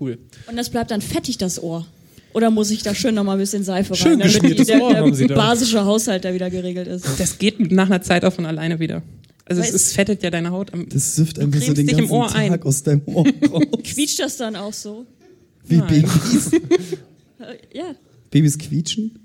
Cool. Und das bleibt dann fettig, das Ohr. Oder muss ich da schön nochmal ein bisschen Seife Schön rein, damit die, der, der da. basische Haushalt da wieder geregelt ist? Das geht nach einer Zeit auch von alleine wieder. Also es, es fettet ja deine Haut am. Das süfft so cremst den ganzen Ohr ein. Tag aus deinem Ohr raus. Quietscht das dann auch so? Wie Nein. Babys. Ja, Babys quietschen?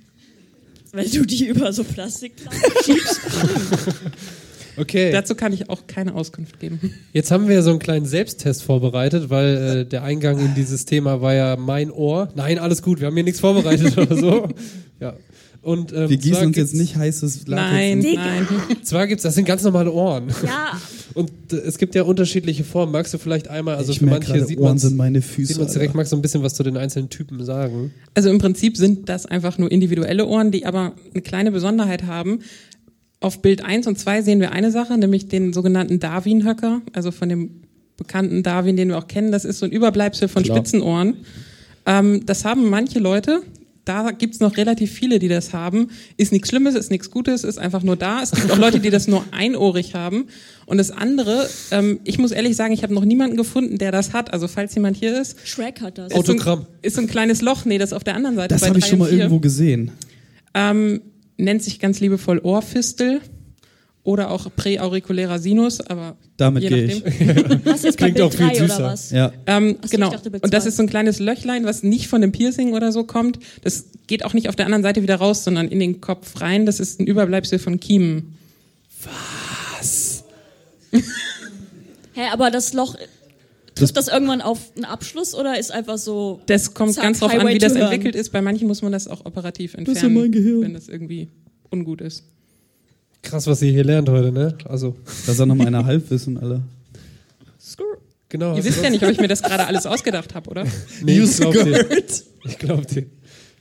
weil du die über so Plastikplatten schiebst. Okay. Dazu kann ich auch keine Auskunft geben. Jetzt haben wir so einen kleinen Selbsttest vorbereitet, weil äh, der Eingang in dieses Thema war ja mein Ohr. Nein, alles gut, wir haben hier nichts vorbereitet oder so. Ja. Und, ähm, Wir gießen uns jetzt nicht heißes Latex Nein, in- nein. Zwar gibt's, das sind ganz normale Ohren. Ja, Und äh, es gibt ja unterschiedliche Formen. Magst du vielleicht einmal, also ich für merke manche gerade, sieht Ohren man sind meine Füße. sieht man's direkt, magst du ein bisschen was zu den einzelnen Typen sagen? Also im Prinzip sind das einfach nur individuelle Ohren, die aber eine kleine Besonderheit haben. Auf Bild 1 und 2 sehen wir eine Sache, nämlich den sogenannten Darwin-Höcker, also von dem bekannten Darwin, den wir auch kennen. Das ist so ein Überbleibsel von Klar. Spitzenohren. Ähm, das haben manche Leute. Da gibt's noch relativ viele, die das haben. Ist nichts Schlimmes, ist nichts Gutes, ist einfach nur da. Es gibt auch Leute, die das nur einohrig haben. Und das andere, ähm, ich muss ehrlich sagen, ich habe noch niemanden gefunden, der das hat. Also falls jemand hier ist, Shrek hat das. ist so, Autogramm. ein, ist so ein kleines Loch. Nee, das ist auf der anderen Seite. Das habe ich schon mal irgendwo gesehen. Ähm, nennt sich ganz liebevoll Ohrfistel oder auch präaurikulärer Sinus, aber Damit je gehe nachdem. Was ist bei Klingt auch viel 3 oder süßer. was? Ja. Ähm, Ach so, genau. ich dachte, und das ist so ein kleines Löchlein, was nicht von dem Piercing oder so kommt. Das geht auch nicht auf der anderen Seite wieder raus, sondern in den Kopf rein. Das ist ein Überbleibsel von Kiemen. Hä, aber das Loch, trifft das irgendwann auf einen Abschluss oder ist einfach so... Das kommt Zack, ganz drauf an, Highway wie das Hell. entwickelt ist. Bei manchen muss man das auch operativ ist entfernen, ja mein Gehirn. wenn das irgendwie ungut ist. Krass, was ihr hier lernt heute, ne? Also, Das ist auch nochmal eine Halbwissen, alle. genau. Ihr hast wisst ja nicht, ob ich mir das gerade alles ausgedacht habe, oder? Nee, You ich glaub dir. Ich glaub dir.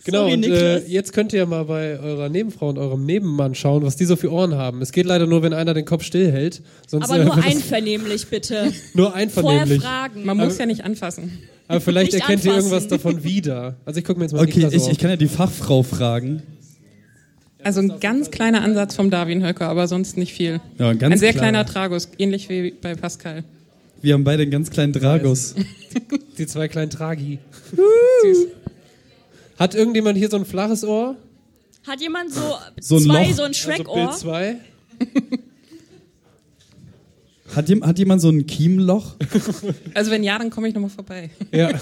Genau, Sorry, und äh, jetzt könnt ihr mal bei eurer Nebenfrau und eurem Nebenmann schauen, was die so für Ohren haben. Es geht leider nur, wenn einer den Kopf stillhält. Sonst, Aber nur einvernehmlich, bitte. nur Vorher einvernehmlich. fragen. Man muss ja nicht anfassen. Aber vielleicht Nicht erkennt ihr anfassen. irgendwas davon wieder. Also ich gucke mir jetzt mal Okay, Niklas ich, Ohr. ich kann ja die Fachfrau fragen. Also ein ganz kleiner Ansatz vom Darwin-Höcker, aber sonst nicht viel. Ja, ein ganz ein sehr kleiner. kleiner Tragus, ähnlich wie bei Pascal. Wir haben beide einen ganz kleinen Dragos. Die zwei kleinen Tragi. Süß. Hat irgendjemand hier so ein flaches Ohr? Hat jemand so, So ein zwei, Loch. so ein Also Bild Shrek-Ohr? 2. Hat, jem- hat jemand so ein Kiemloch? Also wenn ja, dann komme ich nochmal vorbei. Ja.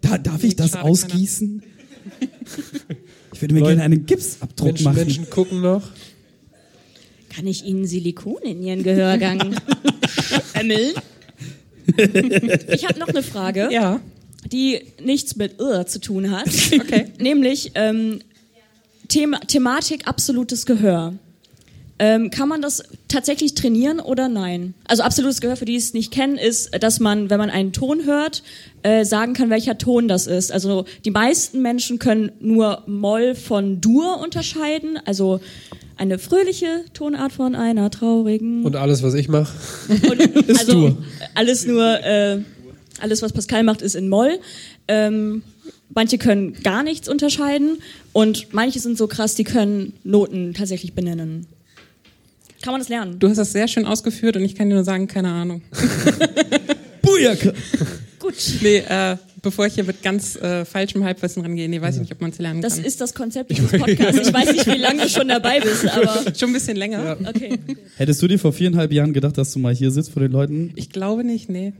Da, darf ich das Schade, ausgießen? Ich würde mir Leute, gerne einen Gipsabdruck Menschen, machen. Menschen gucken noch. Kann ich Ihnen Silikon in Ihren Gehörgang schimmeln? Ich habe noch eine Frage, Ja. Die nichts mit Irr zu tun hat. Okay. Nämlich ähm, Thema, Thematik absolutes Gehör. Ähm, kann man das tatsächlich trainieren oder nein? Also absolutes Gehör, für die es nicht kennen, ist, dass man, wenn man einen Ton hört, äh, sagen kann, welcher Ton das ist. Also die meisten Menschen können nur Moll von Dur unterscheiden, also eine fröhliche Tonart von einer traurigen. Und alles, was ich mache. Ist also Dur. alles nur, äh, alles was Pascal macht, ist in Moll. Ähm, manche können gar nichts unterscheiden und manche sind so krass, die können Noten tatsächlich benennen. Kann man das lernen? Du hast das sehr schön ausgeführt und ich kann dir nur sagen, keine Ahnung. Bujaka. Gut. Nee, äh, bevor ich hier mit ganz äh, falschem Halbwissen rangehe, nee, weiß ich nicht, ob man es lernen Das kann. ist das Konzept dieses Podcasts. Ich weiß nicht, wie lange du schon dabei bist, aber Schon ein bisschen länger. okay. Hättest du dir vor viereinhalb Jahren gedacht, dass du mal hier sitzt vor den Leuten? Ich glaube nicht, nee.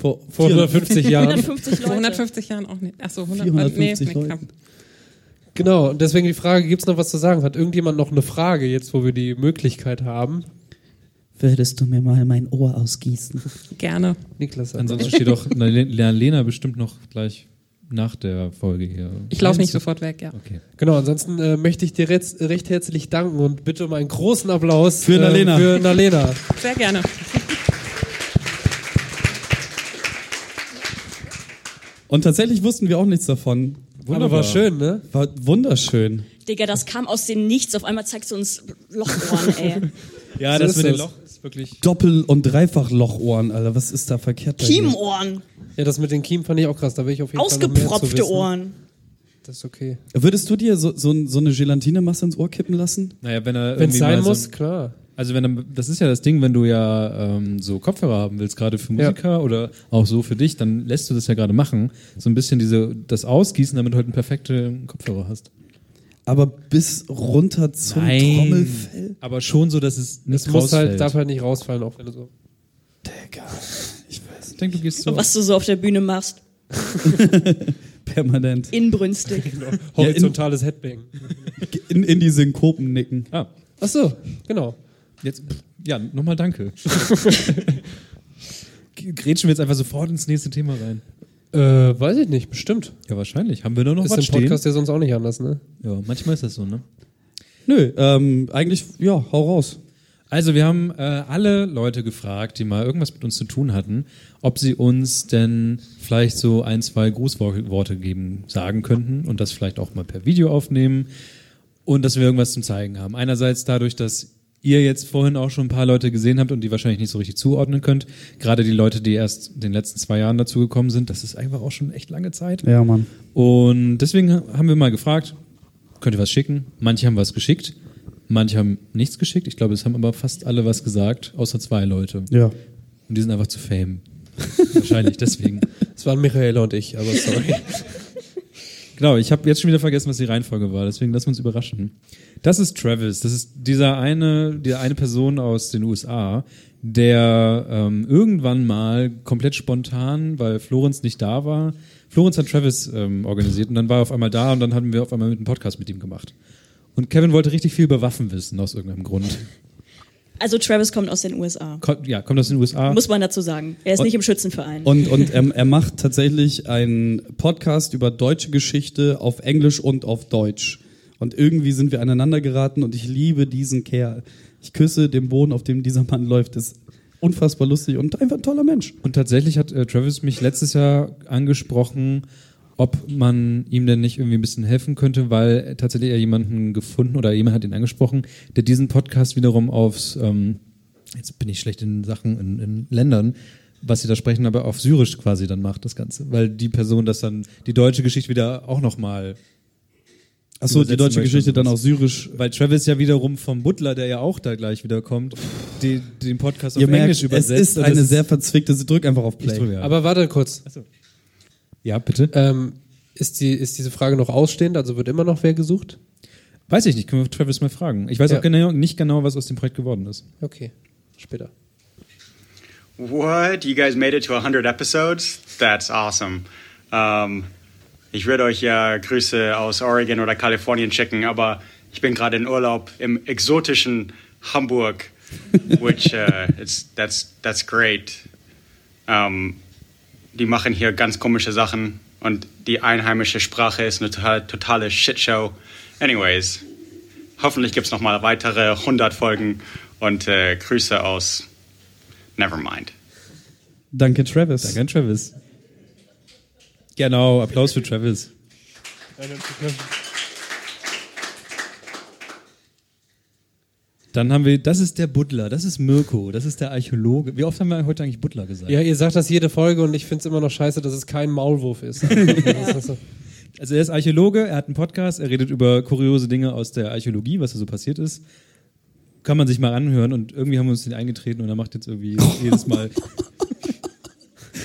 Vor, Vor 150 Jahren. 150 Vor Leute. 150 Jahren auch nicht. Achso, 100, 450 nee, knapp. Genau, und deswegen die Frage, gibt es noch was zu sagen? Hat irgendjemand noch eine Frage jetzt, wo wir die Möglichkeit haben? Würdest du mir mal mein Ohr ausgießen? Gerne. Niklas. hat Ansonsten steht doch na, Le- Lena bestimmt noch gleich nach der Folge hier. Ich laufe nicht sofort weg, ja. Okay. Genau, ansonsten äh, möchte ich dir recht, recht herzlich danken und bitte um einen großen Applaus Für Nalena. Äh, für Nalena. Sehr gerne. Und tatsächlich wussten wir auch nichts davon. Aber war schön, ne? War wunderschön. Digga, das kam aus dem Nichts. Auf einmal zeigst du uns Lochohren, ey. Ja, So das ist mit dem. Loch ist wirklich Doppel- und Dreifach-Lochohren, Alter. Was ist da verkehrt? Kiemenohren. Ja, das mit den Kiemen fand ich auch krass. Da will ich auf jeden Fall mehr zu Ausgepropfte. Ohren. Das ist okay. Würdest du dir so, so, so eine Gelatinemasse ins Ohr kippen lassen? Naja, wenn er Wenn es sein mal muss, so, klar. Also wenn das ist ja das Ding, wenn du ja ähm, so Kopfhörer haben willst, gerade für Ja. Musiker oder auch so für dich, dann lässt du das ja gerade machen. So ein bisschen diese das Ausgießen, damit du halt einen perfekten Kopfhörer hast. aber bis runter zum Trommelfell. Aber schon so, dass es nicht Das muss halt, darf halt nicht rausfallen, auch wenn du so. Ich weiß. ich denke, du gehst so. Und was du so auf der Bühne machst. Permanent. Inbrünstig. Horizontales Headbang. In, in die Synkopen nicken. Ah, Ach so, genau. Jetzt, ja, nochmal danke. Grätschen wir jetzt einfach sofort ins nächste Thema rein. Äh, weiß ich nicht, bestimmt. Ja, wahrscheinlich. Haben wir nur noch Ist was stehen? Podcast ja sonst auch nicht anders, ne? Ja, manchmal ist das so, ne? Nö, ähm, eigentlich, ja, hau raus. Also wir haben äh, alle Leute gefragt, die mal irgendwas mit uns zu tun hatten, ob sie uns denn vielleicht so ein, zwei Grußworte geben, sagen könnten und das vielleicht auch mal per Video aufnehmen und dass wir irgendwas zum Zeigen haben. Einerseits dadurch, dass ihr jetzt vorhin auch schon ein paar Leute gesehen habt und die wahrscheinlich nicht so richtig zuordnen könnt. Gerade die Leute, die erst in den letzten zwei Jahren dazu gekommen sind, das ist einfach auch schon echt lange Zeit. Ja, Mann. Und deswegen haben wir mal gefragt, könnt ihr was schicken? Manche haben was geschickt, manche haben nichts geschickt. Ich glaube, es haben aber fast alle was gesagt, außer zwei Leute. Ja. Und die sind einfach zu fame. Wahrscheinlich deswegen. Das waren Michaela und ich, aber sorry. Genau, ich habe jetzt schon wieder vergessen, was die Reihenfolge war, deswegen lassen wir uns überraschen. Das ist Travis, das ist dieser eine, die eine Person aus den USA, der ähm, irgendwann mal komplett spontan, weil Florenz nicht da war, Florenz hat Travis ähm, organisiert und dann war er auf einmal da und dann haben wir auf einmal mit einem Podcast mit ihm gemacht. Und Kevin wollte richtig viel über Waffen wissen, aus irgendeinem Grund. Also Travis kommt aus den USA. Ko ja, kommt aus den USA. Muss man dazu sagen. Er ist Und- nicht im Schützenverein. Und, und er, er macht tatsächlich einen Podcast über deutsche Geschichte auf Englisch und auf Deutsch. Und irgendwie sind wir aneinander geraten und ich liebe diesen Kerl. Ich küsse den Boden, auf dem dieser Mann läuft. Das ist unfassbar lustig und einfach ein toller Mensch. Und tatsächlich hat äh, Travis mich letztes Jahr angesprochen, ob man ihm denn nicht irgendwie ein bisschen helfen könnte, weil tatsächlich er jemanden gefunden oder jemand hat ihn angesprochen, der diesen Podcast wiederum aufs, ähm, jetzt bin ich schlecht in Sachen, in, in Ländern, was sie da sprechen, aber auf Syrisch quasi dann macht das Ganze, weil die Person das dann, die deutsche Geschichte wieder auch nochmal Achso, die deutsche Geschichte dann auf Syrisch. Weil Travis ja wiederum vom Butler, der ja auch da gleich wieder kommt, die, den Podcast auf Ihr merkt, Englisch es übersetzt. ist und eine das sehr verzwickte, drück einfach auf Play. Drücke, ja. Aber warte kurz. Ja, bitte. Ähm, ist, die, ist diese Frage noch ausstehend? Also wird immer noch wer gesucht? Weiß ich nicht, können wir Travis mal fragen. Ich weiß Ja. auch genau, nicht genau, was aus dem Projekt geworden ist. Okay, später. What? You guys made it to 100 episodes? That's awesome. Um, ich würde euch ja Grüße aus Oregon oder Kalifornien schicken, aber ich bin gerade in Urlaub im exotischen Hamburg, which uh, it's, that's, that's great. Um, die machen hier ganz komische Sachen und die einheimische Sprache ist eine totale, totale Shitshow. Anyways, hoffentlich gibt es noch mal weitere 100 Folgen und äh, Grüße aus Nevermind. Danke, Travis. Danke an Travis. Genau, Applaus für Travis. Dann haben wir, das ist der Butler, das ist Mirko, das ist der Archäologe. Wie oft haben wir heute eigentlich Butler gesagt? Ja, ihr sagt das jede Folge und ich finde es immer noch scheiße, dass es kein Maulwurf ist. Also er ist Archäologe, er hat einen Podcast, er redet über kuriose Dinge aus der Archäologie, was da so passiert ist. Kann man sich mal anhören und irgendwie haben wir uns den eingetreten und er macht jetzt irgendwie jedes Mal.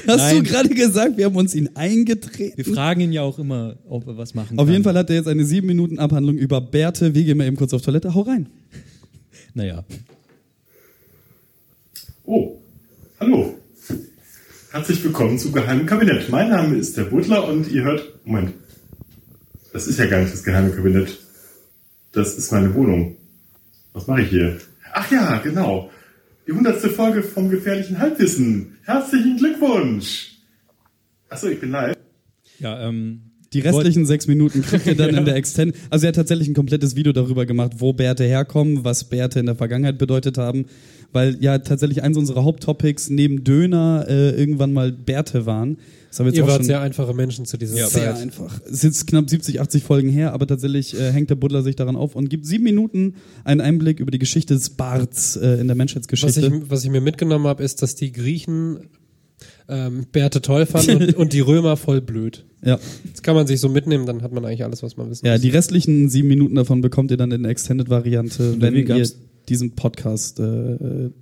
Hast Nein. du gerade gesagt, wir haben uns ihn eingetreten? Wir fragen ihn ja auch immer, ob er was machen Auf kann. jeden Fall hat er jetzt eine sieben Minuten Abhandlung über Bärte. Wir gehen mal eben kurz auf Toilette. Hau rein. Naja. Oh, hallo. Herzlich willkommen zum Geheimen Kabinett. Mein Name ist der Butler und ihr hört. Moment. Das ist ja gar nicht das Geheime Kabinett. Das ist meine Wohnung. Was mache ich hier? Ach ja, genau. Die hundertste Folge vom gefährlichen Halbwissen. Herzlichen Glückwunsch. Achso, ich bin live. Ja, ähm. Die restlichen sechs Minuten kriegt ihr dann in der Extend. Also er hat tatsächlich ein komplettes Video darüber gemacht, wo Bärte herkommen, was Bärte in der Vergangenheit bedeutet haben, weil ja tatsächlich eins unserer Haupttopics neben Döner äh, irgendwann mal Bärte waren. Das haben wir jetzt Ihr auch wart schon sehr einfache Menschen zu dieser ja, Zeit. sehr einfach. Es ist jetzt knapp 70, 80 Folgen her, aber tatsächlich äh, hängt der Butler sich daran auf und gibt sieben Minuten einen Einblick über die Geschichte des Barts äh, in der Was Menschheitsgeschichte. ich, was ich mir mitgenommen habe, ist, dass die Griechen ähm, Bärte toll fanden und, und die Römer voll blöd. Ja. Das kann man sich so mitnehmen, dann hat man eigentlich alles, was man wissen Ja, muss. die restlichen sieben Minuten davon bekommt ihr dann in der Extended-Variante, wenn wie ihr gab's diesen Podcast äh,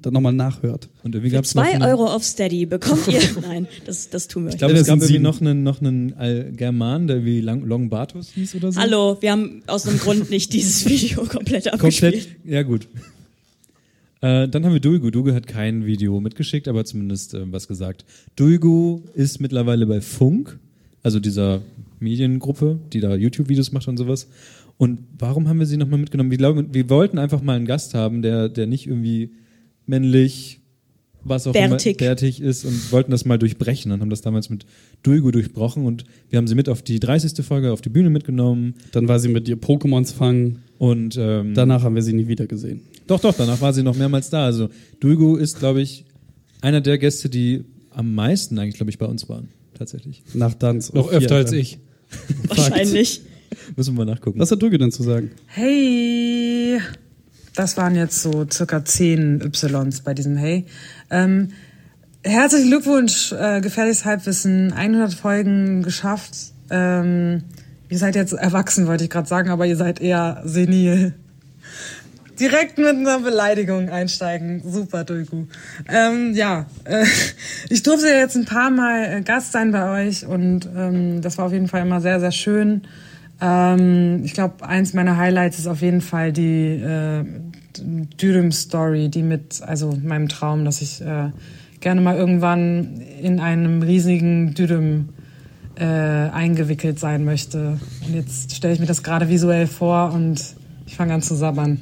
dann nochmal nachhört. Und irgendwie Für gab's noch zwei einen- Euro auf Steady bekommt ihr. Nein, das, das tun wir Ich glaube, es gab sind irgendwie noch einen, noch einen Al- German, der wie Lang Longbatus hieß oder so. Hallo, wir haben aus einem Grund nicht dieses Video komplett abgespielt. Komplett, ja gut. Äh, dann haben wir Duigu. Duigu hat kein Video mitgeschickt, aber zumindest äh, was gesagt. Duigu ist mittlerweile bei Funk, also dieser Mediengruppe, die da YouTube-Videos macht und sowas. Und warum haben wir sie nochmal mitgenommen? Wir, glauben, wir wollten einfach mal einen Gast haben, der, der nicht irgendwie männlich, was auch Bärtig. immer bärtig ist und wollten das mal durchbrechen und haben das damals mit Duigu durchbrochen und wir haben sie mit auf die 30. Folge auf die Bühne mitgenommen. Dann war sie mit ihr Pokémons fangen. Und ähm, Danach haben wir sie nie wieder gesehen. doch, doch, danach war sie noch mehrmals da. Also Duigu ist, glaube ich, einer der Gäste, die am meisten eigentlich, glaube ich, bei uns waren. Tatsächlich. Nach Danz. Noch öfter als ich. Wahrscheinlich. Müssen wir mal nachgucken. Was hat Duigu denn zu sagen? Hey! Das waren jetzt so circa 10 Ys bei diesem Hey. Ähm, herzlichen Glückwunsch, äh, gefährliches Halbwissen, 100 Folgen geschafft. Ähm, ihr seid jetzt erwachsen, wollte ich gerade sagen, aber ihr seid eher senil. Direkt mit einer Beleidigung einsteigen. Super, Dulgu. Ähm, ja, äh, ich durfte ja jetzt ein paar Mal äh, Gast sein bei euch und ähm, das war auf jeden Fall immer sehr, sehr schön. Ähm, ich glaube, eins meiner Highlights ist auf jeden Fall die äh, Dürüm-Story, die mit, also meinem Traum, dass ich äh, gerne mal irgendwann in einem riesigen Dürüm äh, eingewickelt sein möchte. Und jetzt stelle ich mir das gerade visuell vor und ich fange an zu sabbern.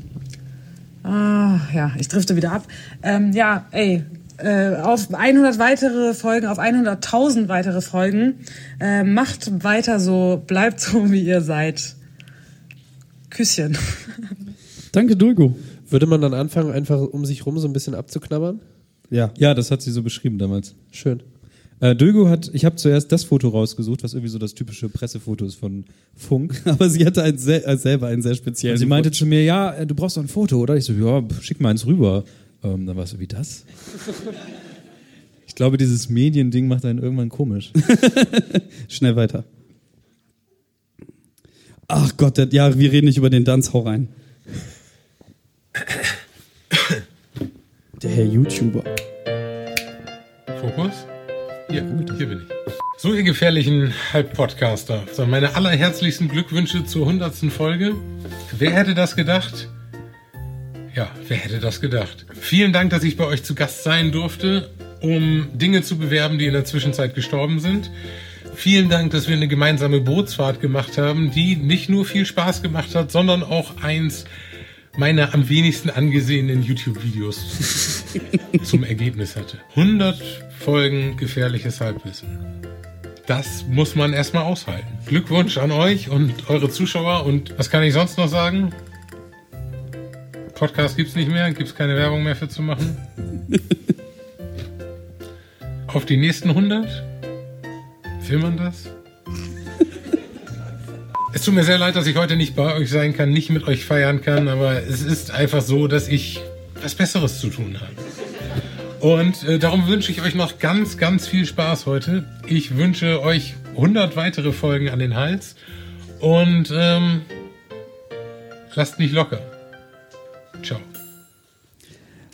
Ah, ja, ich drifte wieder ab. Ähm, ja, ey, äh, auf 100 weitere Folgen, auf 100.000 weitere Folgen. Äh, macht weiter so, bleibt so, wie ihr seid. Küsschen. Danke, Dulgu. Würde man dann anfangen, einfach um sich rum so ein bisschen abzuknabbern? Ja. Ja, das hat sie so beschrieben damals. Schön. Äh, Dulgu hat, ich habe zuerst das Foto rausgesucht, was irgendwie so das typische Pressefoto ist von Funk. Aber sie hatte ein sehr, äh, selber einen sehr speziellen. Und sie meinte zu mir, ja, äh, du brauchst doch ein Foto, oder? Ich so, ja, schick mal eins rüber. Ähm, dann war es so, wie das? Ich glaube, dieses Mediending macht einen irgendwann komisch. Schnell weiter. Ach Gott, der, ja, wir reden nicht über den Danz, hau rein. Der Herr YouTuber. Fokus? Hier, hier bin ich. So, ihr gefährlichen Halbpodcaster. So, meine allerherzlichsten Glückwünsche zur 100. Folge. Wer hätte das gedacht? Ja, wer hätte das gedacht? Vielen Dank, dass ich bei euch zu Gast sein durfte, um Dinge zu bewerben, die in der Zwischenzeit gestorben sind. Vielen Dank, dass wir eine gemeinsame Bootsfahrt gemacht haben, die nicht nur viel Spaß gemacht hat, sondern auch eins meiner am wenigsten angesehenen YouTube-Videos zum Ergebnis hatte. 100 Folgen gefährliches Halbwissen. Das muss man erstmal aushalten. Glückwunsch an euch und eure Zuschauer und was kann ich sonst noch sagen? Podcast gibt's nicht mehr, gibt's keine Werbung mehr für zu machen. Auf die nächsten 100? Will man das? Es tut mir sehr leid, dass ich heute nicht bei euch sein kann, nicht mit euch feiern kann, aber es ist einfach so, dass ich was Besseres zu tun habe. Und äh, darum wünsche ich euch noch ganz, ganz viel Spaß heute. Ich wünsche euch 100 weitere Folgen an den Hals und ähm, lasst nicht locker. Ciao.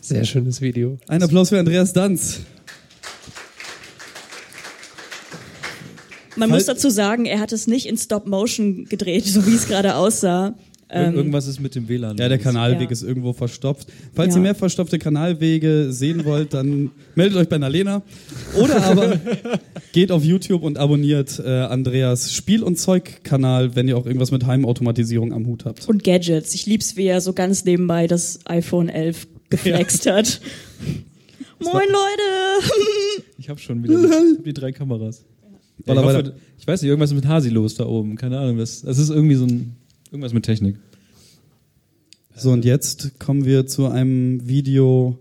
Sehr schönes Video. Ein Applaus für Andreas Danz. Man Fall- muss dazu sagen, er hat es nicht in Stop Motion gedreht, so wie es gerade aussah. Ähm, Irgendwas ist mit dem WLAN. Ja, der Kanalweg Ja. ist irgendwo verstopft. Falls Ja. ihr mehr verstopfte Kanalwege sehen wollt, dann meldet euch bei Nalena. Oder aber geht auf YouTube und abonniert äh, Andreas Spiel- und Zeug-Kanal, wenn ihr auch irgendwas mit Heimautomatisierung am Hut habt. und Gadgets. Ich lieb's, wie er so ganz nebenbei das iPhone 11 geflext hat. Moin Leute! Ich habe schon wieder hab die drei Kameras. Ja, ich, hoffe, ich weiß nicht, irgendwas mit Hasi los da oben. Keine Ahnung. Das, das ist irgendwie so ein. Irgendwas mit Technik. So, und jetzt kommen wir zu einem Video,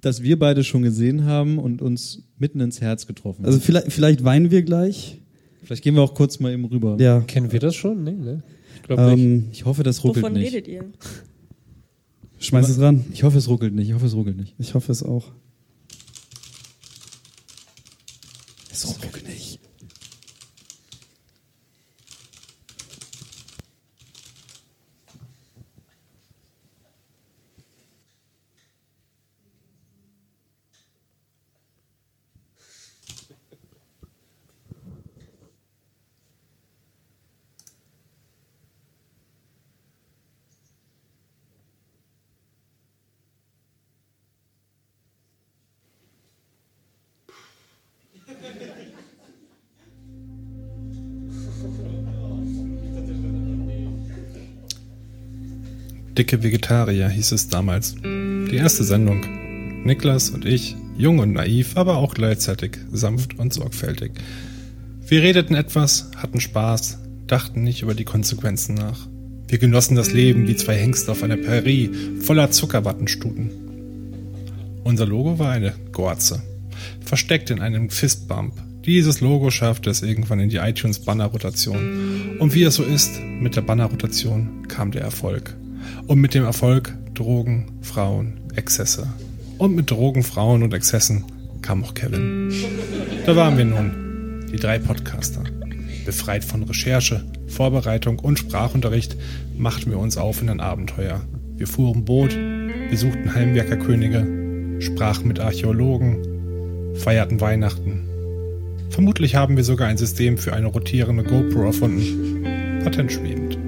das wir beide schon gesehen haben und uns mitten ins Herz getroffen Also hat. vielleicht, vielleicht weinen wir gleich. Vielleicht gehen wir auch kurz mal eben rüber. Ja. Kennen wir das schon? Nee, ne? Ich glaube Ähm, nicht. Ich hoffe, das ruckelt Wovon nicht. redet ihr? Schmeiß es ran. Ich hoffe, es ruckelt nicht. Ich hoffe, es ruckelt nicht. Ich hoffe es auch. Dicke Vegetarier hieß es damals. Die erste Sendung. Niklas und ich, jung und naiv, aber auch gleichzeitig sanft und sorgfältig. Wir redeten etwas, hatten Spaß, dachten nicht über die Konsequenzen nach. Wir genossen das Leben wie zwei Hengste auf einer Prärie voller Zuckerwattenstuten. Unser Logo war eine Gorze, versteckt in einem Fistbump. Dieses Logo schaffte es irgendwann in die iTunes Banner-Rotation. Und wie es so ist, mit der Banner-Rotation kam der Erfolg. Und mit dem Erfolg Drogen, Frauen, Exzesse. Und mit Drogen, Frauen und Exzessen kam auch Kevin. Da waren wir nun, die drei Podcaster. Befreit von Recherche, Vorbereitung und Sprachunterricht machten wir uns auf in ein Abenteuer. Wir fuhren Boot, besuchten Heimwerkerkönige, sprachen mit Archäologen, feierten Weihnachten. Vermutlich haben wir sogar ein System für eine rotierende GoPro erfunden. Patentschwebend.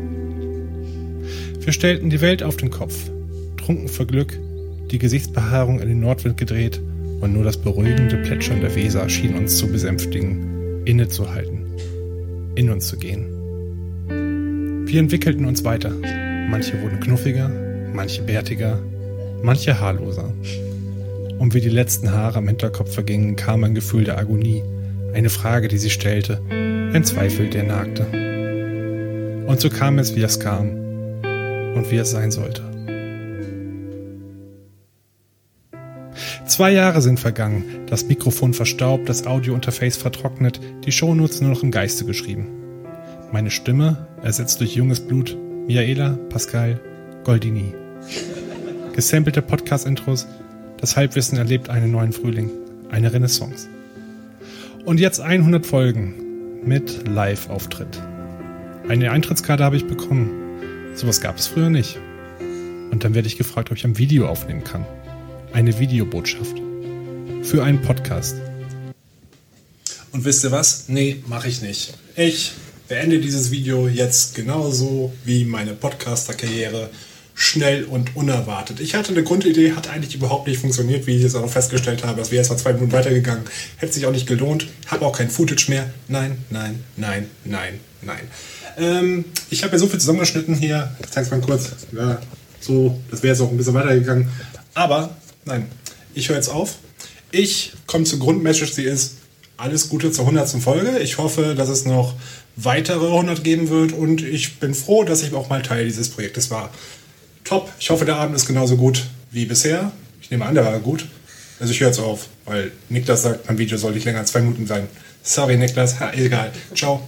Wir stellten die Welt auf den Kopf, trunken vor Glück, die Gesichtsbehaarung in den Nordwind gedreht und nur das beruhigende Plätschern der Weser schien uns zu besänftigen, innezuhalten, in uns zu gehen. Wir entwickelten uns weiter. Manche wurden knuffiger, manche bärtiger, manche haarloser. Und wie die letzten Haare am Hinterkopf vergingen, kam ein Gefühl der Agonie, eine Frage, die sie stellte, ein Zweifel, der nagte. Und so kam es, wie es kam und wie es sein sollte. Zwei Jahre sind vergangen, das Mikrofon verstaubt, das Audiointerface vertrocknet, die Shownotes nur noch im Geiste geschrieben. Meine Stimme ersetzt durch junges Blut Miaela, Pascal, Goldini. Gesampelte Podcast-Intros, das Halbwissen erlebt einen neuen Frühling, eine Renaissance. Und jetzt 100 Folgen mit Live-Auftritt. Eine Eintrittskarte habe ich bekommen. Sowas gab es früher nicht. Und dann werde ich gefragt, ob ich ein Video aufnehmen kann. Eine Videobotschaft. Für einen Podcast. Und wisst ihr was? Nee, mache ich nicht. Ich beende dieses Video jetzt genauso wie meine Podcaster-Karriere schnell und unerwartet. Ich hatte eine Grundidee, hat eigentlich überhaupt nicht funktioniert, wie ich jetzt auch festgestellt habe. Es wäre jetzt mal zwei Minuten weitergegangen. Hätte sich auch nicht gelohnt. Habe auch kein Footage mehr. Nein, nein, nein, nein, nein. Ähm, ich habe ja so viel zusammengeschnitten hier. Ich zeige es mal kurz. Ja, so, das wäre jetzt auch ein bisschen weitergegangen. Aber nein, ich höre jetzt auf. Ich komme zur Grundmessage, die ist alles Gute zur 100. Folge. Ich hoffe, dass es noch weitere 100 geben wird und ich bin froh, dass ich auch mal Teil dieses Projektes war. Top. Ich hoffe, der Abend ist genauso gut wie bisher. Ich nehme an, der war gut. Also ich höre jetzt auf, weil Niklas sagt, mein Video soll nicht länger als zwei Minuten sein. Sorry, Niklas. Ha, egal. Ciao.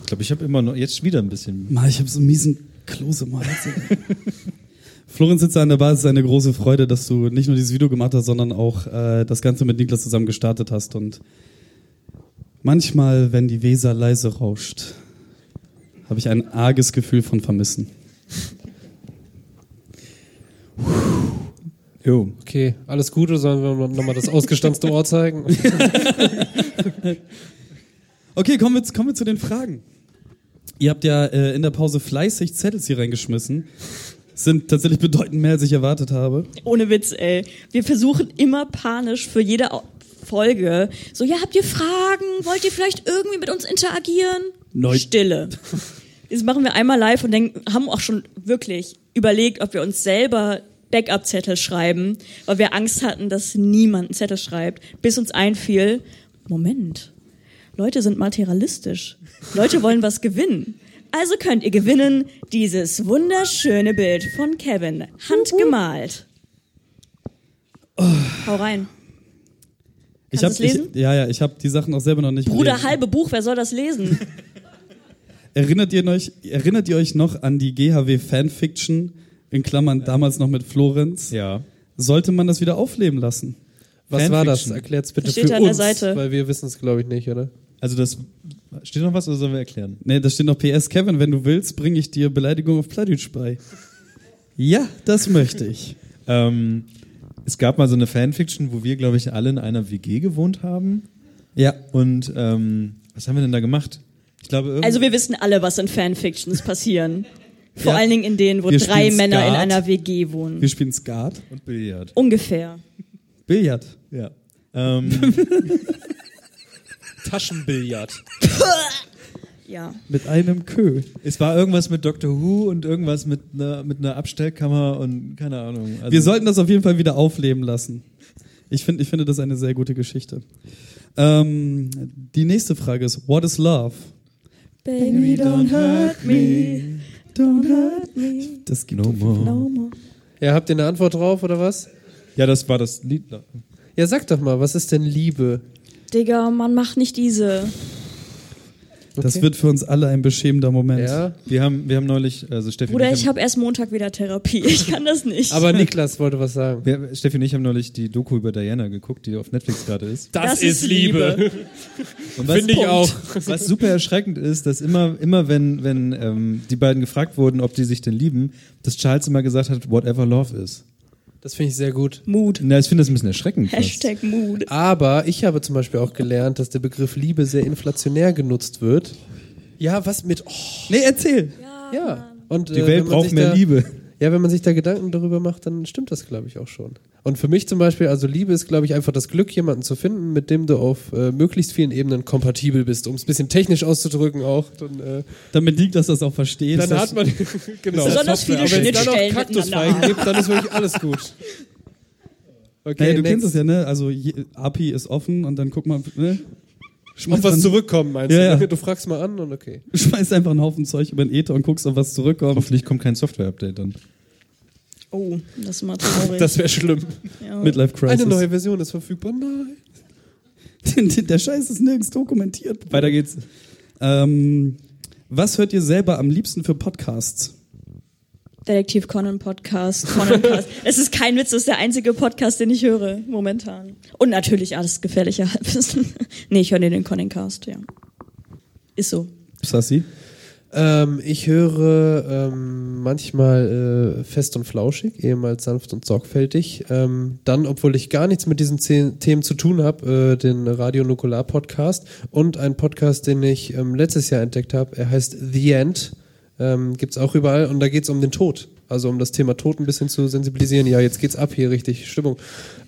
Ich glaube, ich habe immer noch jetzt wieder ein bisschen. Mal, ich habe so einen miesen Klose mal. Florenz sitzt an der Basis, eine große Freude, dass du nicht nur dieses Video gemacht hast, sondern auch äh, das Ganze mit Niklas zusammen gestartet hast. Und manchmal, wenn die Weser leise rauscht, habe ich ein arges Gefühl von Vermissen. Jo. Okay, alles Gute, sollen wir nochmal das ausgestanzte Ohr zeigen? okay, kommen wir, kommen wir zu den Fragen. Ihr habt ja äh, in der Pause fleißig Zettel hier reingeschmissen. Sind tatsächlich bedeutend mehr, als ich erwartet habe. Ohne Witz, ey. Wir versuchen immer panisch für jede Folge. So, ja, habt ihr Fragen? Wollt ihr vielleicht irgendwie mit uns interagieren? Neu Stille. Das machen wir einmal live und denken, haben auch schon wirklich überlegt, ob wir uns selber Backup-Zettel schreiben, weil wir Angst hatten, dass niemand einen Zettel schreibt, bis uns einfiel, Moment, Leute sind materialistisch. Leute wollen was gewinnen. Also könnt ihr gewinnen dieses wunderschöne Bild von Kevin, handgemalt. Oh. Hau rein. Ich hab, ich, ja, ja, ich habe die Sachen auch selber noch nicht Bruder, gelesen. halbe Buch, wer soll das lesen? Erinnert ihr, euch, erinnert ihr euch noch an die GHW Fanfiction, in Klammern damals noch mit Florenz? Ja. Sollte man das wieder aufleben lassen? Was war das? Erklärt es bitte Steht für an der uns, Seite. weil wir wissen es, glaube ich, nicht, oder? Also das steht noch was oder sollen wir erklären? Nee, da steht noch PS Kevin, wenn du willst, bringe ich dir Beleidigung auf Plattdeutsch bei. Ja, das möchte ich. Ähm, es gab mal so eine Fanfiction, wo wir, glaube ich, alle in einer WG gewohnt haben. Ja. Und ähm, was haben wir denn da gemacht? Ich glaube, Also wir wissen alle, was in Fanfictions passieren. Vor Ja. allen Dingen in denen, wo Wir drei Männer in Skat. einer WG wohnen. Wir spielen Skat. und Billard. Ungefähr. Billard. Ja. Ähm, Taschenbillard. Ja. Mit einem Kö. es war irgendwas mit Doctor Who und irgendwas mit einer, mit einer Abstellkammer und keine Ahnung. Also, Wir sollten das auf jeden Fall wieder aufleben lassen. Ich, find, ich finde das eine sehr gute Geschichte. Ähm, die nächste Frage ist, what is love? Baby, don't hurt me. Don't hurt me. Das gibt no more. No more. Ja, habt ihr eine Antwort drauf oder was? Ja, das war das Lied. Ja, sag doch mal, was ist denn Liebe? Digga, man macht nicht diese. Das Okay. wird für uns alle ein beschämender Moment. Ja. Wir haben, wir haben neulich, also Steffi und ich habe erst Montag wieder Therapie. Ich kann das nicht. Aber Niklas wollte was sagen. wir, Steffi und ich haben neulich die Doku über Diana geguckt, die auf Netflix gerade ist. Das, Das ist Liebe. Liebe. Finde ich auch. Was super erschreckend ist, dass immer, immer wenn, wenn ähm, die beiden gefragt wurden, ob die sich denn lieben, dass Charles immer gesagt hat, whatever love is. Das finde ich sehr gut. Mut. Na, ich finde das ein bisschen erschreckend. fast. Hashtag Mut. Aber ich habe zum Beispiel auch gelernt, dass der Begriff Liebe sehr inflationär genutzt wird. Ja, was mit. Oh, Nee, erzähl. ja. Und, Die äh, Welt braucht mehr da, Liebe. Ja, wenn man sich da Gedanken darüber macht, dann stimmt das, glaube ich, auch schon. Und für mich zum Beispiel, also Liebe ist, glaube ich, einfach das Glück, jemanden zu finden, mit dem du auf äh, möglichst vielen Ebenen kompatibel bist, um es ein bisschen technisch auszudrücken auch. Dann, äh, Damit liegt, dass das auch versteht. dann hat man genau. Besonders viele Aber wenn es dann auch Schnittstellen Kaktusfeigen gibt, dann ist wirklich alles gut. Okay, Naja, du next. kennst es ja, ne? Also je, API ist offen und dann guck mal, ne? Auf Schmeißt, was zurückkommen, meinst Ja, du? ja. Du fragst mal an und okay. schmeißt einfach einen Haufen Zeug über den Ether und guckst, ob was zurückkommt. Hoffentlich kommt kein Software-Update dann. Oh, das ist mal traurig. Das wäre schlimm. ja. Midlife Crisis. Eine neue Version ist verfügbar. Nein. Der Scheiß ist nirgends dokumentiert. Weiter geht's. Ähm, was hört ihr selber am liebsten für Podcasts? Detektiv Conan Podcast. Conan Cast. es ist kein Witz, das ist der einzige Podcast, den ich höre momentan. Und natürlich alles gefährliche Halbwissen. nee, ich höre den Conan Cast, ja. Ist so. Sassi? Ähm, ich höre ähm, manchmal äh, fest und flauschig, ehemals sanft und sorgfältig. Ähm, dann, obwohl ich gar nichts mit diesen zehn Themen zu tun habe, äh, den Radio Nukular Podcast und einen Podcast, den ich ähm, letztes Jahr entdeckt habe. Er heißt The End. Ähm, gibt's auch überall und da geht's um den Tod. Also um das Thema Tod ein bisschen zu sensibilisieren. Ja, jetzt geht's ab hier, richtig Stimmung.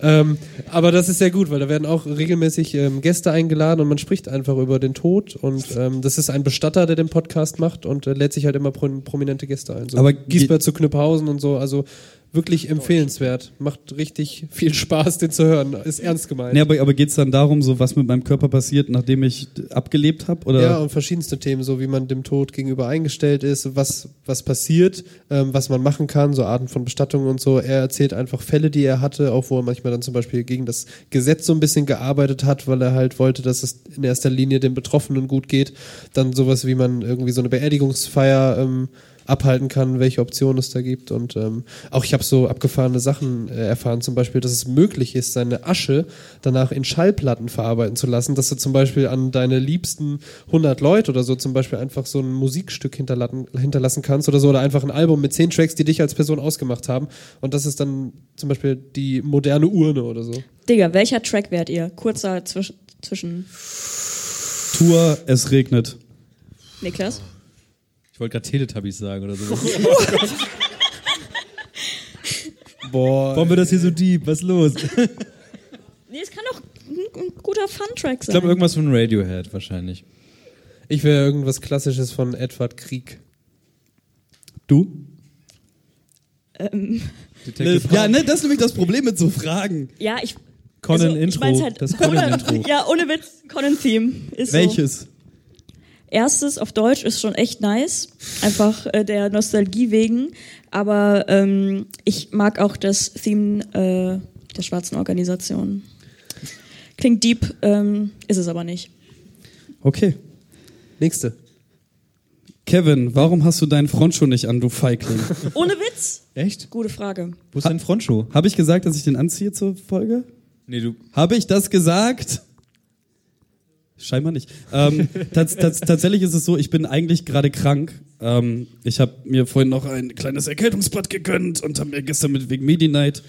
Ähm, aber das ist sehr gut, weil da werden auch regelmäßig ähm, Gäste eingeladen und man spricht einfach über den Tod und ähm, das ist ein Bestatter, der den Podcast macht und äh, lädt sich halt immer pro prominente Gäste ein. So Aber Giesbert zu Knüpphausen und so, also wirklich empfehlenswert. Macht richtig viel Spaß, den zu hören. Ist ernst gemeint. Nee, aber, aber geht's dann darum, so was mit meinem Körper passiert, nachdem ich abgelebt habe? Oder? Ja, und verschiedenste Themen, so wie man dem Tod gegenüber eingestellt ist, was, was passiert, ähm, was man machen kann, so Arten von Bestattungen und so. Er erzählt einfach Fälle, die er hatte, auch wo er manchmal dann zum Beispiel gegen das Gesetz so ein bisschen gearbeitet hat, weil er halt wollte, dass es in erster Linie den Betroffenen gut geht. Dann sowas, wie man irgendwie so eine Beerdigungsfeier ähm, abhalten kann, welche Optionen es da gibt. Und ähm, auch ich habe so abgefahrene Sachen äh, erfahren, zum Beispiel, dass es möglich ist, seine Asche danach in Schallplatten verarbeiten zu lassen, dass du zum Beispiel an deine liebsten 100 Leute oder so zum Beispiel einfach so ein Musikstück hinterlassen, hinterlassen kannst oder so oder einfach ein Album mit 10 Tracks, die dich als Person ausgemacht haben. Und das ist dann zum Beispiel die moderne Urne oder so. Digga, welcher Track wärt ihr? Kurzer zwisch zwischen Tour, es regnet. Niklas. Ich wollte gerade Teletubbies sagen oder so. Boah. Warum wird das hier so deep? Was ist los? Nee, es kann doch ein, ein guter Fun-Track Ich sein. glaube irgendwas von Radiohead wahrscheinlich. Ich wäre irgendwas Klassisches von Edward Krieg. Du? ähm, Ja, ne, das ist nämlich das Problem mit so Fragen. ja, ich. Conan also, ich Intro, mein's halt, das Conan Intro. Ja, ohne Witz, Conan-Theme. ist So. Erstes auf Deutsch ist schon echt nice, einfach äh, der Nostalgie wegen. Aber ähm, ich mag auch das Theme äh, der schwarzen Organisation. Klingt deep, ähm, ist es aber nicht. Okay. Nächste. Kevin, warum hast du deinen Frontschuh nicht an, du Feigling? Ohne Witz? Echt? Gute Frage. Wo ist dein Frontschuh? Habe ich gesagt, dass ich den anziehe zur Folge? Nee, du. Habe ich das gesagt? Scheinbar nicht. Ähm, tats tats tatsächlich ist es so, ich bin eigentlich gerade krank. Ähm, ich habe mir vorhin noch ein kleines Erkältungsbad gegönnt und habe mir gestern mit wegen Medi Night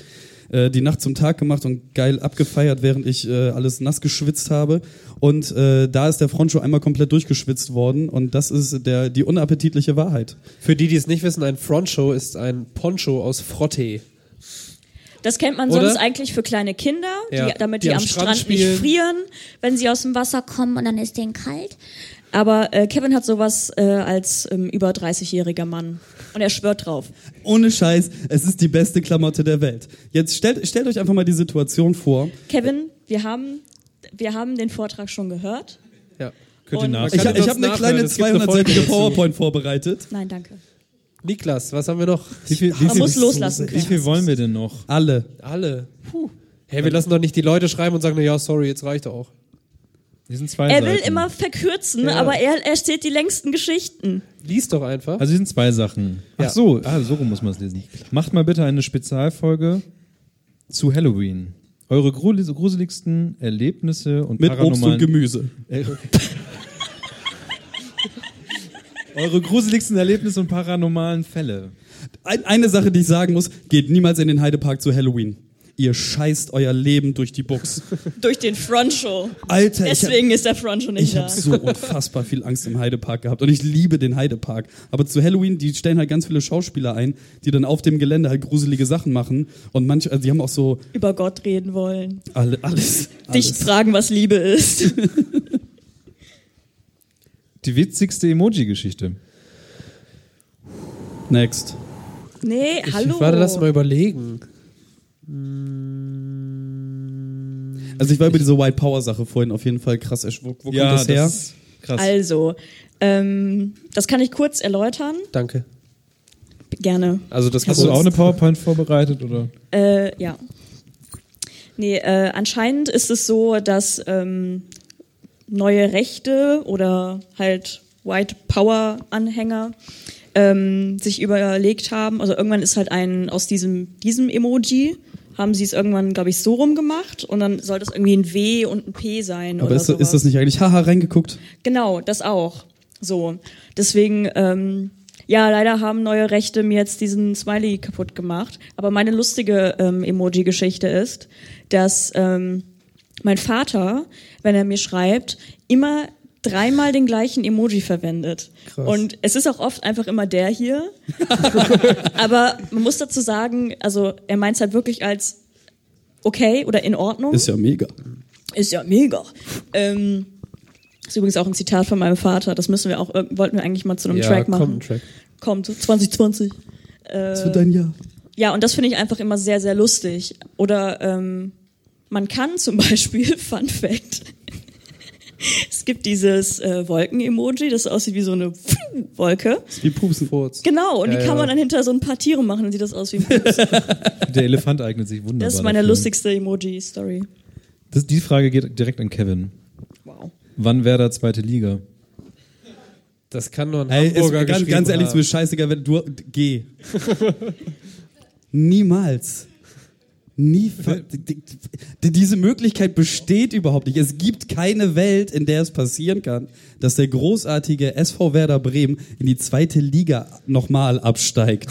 äh, die Nacht zum Tag gemacht und geil abgefeiert, während ich äh, alles nass geschwitzt habe. Und äh, da ist der Frontschuh einmal komplett durchgeschwitzt worden und das ist der die unappetitliche Wahrheit. Für die, die es nicht wissen, ein Frontshow ist ein Poncho aus Frottee. Das kennt man Oder? sonst eigentlich für kleine Kinder, die, Ja, damit die die, am am Strand Strand, nicht frieren, wenn sie aus dem Wasser kommen und dann ist denen kalt. Aber äh, Kevin hat sowas äh, als ähm, über 30-jähriger Mann. Und er schwört drauf. Ohne Scheiß, es ist die beste Klamotte der Welt. Jetzt stellt, stellt euch einfach mal die Situation vor. Kevin, wir haben, wir haben den Vortrag schon gehört. Ja. Könnt ihr ihr nach- Ich, ich habe eine kleine es gibt eine Folge 200-seitige dazu. PowerPoint vorbereitet. Nein, danke. Niklas, was haben wir noch? Wie viel, wie Man viel, muss loslassen Wie können. viel wollen wir denn noch? Alle. Alle. Puh. Hey, wir lassen doch nicht die Leute schreiben und sagen, na ja, sorry, jetzt reicht auch. Die sind zwei Er will Seiten. immer verkürzen, Ja. aber er erzählt die längsten Geschichten. Lies doch einfach. Also, die sind zwei Sachen. Ja. Ach so, ah, so rum muss man es lesen. Macht mal bitte eine Spezialfolge zu Halloween. Eure grusel- gruseligsten Erlebnisse und Mit Obst und Gemüse. Eure gruseligsten Erlebnisse und paranormalen Fälle. Ein, eine Sache, die ich sagen muss, geht niemals in den Heidepark zu Halloween. Ihr scheißt euer Leben durch die Buchs. Durch den Frontshow. Alter, ich hab- Deswegen ist der Frontshow nicht Ich da. habe so unfassbar viel Angst im Heidepark gehabt und ich liebe den Heidepark. Aber zu Halloween, die stellen halt ganz viele Schauspieler ein, die dann auf dem Gelände halt gruselige Sachen machen und manche, also die haben auch so Über Gott reden wollen. alle, alles, Dich alles. fragen, was Liebe ist. Die witzigste Emoji-Geschichte. Next. Nee, hallo. Ich warte, lass mal überlegen. Also ich war über diese White Power Sache vorhin auf jeden Fall krass erschrocken. Wo, wo Ja, kommt das her? das krass. Also, ähm, das kann ich kurz erläutern. Danke. Gerne. Also das Hast du auch eine PowerPoint vorbereitet oder? Äh, ja. Nee, äh, anscheinend ist es so, dass ähm, neue Rechte oder halt White Power Anhänger ähm, sich überlegt haben, also irgendwann ist halt ein aus diesem diesem Emoji haben sie es irgendwann, glaube ich, so rum gemacht und dann soll das irgendwie ein W und ein P sein Aber oder ist, ist das nicht eigentlich haha reingeguckt? Genau, das auch. So. Deswegen, ähm, ja, leider haben neue Rechte mir jetzt diesen Smiley kaputt gemacht. Aber meine lustige ähm, Emoji-Geschichte ist, dass ähm, mein Vater, wenn er mir schreibt, immer dreimal den gleichen Emoji verwendet. Krass. Und es ist auch oft einfach immer der hier. Aber man muss dazu sagen, also er meint es halt wirklich als okay oder in Ordnung. Ist ja mega. Ist ja mega. Ähm, ist übrigens auch ein Zitat von meinem Vater. Das müssen wir auch, irg- wollten wir eigentlich mal zu einem Ja, Track machen. kommt ein Track. Kommt, 2020. Äh, Das wird dein Jahr. ja, und das finde ich einfach immer sehr, sehr lustig. Oder ähm, man kann zum Beispiel, Fun Fact, es gibt dieses äh, Wolken-Emoji, das aussieht wie so eine Wolke. Wie Pupsen. Genau, und Ja, die kann ja. man dann hinter so ein paar Tiere machen, dann sieht das aus wie ein Pups. Der Elefant eignet sich wunderbar. Das ist meine dafür. lustigste Emoji-Story. Das, die Frage geht direkt an Kevin. Wow. Wann wäre da zweite Liga? Das kann nur ein Ey, ist, Hamburger ganz, geschrieben ganz ehrlich, es haben. mir scheißegal, wenn du geh. Niemals. Nie. Diese Möglichkeit besteht überhaupt nicht. Es gibt keine Welt, in der es passieren kann, dass der großartige SV Werder Bremen in die zweite Liga nochmal absteigt.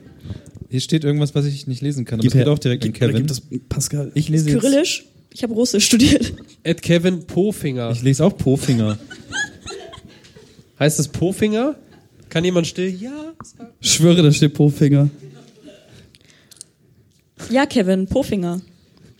Hier steht irgendwas, was ich nicht lesen kann. Aber Gib das geht auch direkt Gib- an Kevin. gib das Pascal. Ich lese jetzt, Kyrillisch? Ich habe Russisch studiert. Ed Kevin Pofinger. ich lese auch Pofinger. Heißt es Pofinger? Kann jemand still? Ja. sagen? Schwöre, da steht Pofinger. Ja, Kevin, Pofinger.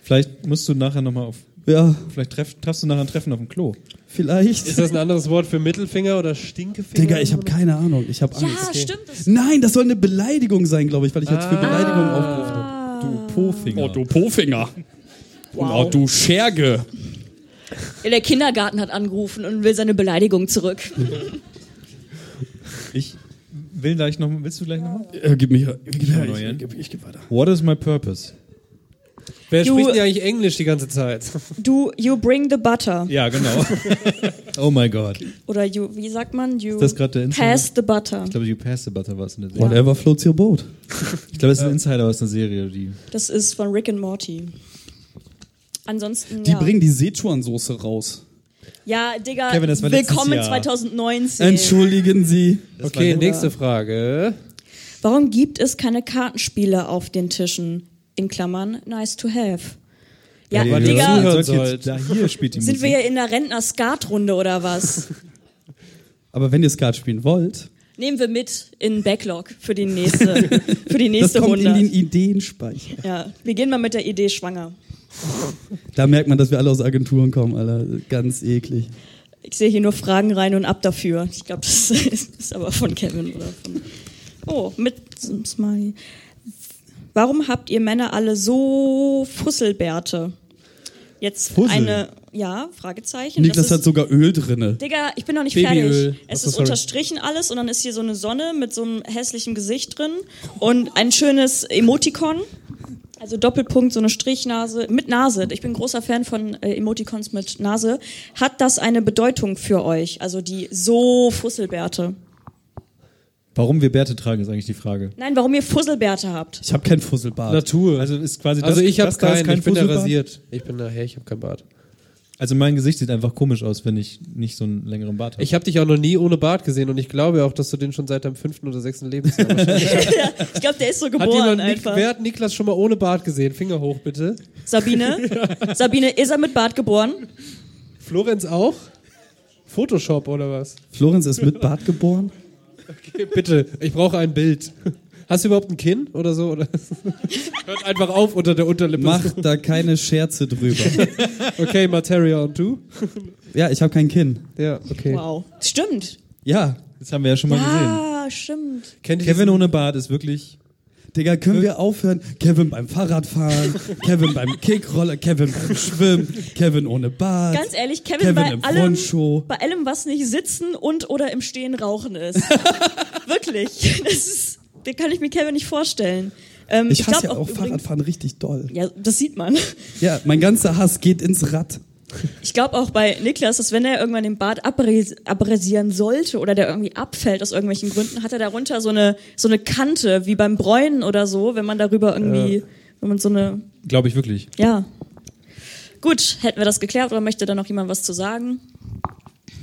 Vielleicht musst du nachher nochmal auf. Ja, Vielleicht treff, triffst du nachher ein Treffen auf dem Klo. vielleicht. Ist das ein anderes Wort für Mittelfinger oder Stinkefinger? Digga, ich habe keine Ahnung. Ich habe Ja, Angst. stimmt. Das Nein, das soll eine Beleidigung sein, glaube ich, weil ich jetzt für Ah. Beleidigung aufgerufen habe. Du Pofinger. Oh, du Pofinger. Und auch du Scherge. Ja, der Kindergarten hat angerufen und will seine Beleidigung zurück. Ich will gleich noch. Willst du gleich nochmal? Äh, gib mich, gib noch ich, ich, ich, ich geb weiter. What is my purpose? Wer Du- spricht denn eigentlich Englisch die ganze Zeit? Du, you bring the butter. Ja, genau. oh my God. Oder you, wie sagt man? You Ist das gerade der Insider? pass the butter. Ich glaube, You Pass the Butter war es in der Serie. Whatever floats your boat. Ich glaube, es ist ein Insider aus einer Serie, die. Das ist von Rick and Morty. Ansonsten, Die ja. bringen die Sichuan-Soße raus. Ja, Digga, Kevin, das war letztes willkommen Jahr. 2019. Entschuldigen Sie. Das Okay, nächste Frage. Warum gibt es keine Kartenspiele auf den Tischen? In Klammern, nice to have. Ja, Weil ihr Digga, zuhört sollt jetzt, sollt. da hier spielt die sind Musik. wir hier in der Rentner-Skat-Runde oder was? Aber wenn ihr Skat spielen wollt, Nehmen wir mit in Backlog für die nächste, für die nächste das kommt Runde. in den Ideenspeicher. Ja, wir gehen mal mit der Idee schwanger. Da merkt man, dass wir alle aus Agenturen kommen, Alter. Ganz eklig. Ich sehe hier nur Fragen rein und ab dafür. Ich glaube, das ist aber von Kevin oder von. Oh, mit Smiley. Warum habt ihr Männer alle so Fusselbärte? Jetzt Fussel? eine, ja, Fragezeichen. Niklas Das hat sogar Öl drinne. Digga, ich bin noch nicht Babyöl. fertig. Es ist sorry. unterstrichen alles und dann ist hier so eine Sonne mit so einem hässlichen Gesicht drin und ein schönes Emoticon. Also Doppelpunkt, so eine Strichnase mit Nase. Ich bin großer Fan von äh, Emoticons mit Nase. Hat das eine Bedeutung für euch? Also die so Fusselbärte? Warum wir Bärte tragen, ist eigentlich die Frage. Nein, warum ihr Fusselbärte habt? Ich habe kein Fusselbart. Natur. Also ist quasi Also das, ich habe da keinen, kein ich bin ja Fusselbart? rasiert. Ich bin nachher, ich habe keinen Bart. Also mein Gesicht sieht einfach komisch aus, wenn ich nicht so einen längeren Bart habe. Ich habe dich auch noch nie ohne Bart gesehen und ich glaube auch, dass du den schon seit deinem fünften oder sechsten Lebensjahr wahrscheinlich hast. Ich glaube, der ist so Hat geboren Nik, einfach. wer hat Niklas schon mal ohne Bart gesehen? Finger hoch, bitte. Sabine? Sabine, ist er mit Bart geboren? Florenz auch? Photoshop oder was? Florenz ist mit Bart geboren? Okay, bitte, ich brauche ein Bild. Hast du überhaupt ein Kinn oder so? Oder? Hört einfach auf unter der Unterlippe. Mach da keine Scherze drüber. Okay, Materia und du? Ja, ich habe kein Kinn. Ja, okay. Wow. Stimmt. Ja. Das haben wir ja schon mal gesehen. Ja, stimmt. Kennt Kevin diesen- ohne Bart ist wirklich. Digga, können wir aufhören? Kevin beim Fahrradfahren, Kevin beim Kickroller, Kevin beim Schwimmen, Kevin ohne Bart. Ganz ehrlich, Kevin, Kevin bei im allem, Frontshow. bei allem, was nicht sitzen und oder im Stehen rauchen ist. Wirklich. Das ist, das kann ich mir Kevin nicht vorstellen. Ähm, Ich hasse glaub ja auch übrigens- Fahrradfahren richtig doll. Ja, das sieht man. Ja, mein ganzer Hass geht ins Rad. Ich glaube auch bei Niklas, dass wenn er irgendwann den Bart abras abrasieren sollte oder der irgendwie abfällt aus irgendwelchen Gründen, hat er darunter so eine, so eine Kante, wie beim Bräunen oder so, wenn man darüber irgendwie, wenn man so eine, Glaube ich wirklich. ja. Gut, hätten wir das geklärt oder möchte da noch jemand was zu sagen?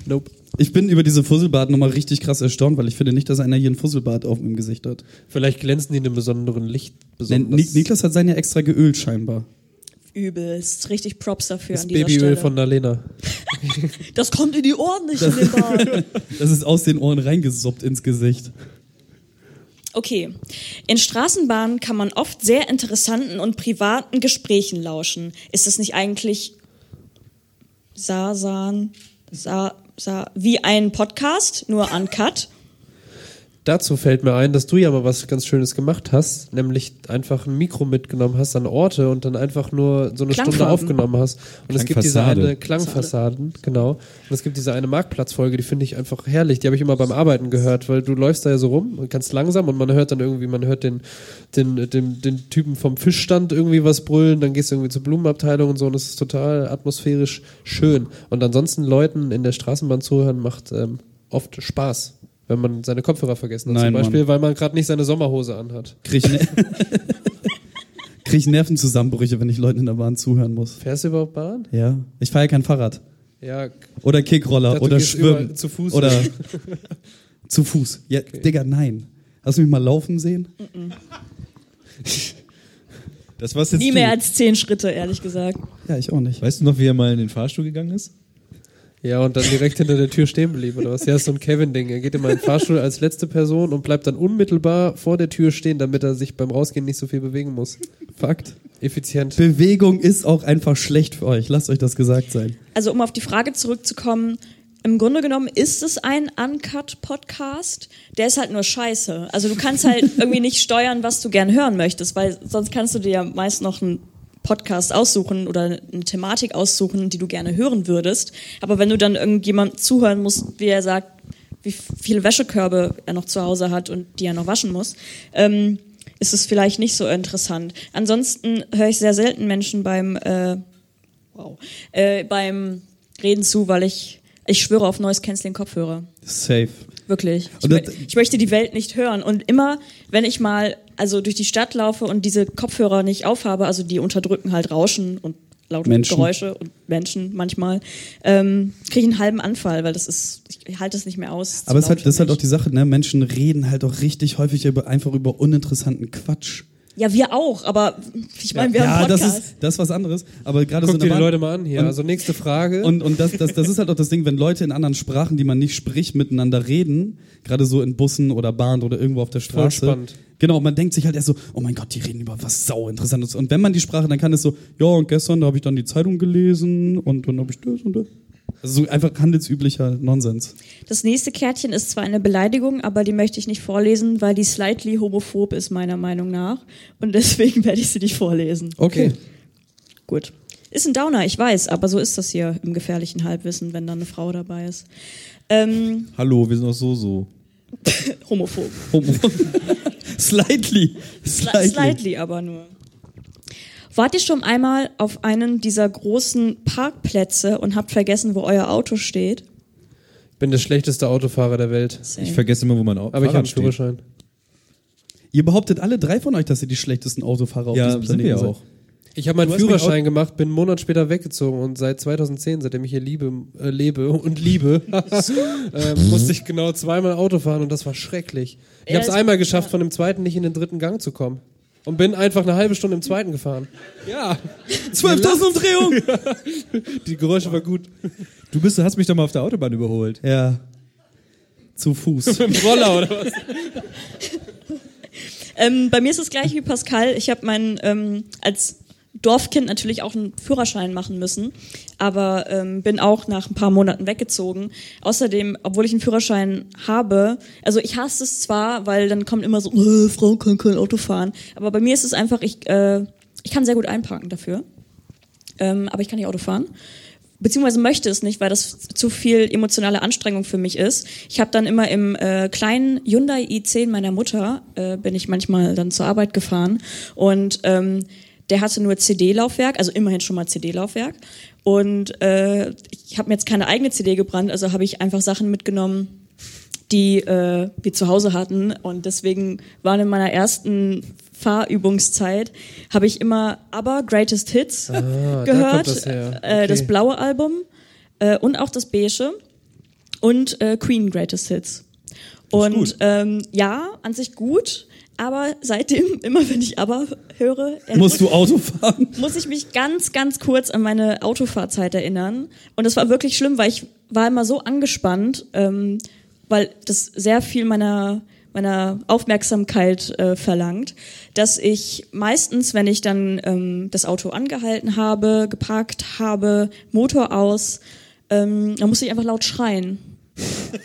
Nope. Ich bin über diese Fusselbart nochmal richtig krass erstaunt, weil ich finde nicht, dass einer hier einen Fusselbart auf dem Gesicht hat. Vielleicht glänzen die in einem besonderen Licht. Besonders. Nik Niklas hat seinen ja extra geölt scheinbar. Übelst. Richtig Props dafür das an dieser Babyöl Stelle. von Nalena. das kommt in die Ohren nicht in den Bart. Das ist aus den Ohren reingesuppt ins Gesicht. Okay. In Straßenbahnen kann man oft sehr interessanten und privaten Gesprächen lauschen. Ist das nicht eigentlich Sasan, Sa, Sa, wie ein Podcast, nur uncut? Dazu fällt mir ein, dass du ja mal was ganz Schönes gemacht hast, nämlich einfach ein Mikro mitgenommen hast an Orte und dann einfach nur so eine Stunde aufgenommen hast. Und es gibt diese eine Klangfassaden, genau. Und es gibt diese eine Marktplatzfolge, die finde ich einfach herrlich. Die habe ich immer beim Arbeiten gehört, weil du läufst da ja so rum und ganz langsam und man hört dann irgendwie, man hört den, den, den, den Typen vom Fischstand irgendwie was brüllen, dann gehst du irgendwie zur Blumenabteilung und so und es ist total atmosphärisch schön. Und ansonsten Leuten in der Straßenbahn zuhören macht ähm, oft Spaß. Wenn man seine Kopfhörer vergessen hat, Nein, zum Beispiel, Mann. weil man gerade nicht seine Sommerhose anhat. Krieg ich, ne Krieg ich Nervenzusammenbrüche, wenn ich Leuten in der Bahn zuhören muss. Fährst du überhaupt Bahn? Ja. Ich fahre ja kein Fahrrad. Ja. Oder Kickroller dachte, oder Schwimmen. zu Fuß. Oder zu Fuß. Ja, Digga, nein. Hast du mich mal laufen sehen? Das war's jetzt Nie du. mehr als zehn Schritte, ehrlich gesagt. Ja, ich auch nicht. Weißt du noch, wie er mal in den Fahrstuhl gegangen ist? Ja, und dann direkt hinter der Tür stehen blieb, oder was? Ja, ist so ein Kevin-Ding. Er geht immer in den Fahrstuhl als letzte Person und bleibt dann unmittelbar vor der Tür stehen, damit er sich beim Rausgehen nicht so viel bewegen muss. Fakt. Effizient. Bewegung ist auch einfach schlecht für euch. Lasst euch das gesagt sein. Also um auf die Frage zurückzukommen, im Grunde genommen ist es ein Uncut-Podcast. Der ist halt nur scheiße. Also du kannst halt irgendwie nicht steuern, was du gern hören möchtest, weil sonst kannst du dir ja meist noch einen Podcast aussuchen oder eine Thematik aussuchen, die du gerne hören würdest. Aber wenn du dann irgendjemand zuhören musst, wie er sagt, wie viele Wäschekörbe er noch zu Hause hat und die er noch waschen muss, ähm, ist es vielleicht nicht so interessant. Ansonsten höre ich sehr selten Menschen beim äh, wow, äh, beim Reden zu, weil ich ich schwöre auf Noise Canceling Kopfhörer. Safe. Wirklich. Ich, mö- ich möchte die Welt nicht hören. Und immer, wenn ich mal also durch die Stadt laufe und diese Kopfhörer nicht aufhabe, also die unterdrücken halt Rauschen und laute Menschen. Geräusche und Menschen manchmal, ähm, kriege ich einen halben Anfall, weil das ist, ich halte es nicht mehr aus. Aber es halt, das ist halt auch die Sache, ne? Menschen reden halt auch richtig häufig über, einfach über uninteressanten Quatsch. Ja, wir auch, aber ich meine, wir ja, haben einen das Podcast. ist, das ist was anderes. Aber gerade so Guck in dir die Leute mal an hier. Und- also nächste Frage. Und, und das, das, das ist halt auch das Ding, wenn Leute in anderen Sprachen, die man nicht spricht, miteinander reden, gerade so in Bussen oder Bahn oder irgendwo auf der Voll Straße. spannend. Genau, man denkt sich halt erst so, oh mein Gott, die reden über was sau interessantes. Und wenn man die Sprache, dann kann es so, ja, und gestern, da habe ich dann die Zeitung gelesen und dann habe ich das und das. Also so einfach handelsüblicher Nonsens. Das nächste Kärtchen ist zwar eine Beleidigung, aber die möchte ich nicht vorlesen, weil die slightly homophob ist, meiner Meinung nach. Und deswegen werde ich sie nicht vorlesen. Okay. Gut. Ist ein Downer, ich weiß, aber so ist das hier im gefährlichen Halbwissen, wenn da eine Frau dabei ist. Ähm, Hallo, wir sind auch so so. homophob. Slightly. Sli slightly aber nur. Wart ihr schon einmal auf einen dieser großen Parkplätze und habt vergessen, wo euer Auto steht? Ich bin der schlechteste Autofahrer der Welt. Same. Ich vergesse immer, wo mein Auto Aber ich habe einen Führerschein. Ihr behauptet alle drei von euch, dass ihr die schlechtesten Autofahrer auf Ja, diesem sind Planeten wir seid. auch. Ich habe meinen Führerschein auch- gemacht, bin einen Monat später weggezogen und seit 2010, seitdem ich hier liebe, äh, lebe und liebe, äh, musste ich genau zweimal Auto fahren und das war schrecklich. Ich habe es- einmal geschafft, von dem zweiten nicht in den dritten Gang zu kommen. Und bin einfach eine halbe Stunde im zweiten gefahren. Ja. 12.000 Umdrehungen! Die Geräusche war gut. Du bist, hast mich doch mal auf der Autobahn überholt. Ja. Zu Fuß. Mit dem Roller oder was? Ähm, bei mir ist es gleich wie Pascal. Ich habe meinen ähm, als Dorfkind natürlich auch einen Führerschein machen müssen, aber ähm, bin auch nach ein paar Monaten weggezogen. Außerdem, obwohl ich einen Führerschein habe, also ich hasse es zwar, weil dann kommt immer so, äh, Frau kann kein Auto fahren, aber bei mir ist es einfach, ich, äh, ich kann sehr gut einparken dafür, ähm, aber ich kann nicht Auto fahren. Beziehungsweise möchte es nicht, weil das zu viel emotionale Anstrengung für mich ist. Ich habe dann immer im äh, kleinen Hyundai i10 meiner Mutter, äh, bin ich manchmal dann zur Arbeit gefahren und ähm, der hatte nur CD-Laufwerk, also immerhin schon mal CD-Laufwerk. Und äh, ich habe mir jetzt keine eigene CD gebrannt, also habe ich einfach Sachen mitgenommen, die äh, wir zu Hause hatten. Und deswegen waren in meiner ersten Fahrübungszeit, habe ich immer aber Greatest Hits Ah, da gehört, kommt das her. äh, Okay. das blaue Album äh, und auch das beige und äh, Queen Greatest Hits. Und ähm, ja, an sich gut, aber seitdem, immer wenn ich aber höre, Musst du Auto fahren? muss ich mich ganz, ganz kurz an meine Autofahrzeit erinnern. Und das war wirklich schlimm, weil ich war immer so angespannt, ähm, weil das sehr viel meiner meiner Aufmerksamkeit äh, verlangt, dass ich meistens, wenn ich dann ähm, das Auto angehalten habe, geparkt habe, Motor aus, ähm, dann musste ich einfach laut schreien.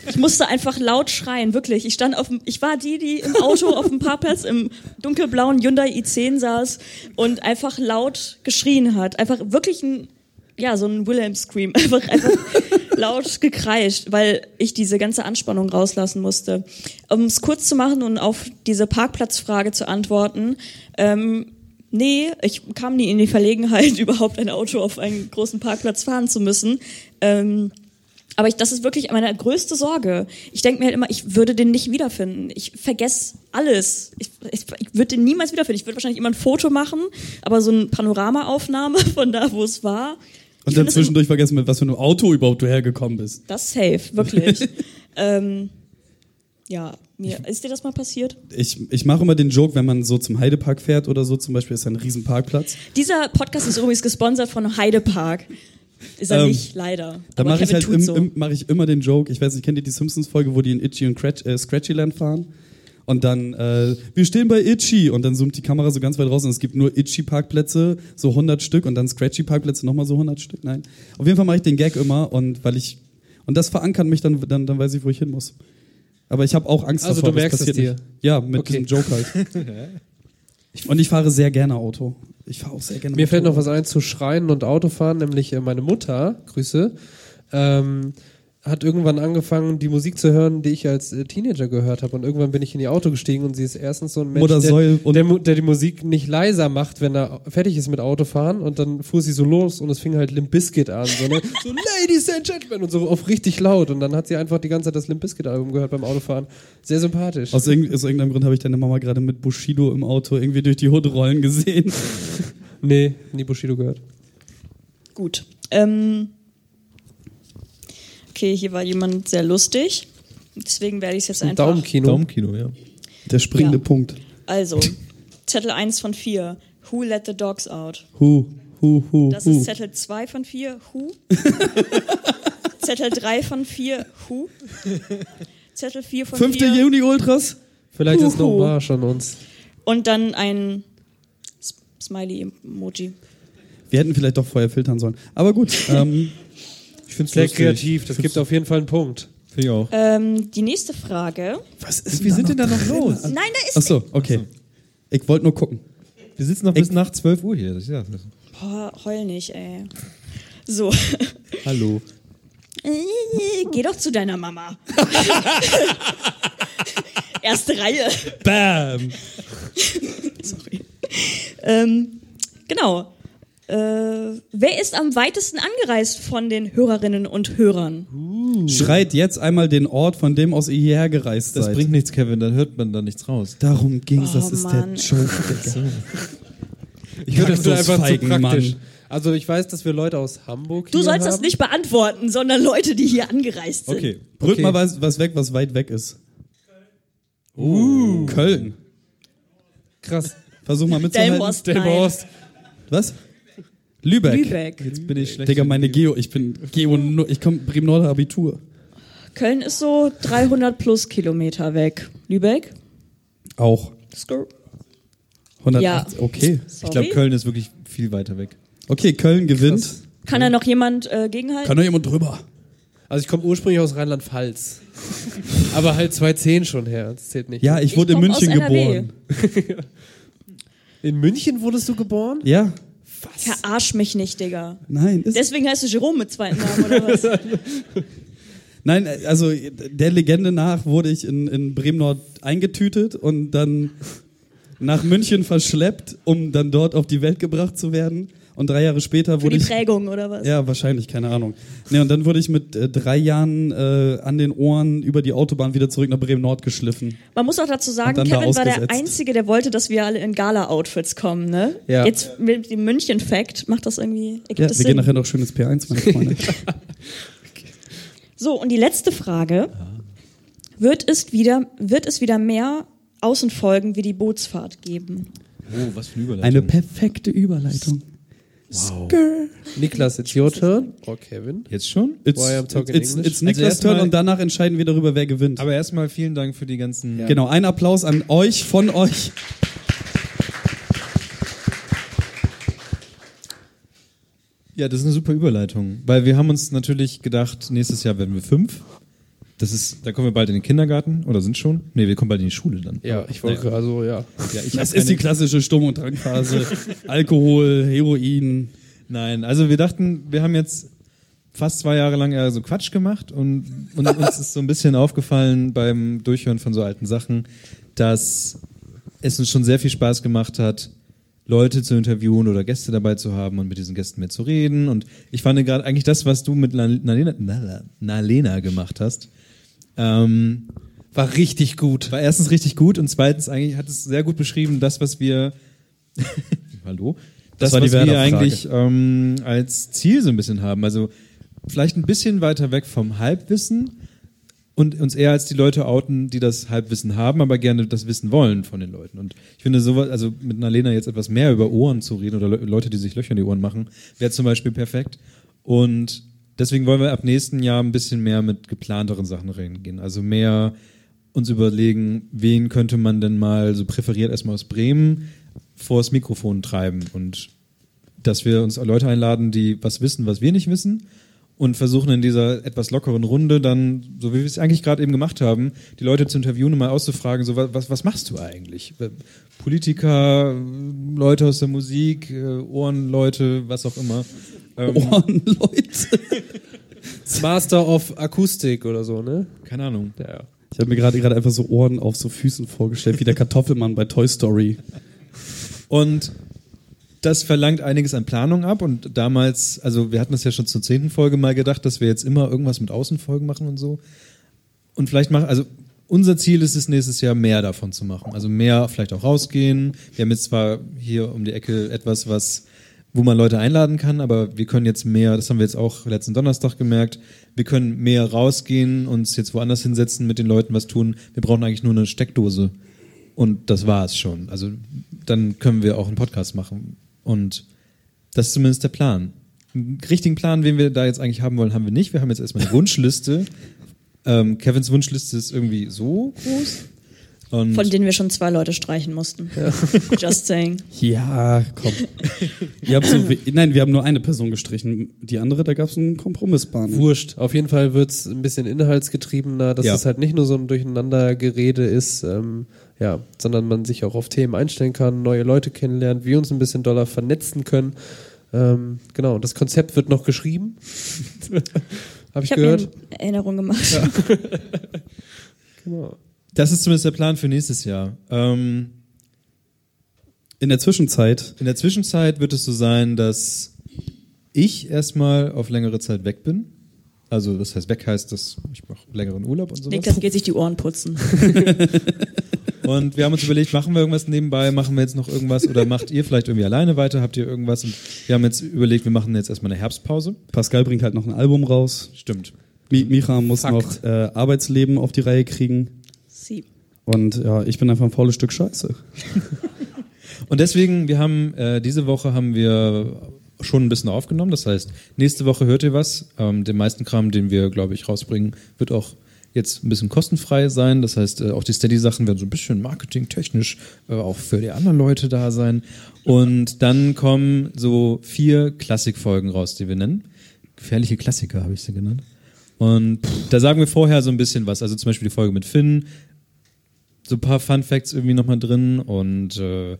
Ich musste einfach laut schreien, wirklich. Ich stand auf dem, ich war die, die im Auto auf dem Parkplatz im dunkelblauen Hyundai i10 saß und einfach laut geschrien hat. Einfach wirklich ein, ja, so ein Wilhelm Scream. Einfach, einfach laut gekreischt, weil ich diese ganze Anspannung rauslassen musste. Um es kurz zu machen und auf diese Parkplatzfrage zu antworten, ähm, Nee, ich kam nie in die Verlegenheit, überhaupt ein Auto auf einen großen Parkplatz fahren zu müssen. Ähm, aber ich, das ist wirklich meine größte Sorge. Ich denke mir halt immer, ich würde den nicht wiederfinden. Ich vergesse alles. Ich, ich, ich würde den niemals wiederfinden. Ich würde wahrscheinlich immer ein Foto machen, aber so eine Panoramaaufnahme von da, wo es war. Und dann zwischendurch vergessen, mit was für einem Auto überhaupt du hergekommen bist. Das safe, wirklich. ähm, ja, mir, ist dir das mal passiert? Ich, ich mache immer den Joke, wenn man so zum Heidepark fährt oder so, zum Beispiel ist da ein riesen Parkplatz. Dieser Podcast ist übrigens gesponsert von Heidepark. Ist er Ähm, nicht, leider. Da mache ich halt im, so. im, mach ich immer den Joke, ich weiß nicht, kennt ihr die Simpsons-Folge, wo die in Itchy und Cratch, äh, Scratchyland fahren? Und dann, äh, wir stehen bei Itchy und dann zoomt die Kamera so ganz weit raus und es gibt nur Itchy-Parkplätze, so 100 Stück und dann Scratchy-Parkplätze nochmal so 100 Stück. Nein. Auf jeden Fall mache ich den Gag immer und weil ich, und das verankert mich dann, dann, dann weiß ich, wo ich hin muss. Aber ich habe auch Angst Also davor, du merkst das passiert es dir? nicht. Ja, mit Okay. diesem Joke halt. Und ich fahre sehr gerne Auto. Ich fahre auch sehr gerne Mir fällt noch was ein zu Schreien und Autofahren, nämlich äh, meine Mutter, Grüße, ähm, hat irgendwann angefangen, die Musik zu hören, die ich als äh, Teenager gehört habe. Und irgendwann bin ich in ihr Auto gestiegen und sie ist erstens so ein Mensch, der, der, der die Musik nicht leiser macht, wenn er fertig ist mit Autofahren. Und dann fuhr sie so los und es fing halt Limp Bizkit an. So, ne? so Ladies and Gentlemen und so auf richtig laut. Und dann hat sie einfach die ganze Zeit das Limp Bizkit Album gehört beim Autofahren. Sehr sympathisch. Aus, irgend, aus irgendeinem Grund habe ich deine Mama gerade mit Bushido im Auto irgendwie durch die Hood rollen gesehen. nee, nie Bushido gehört. Gut. Ähm, okay, hier war jemand sehr lustig. Deswegen werde ich es jetzt Ein einfach. Daumenkino. Daumenkino, ja. Der springende Ja. Punkt. Also, Zettel 1 von 4. Who let the dogs out? Hu, hu, hu, Das hu. ist Zettel 2 von 4. Who? Zettel 3 von 4. Who? Zettel 4 von 5. 4. Juni Ultras. Vielleicht ist noch Huhu. Marsch an uns. Und dann ein Smiley-Emoji. Wir hätten vielleicht doch vorher filtern sollen. Aber gut. Ähm, Ich finde es sehr kreativ. Das gibt auf jeden Fall einen Punkt. Finde ich auch. Ähm, die nächste Frage. Was ist Wie sind denn da noch los? Nein, da ist Ach so, okay. Ich wollte nur gucken. Wir sitzen noch bis nach 12 Uhr hier. Ja, Boah, heul nicht, ey. So. hallo. Äh, Geh doch zu deiner Mama. Erste Reihe. Bam! Sorry. Ähm, genau. Äh, wer ist am weitesten angereist von den Hörerinnen und Hörern? Schreit jetzt einmal den Ort, von dem aus ihr hierher gereist Das seid. bringt nichts, Kevin, dann hört man da nichts raus. Darum ging's, das Oh, ist Mann. der Joke. Digga. Ich finde das einfach zu praktisch. Mann. Also ich weiß, dass wir Leute aus Hamburg Du hier sollst haben. das nicht beantworten, sondern Leute, die hier angereist sind. Okay, brüllt Okay. mal was, was weg, was weit weg ist. Uh, Köln. Krass. Versuch mal mitzuhalten. Delmhorst, Delmhorst. Was? Lübeck. Lübeck. Jetzt bin ich schlecht. Digga, meine Geo, ich bin Geo, nur- ich komme Bremen Nord Abitur. Köln ist so 300 plus Kilometer weg. Lübeck? Auch. Skrr. 180, Ja. okay. Sorry. Ich glaube, Köln ist wirklich viel weiter weg. Okay, Köln gewinnt. Kann da noch jemand äh, gegenhalten? Kann doch jemand drüber? Also ich komme ursprünglich aus Rheinland-Pfalz. Aber halt 2010 schon her. Das zählt nicht. Ja, ich wurde in komm aus München NRW. geboren. In München wurdest du geboren? Ja. Verarsch mich nicht, Digga. Nein, Deswegen heißt du Jerome mit zweiten Namen, oder was? nein, also der Legende nach wurde ich in, in Bremen Nord eingetütet und dann nach München verschleppt, um dann dort auf die Welt gebracht zu werden. Und drei Jahre später Für wurde die ich Prägung, oder was? Ja, wahrscheinlich, keine Ahnung. Nee, und dann wurde ich mit äh, drei Jahren äh, an den Ohren über die Autobahn wieder zurück nach Bremen Nord geschliffen. Man muss auch dazu sagen, Kevin war der. Einzige, der wollte, dass wir alle in Gala-Outfits kommen, ne? Ja. Jetzt mit dem München-Fact macht das irgendwie, ergibt Ja, das wir Sinn. gehen nachher noch schönes P1, meine Freunde. So, und die letzte Frage. Wird es wieder, wird es wieder mehr Außenfolgen wie die Bootsfahrt geben? Oh, was für eine Überleitung. Eine perfekte Überleitung. Niklas, it's your turn. Or Kevin. Jetzt schon? It's, Why I'm talking it's, English? it's Niklas erstmal- Turn und danach entscheiden wir darüber, wer gewinnt. Aber erstmal vielen Dank für die ganzen. Genau, ein Applaus an euch, von euch. Ja, das ist eine super Überleitung, weil wir haben uns natürlich gedacht, nächstes Jahr werden wir fünf. Das ist, da kommen wir bald in den Kindergarten oder sind schon? Nee, wir kommen bald in die Schule dann. Ja, ich wollte Naja. also ja. Ja, ich Das ist die klassische Sturm- und Drangphase. Alkohol, Heroin. Nein, also wir dachten, wir haben jetzt fast zwei Jahre lang eher so Quatsch gemacht und, und uns ist so ein bisschen aufgefallen beim Durchhören von so alten Sachen, dass es uns schon sehr viel Spaß gemacht hat, Leute zu interviewen oder Gäste dabei zu haben und mit diesen Gästen mehr zu reden. Und ich fand gerade eigentlich das, was du mit Nalena, Nalena gemacht hast, ähm, War richtig gut. war erstens richtig gut und zweitens eigentlich hat es sehr gut beschrieben, das, was wir Hallo? Das, Das war die was wir eigentlich ähm, als Ziel so ein bisschen haben. Also vielleicht ein bisschen weiter weg vom Halbwissen und uns eher als die Leute outen, die das Halbwissen haben, aber gerne das wissen wollen von den Leuten. Und ich finde sowas, also mit Nalena jetzt etwas mehr über Ohren zu reden oder Le Leute, die sich Löcher in die Ohren machen, wäre zum Beispiel perfekt. Und deswegen wollen wir ab nächsten Jahr ein bisschen mehr mit geplanteren Sachen reingehen. Also mehr uns überlegen, wen könnte man denn mal so präferiert erstmal aus Bremen vors Mikrofon treiben und dass wir uns Leute einladen, die was wissen, was wir nicht wissen und versuchen in dieser etwas lockeren Runde dann, so wie wir es eigentlich gerade eben gemacht haben, die Leute zu interviewen und mal auszufragen, so was, was machst du eigentlich? Politiker, Leute aus der Musik, äh, Ohrenleute, was auch immer. Ähm, Ohrenleute. Master of Akustik oder so, ne? Keine Ahnung. Ja, ja. Ich habe mir gerade gerade einfach so Ohren auf so Füßen vorgestellt, wie der Kartoffelmann bei Toy Story. Und das verlangt einiges an Planung ab und damals, also wir hatten das ja schon zur zehnten Folge mal gedacht, dass wir jetzt immer irgendwas mit Außenfolgen machen und so. Und vielleicht machen, also unser Ziel ist es nächstes Jahr mehr davon zu machen. Also mehr vielleicht auch rausgehen. Wir haben jetzt zwar hier um die Ecke etwas, was, wo man Leute einladen kann, aber wir können jetzt mehr, das haben wir jetzt auch letzten Donnerstag gemerkt, wir können mehr rausgehen, uns jetzt woanders hinsetzen, mit den Leuten was tun. Wir brauchen eigentlich nur eine Steckdose. Und das war es schon. Also dann können wir auch einen Podcast machen. Und das ist zumindest der Plan. Einen richtigen Plan, wen wir da jetzt eigentlich haben wollen, haben wir nicht. Wir haben jetzt erstmal eine Wunschliste. Ähm, Kevins Wunschliste ist irgendwie so groß. Und Von denen wir schon zwei Leute streichen mussten. Just saying. Ja, komm. Ihr habt so, nein, wir haben nur eine Person gestrichen. Die andere, da gab es einen Kompromissbahn. Wurscht. Auf jeden Fall wird's ein bisschen inhaltsgetriebener, dass Ja. es halt nicht nur so ein Durcheinandergerede ist, ähm, ja, sondern man sich auch auf Themen einstellen kann, neue Leute kennenlernt, wir uns ein bisschen doller vernetzen können. Ähm, genau, und das Konzept wird noch geschrieben. Habe ich, Ich habe mir gehört. eine Erinnerung gemacht. Ja. genau. Das ist zumindest der Plan für nächstes Jahr. Ähm, in der Zwischenzeit? In der Zwischenzeit wird es so sein, dass ich erstmal auf längere Zeit weg bin. Also das heißt, weg heißt, dass ich mache längeren Urlaub und sowas. Niklas geht sich die Ohren putzen. Und wir haben uns überlegt, machen wir irgendwas nebenbei, machen wir jetzt noch irgendwas oder macht ihr vielleicht irgendwie alleine weiter, habt ihr irgendwas? Und wir haben jetzt überlegt, wir machen jetzt erstmal eine Herbstpause. Pascal bringt halt noch ein Album raus. Stimmt. Mi Micha muss Fakt. noch äh, Arbeitsleben auf die Reihe kriegen. Und ja, ich bin einfach ein faules Stück Scheiße. Und deswegen, wir haben, äh, diese Woche haben wir schon ein bisschen aufgenommen. Das heißt, nächste Woche hört ihr was. Ähm, den meisten Kram, den wir, glaube ich, rausbringen, wird auch jetzt ein bisschen kostenfrei sein. Das heißt, äh, auch die Steady-Sachen werden so ein bisschen marketingtechnisch äh, auch für die anderen Leute da sein. Und dann kommen so vier Klassikfolgen raus, die wir nennen. Gefährliche Klassiker habe ich sie genannt. Und da sagen wir vorher so ein bisschen was. Also zum Beispiel die Folge mit Finn, so ein paar Fun Facts irgendwie nochmal drin und äh,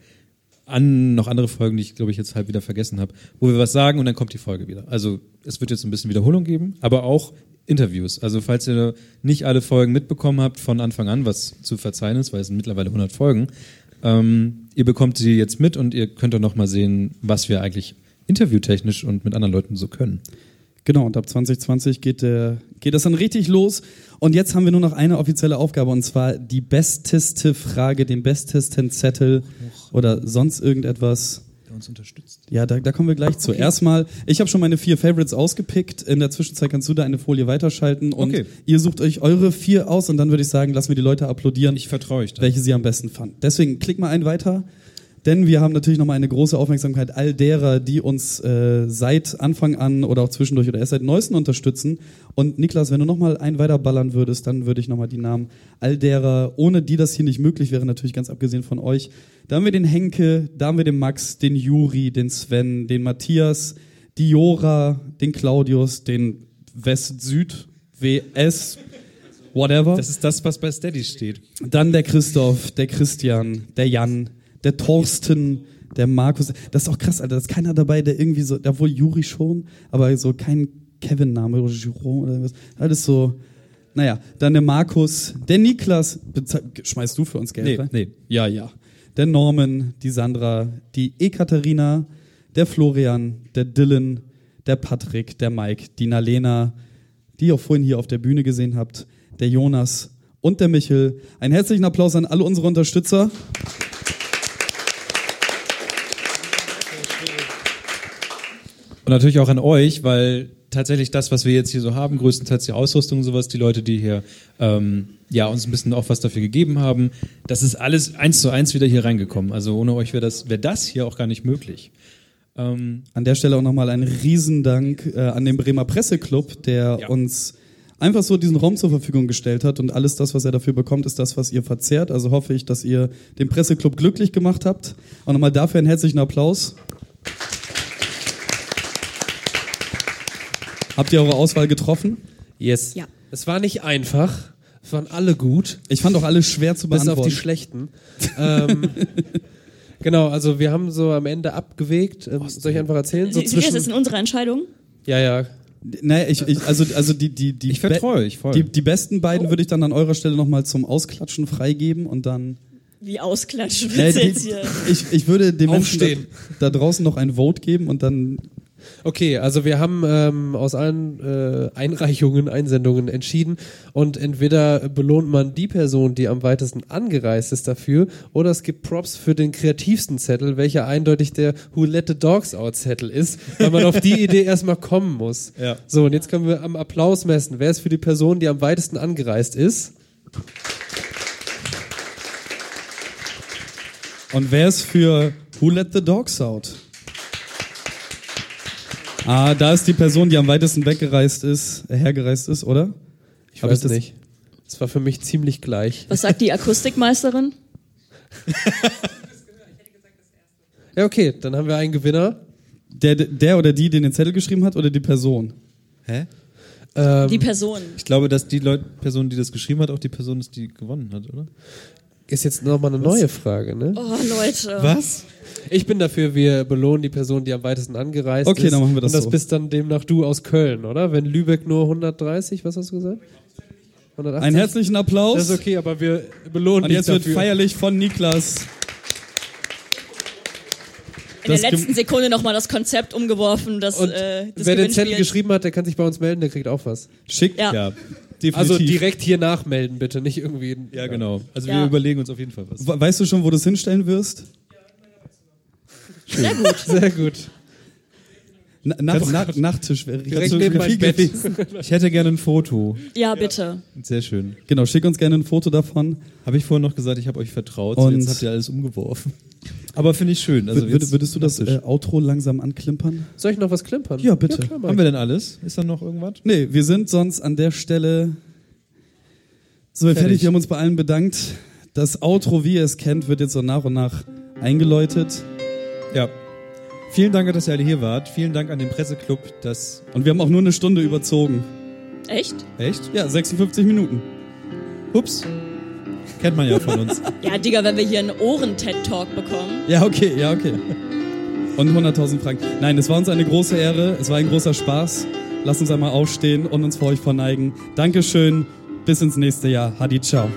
an noch andere Folgen, die ich glaube ich jetzt halb wieder vergessen habe, wo wir was sagen und dann kommt die Folge wieder. Also es wird jetzt ein bisschen Wiederholung geben, aber auch Interviews. Also falls ihr nicht alle Folgen mitbekommen habt von Anfang an, was zu verzeihen ist, weil es sind mittlerweile 100 Folgen, ähm, ihr bekommt sie jetzt mit und ihr könnt dann noch mal sehen, was wir eigentlich interviewtechnisch und mit anderen Leuten so können. Genau, und ab 2020 geht, der, geht das dann richtig los. Und jetzt haben wir nur noch eine offizielle Aufgabe, und zwar die besteste Frage, den bestesten Zettel oder sonst irgendetwas. Der uns unterstützt. Ja, da, da kommen wir gleich zu. Erstmal, ich habe schon meine vier Favorites ausgepickt. In der Zwischenzeit kannst du da eine Folie weiterschalten und Okay. ihr sucht euch eure vier aus und dann würde ich sagen, lassen wir die Leute applaudieren. Ich vertraue euch da. Welche sie am besten fanden. Deswegen klick mal einen weiter. Denn wir haben natürlich nochmal eine große Aufmerksamkeit all derer, die uns äh, seit Anfang an oder auch zwischendurch oder erst seit neuesten unterstützen. Und Niklas, wenn du nochmal einen weiterballern würdest, dann würde ich nochmal die Namen all derer, ohne die das hier nicht möglich wäre, natürlich ganz abgesehen von euch. Da haben wir den Henke, da haben wir den Max, den Juri, den Sven, den Matthias, die Jora, den Claudius, den West-Süd, WS, whatever. Das ist das, was bei Steady steht. Dann der Christoph, der Christian, der Jan, der Thorsten, der Markus. Das ist auch krass, Alter. Da ist keiner dabei, der irgendwie so, da wohl Juri schon, aber so kein Kevin-Name oder Giron oder was. Alles so. Naja, dann der Markus, der Niklas. Schmeißt du für uns Geld Nee, rein? nee. Ja, ja. Der Norman, die Sandra, die Ekaterina, der Florian, der Dylan, der Patrick, der Mike, die Nalena, die ihr auch vorhin hier auf der Bühne gesehen habt, der Jonas und der Michel. Einen herzlichen Applaus an alle unsere Unterstützer. Und natürlich auch an euch, weil tatsächlich das, was wir jetzt hier so haben, größtenteils die Ausrüstung und sowas, die Leute, die hier ähm, ja uns ein bisschen auch was dafür gegeben haben, das ist alles eins zu eins wieder hier reingekommen. Also ohne euch wäre das, wäre das hier auch gar nicht möglich. Ähm, An der Stelle auch nochmal ein Riesendank äh, an den Bremer Presseclub, der uns einfach so diesen Raum zur Verfügung gestellt hat und alles das, was er dafür bekommt, ist das, was ihr verzehrt. Also hoffe ich, dass ihr den Presseclub glücklich gemacht habt. Und nochmal dafür einen herzlichen Applaus. Habt ihr eure Auswahl getroffen? Yes. Ja. Es war nicht einfach. Es waren alle gut. Ich fand auch alle schwer zu Bis auf beantworten. die schlechten. ähm, genau, also wir haben so am Ende abgewegt. Ähm, soll ich einfach erzählen? So Das ist zwischen, in unserer Entscheidung. ja, ja. Naja, ich, ich, also, also die, die, die, Ich vertraue euch voll. Die, die besten beiden würde ich dann an eurer Stelle nochmal zum Ausklatschen freigeben und dann. Wie ausklatschen die, jetzt hier? ich, ich würde dem Menschen da, da draußen noch ein Vote geben und dann Okay, also wir haben ähm, aus allen äh, Einreichungen, Einsendungen entschieden und entweder belohnt man die Person, die am weitesten angereist ist dafür, oder es gibt Props für den kreativsten Zettel, welcher eindeutig der Who Let the Dogs Out Zettel ist, weil man auf die Idee erstmal kommen muss. Ja. So, und jetzt können wir am Applaus messen. Wer ist für die Person, die am weitesten angereist ist? Und wer ist für Who Let the Dogs Out? Ah, da ist die Person, die am weitesten weggereist ist, äh, hergereist ist, oder? Ich Hab weiß das- nicht. Es war für mich ziemlich gleich. Was sagt die Akustikmeisterin? Ja, okay, dann haben wir einen Gewinner. Der, der oder die, den den Zettel geschrieben hat, oder die Person? Hä? Ähm, Die Person. Ich glaube, dass die Leut Person, die das geschrieben hat, auch die Person ist, die gewonnen hat, oder? Ist jetzt nochmal eine neue Frage, ne? Oh, Leute. Was? Ich bin dafür, wir belohnen die Person, die am weitesten angereist Okay, ist. dann machen wir das Und das so. bist dann demnach du aus Köln, oder? Wenn Lübeck nur 130, was hast du gesagt? 180? Einen herzlichen Applaus. Das ist okay, aber wir belohnen Und dich jetzt wird dafür. feierlich von Niklas. In Das der letzten Sekunde nochmal das Konzept umgeworfen, das, Und äh, das wer den Zettel geschrieben hat, der kann sich bei uns melden, der kriegt auch was. Schick. Ja. definitiv. Also direkt hier nachmelden, bitte, nicht irgendwie. Ja, genau. Also Ja. wir überlegen uns auf jeden Fall was. We- Weißt du schon, wo du es hinstellen wirst? Sehr gut. Sehr gut. Na, nach, nach, Nachttisch wäre Direkt richtig neben meinem viel Bett. Ich hätte gerne ein Foto. Ja, bitte. Sehr schön. Genau, schick uns gerne ein Foto davon. Habe ich vorhin noch gesagt, ich habe euch vertraut. so Und- jetzt habt ihr alles umgeworfen. Aber finde ich schön. Also Würde, jetzt- würdest du das äh, Outro langsam anklimpern? Soll ich noch was klimpern? Ja, bitte. klar, mach Haben wir denn alles? Ist da noch irgendwas? Nee, wir sind sonst an der Stelle so fertig. Fertig. Wir haben uns bei allen bedankt. Das Outro, wie ihr es kennt, wird jetzt so nach und nach eingeläutet. Ja. Vielen Dank, dass ihr alle hier wart. Vielen Dank an den Presseclub. Das Und wir haben auch nur eine Stunde überzogen. Echt? echt? Ja, 56 Minuten. Ups. Kennt man ja von uns. Ja, Digga, wenn wir hier einen Ohren-TED-Talk bekommen. Ja, okay, ja, okay. Und 100.000 Franken. Nein, es war uns eine große Ehre. Es war ein großer Spaß. Lasst uns einmal aufstehen und uns vor euch verneigen. Dankeschön. Bis ins nächste Jahr. Hadi, ciao.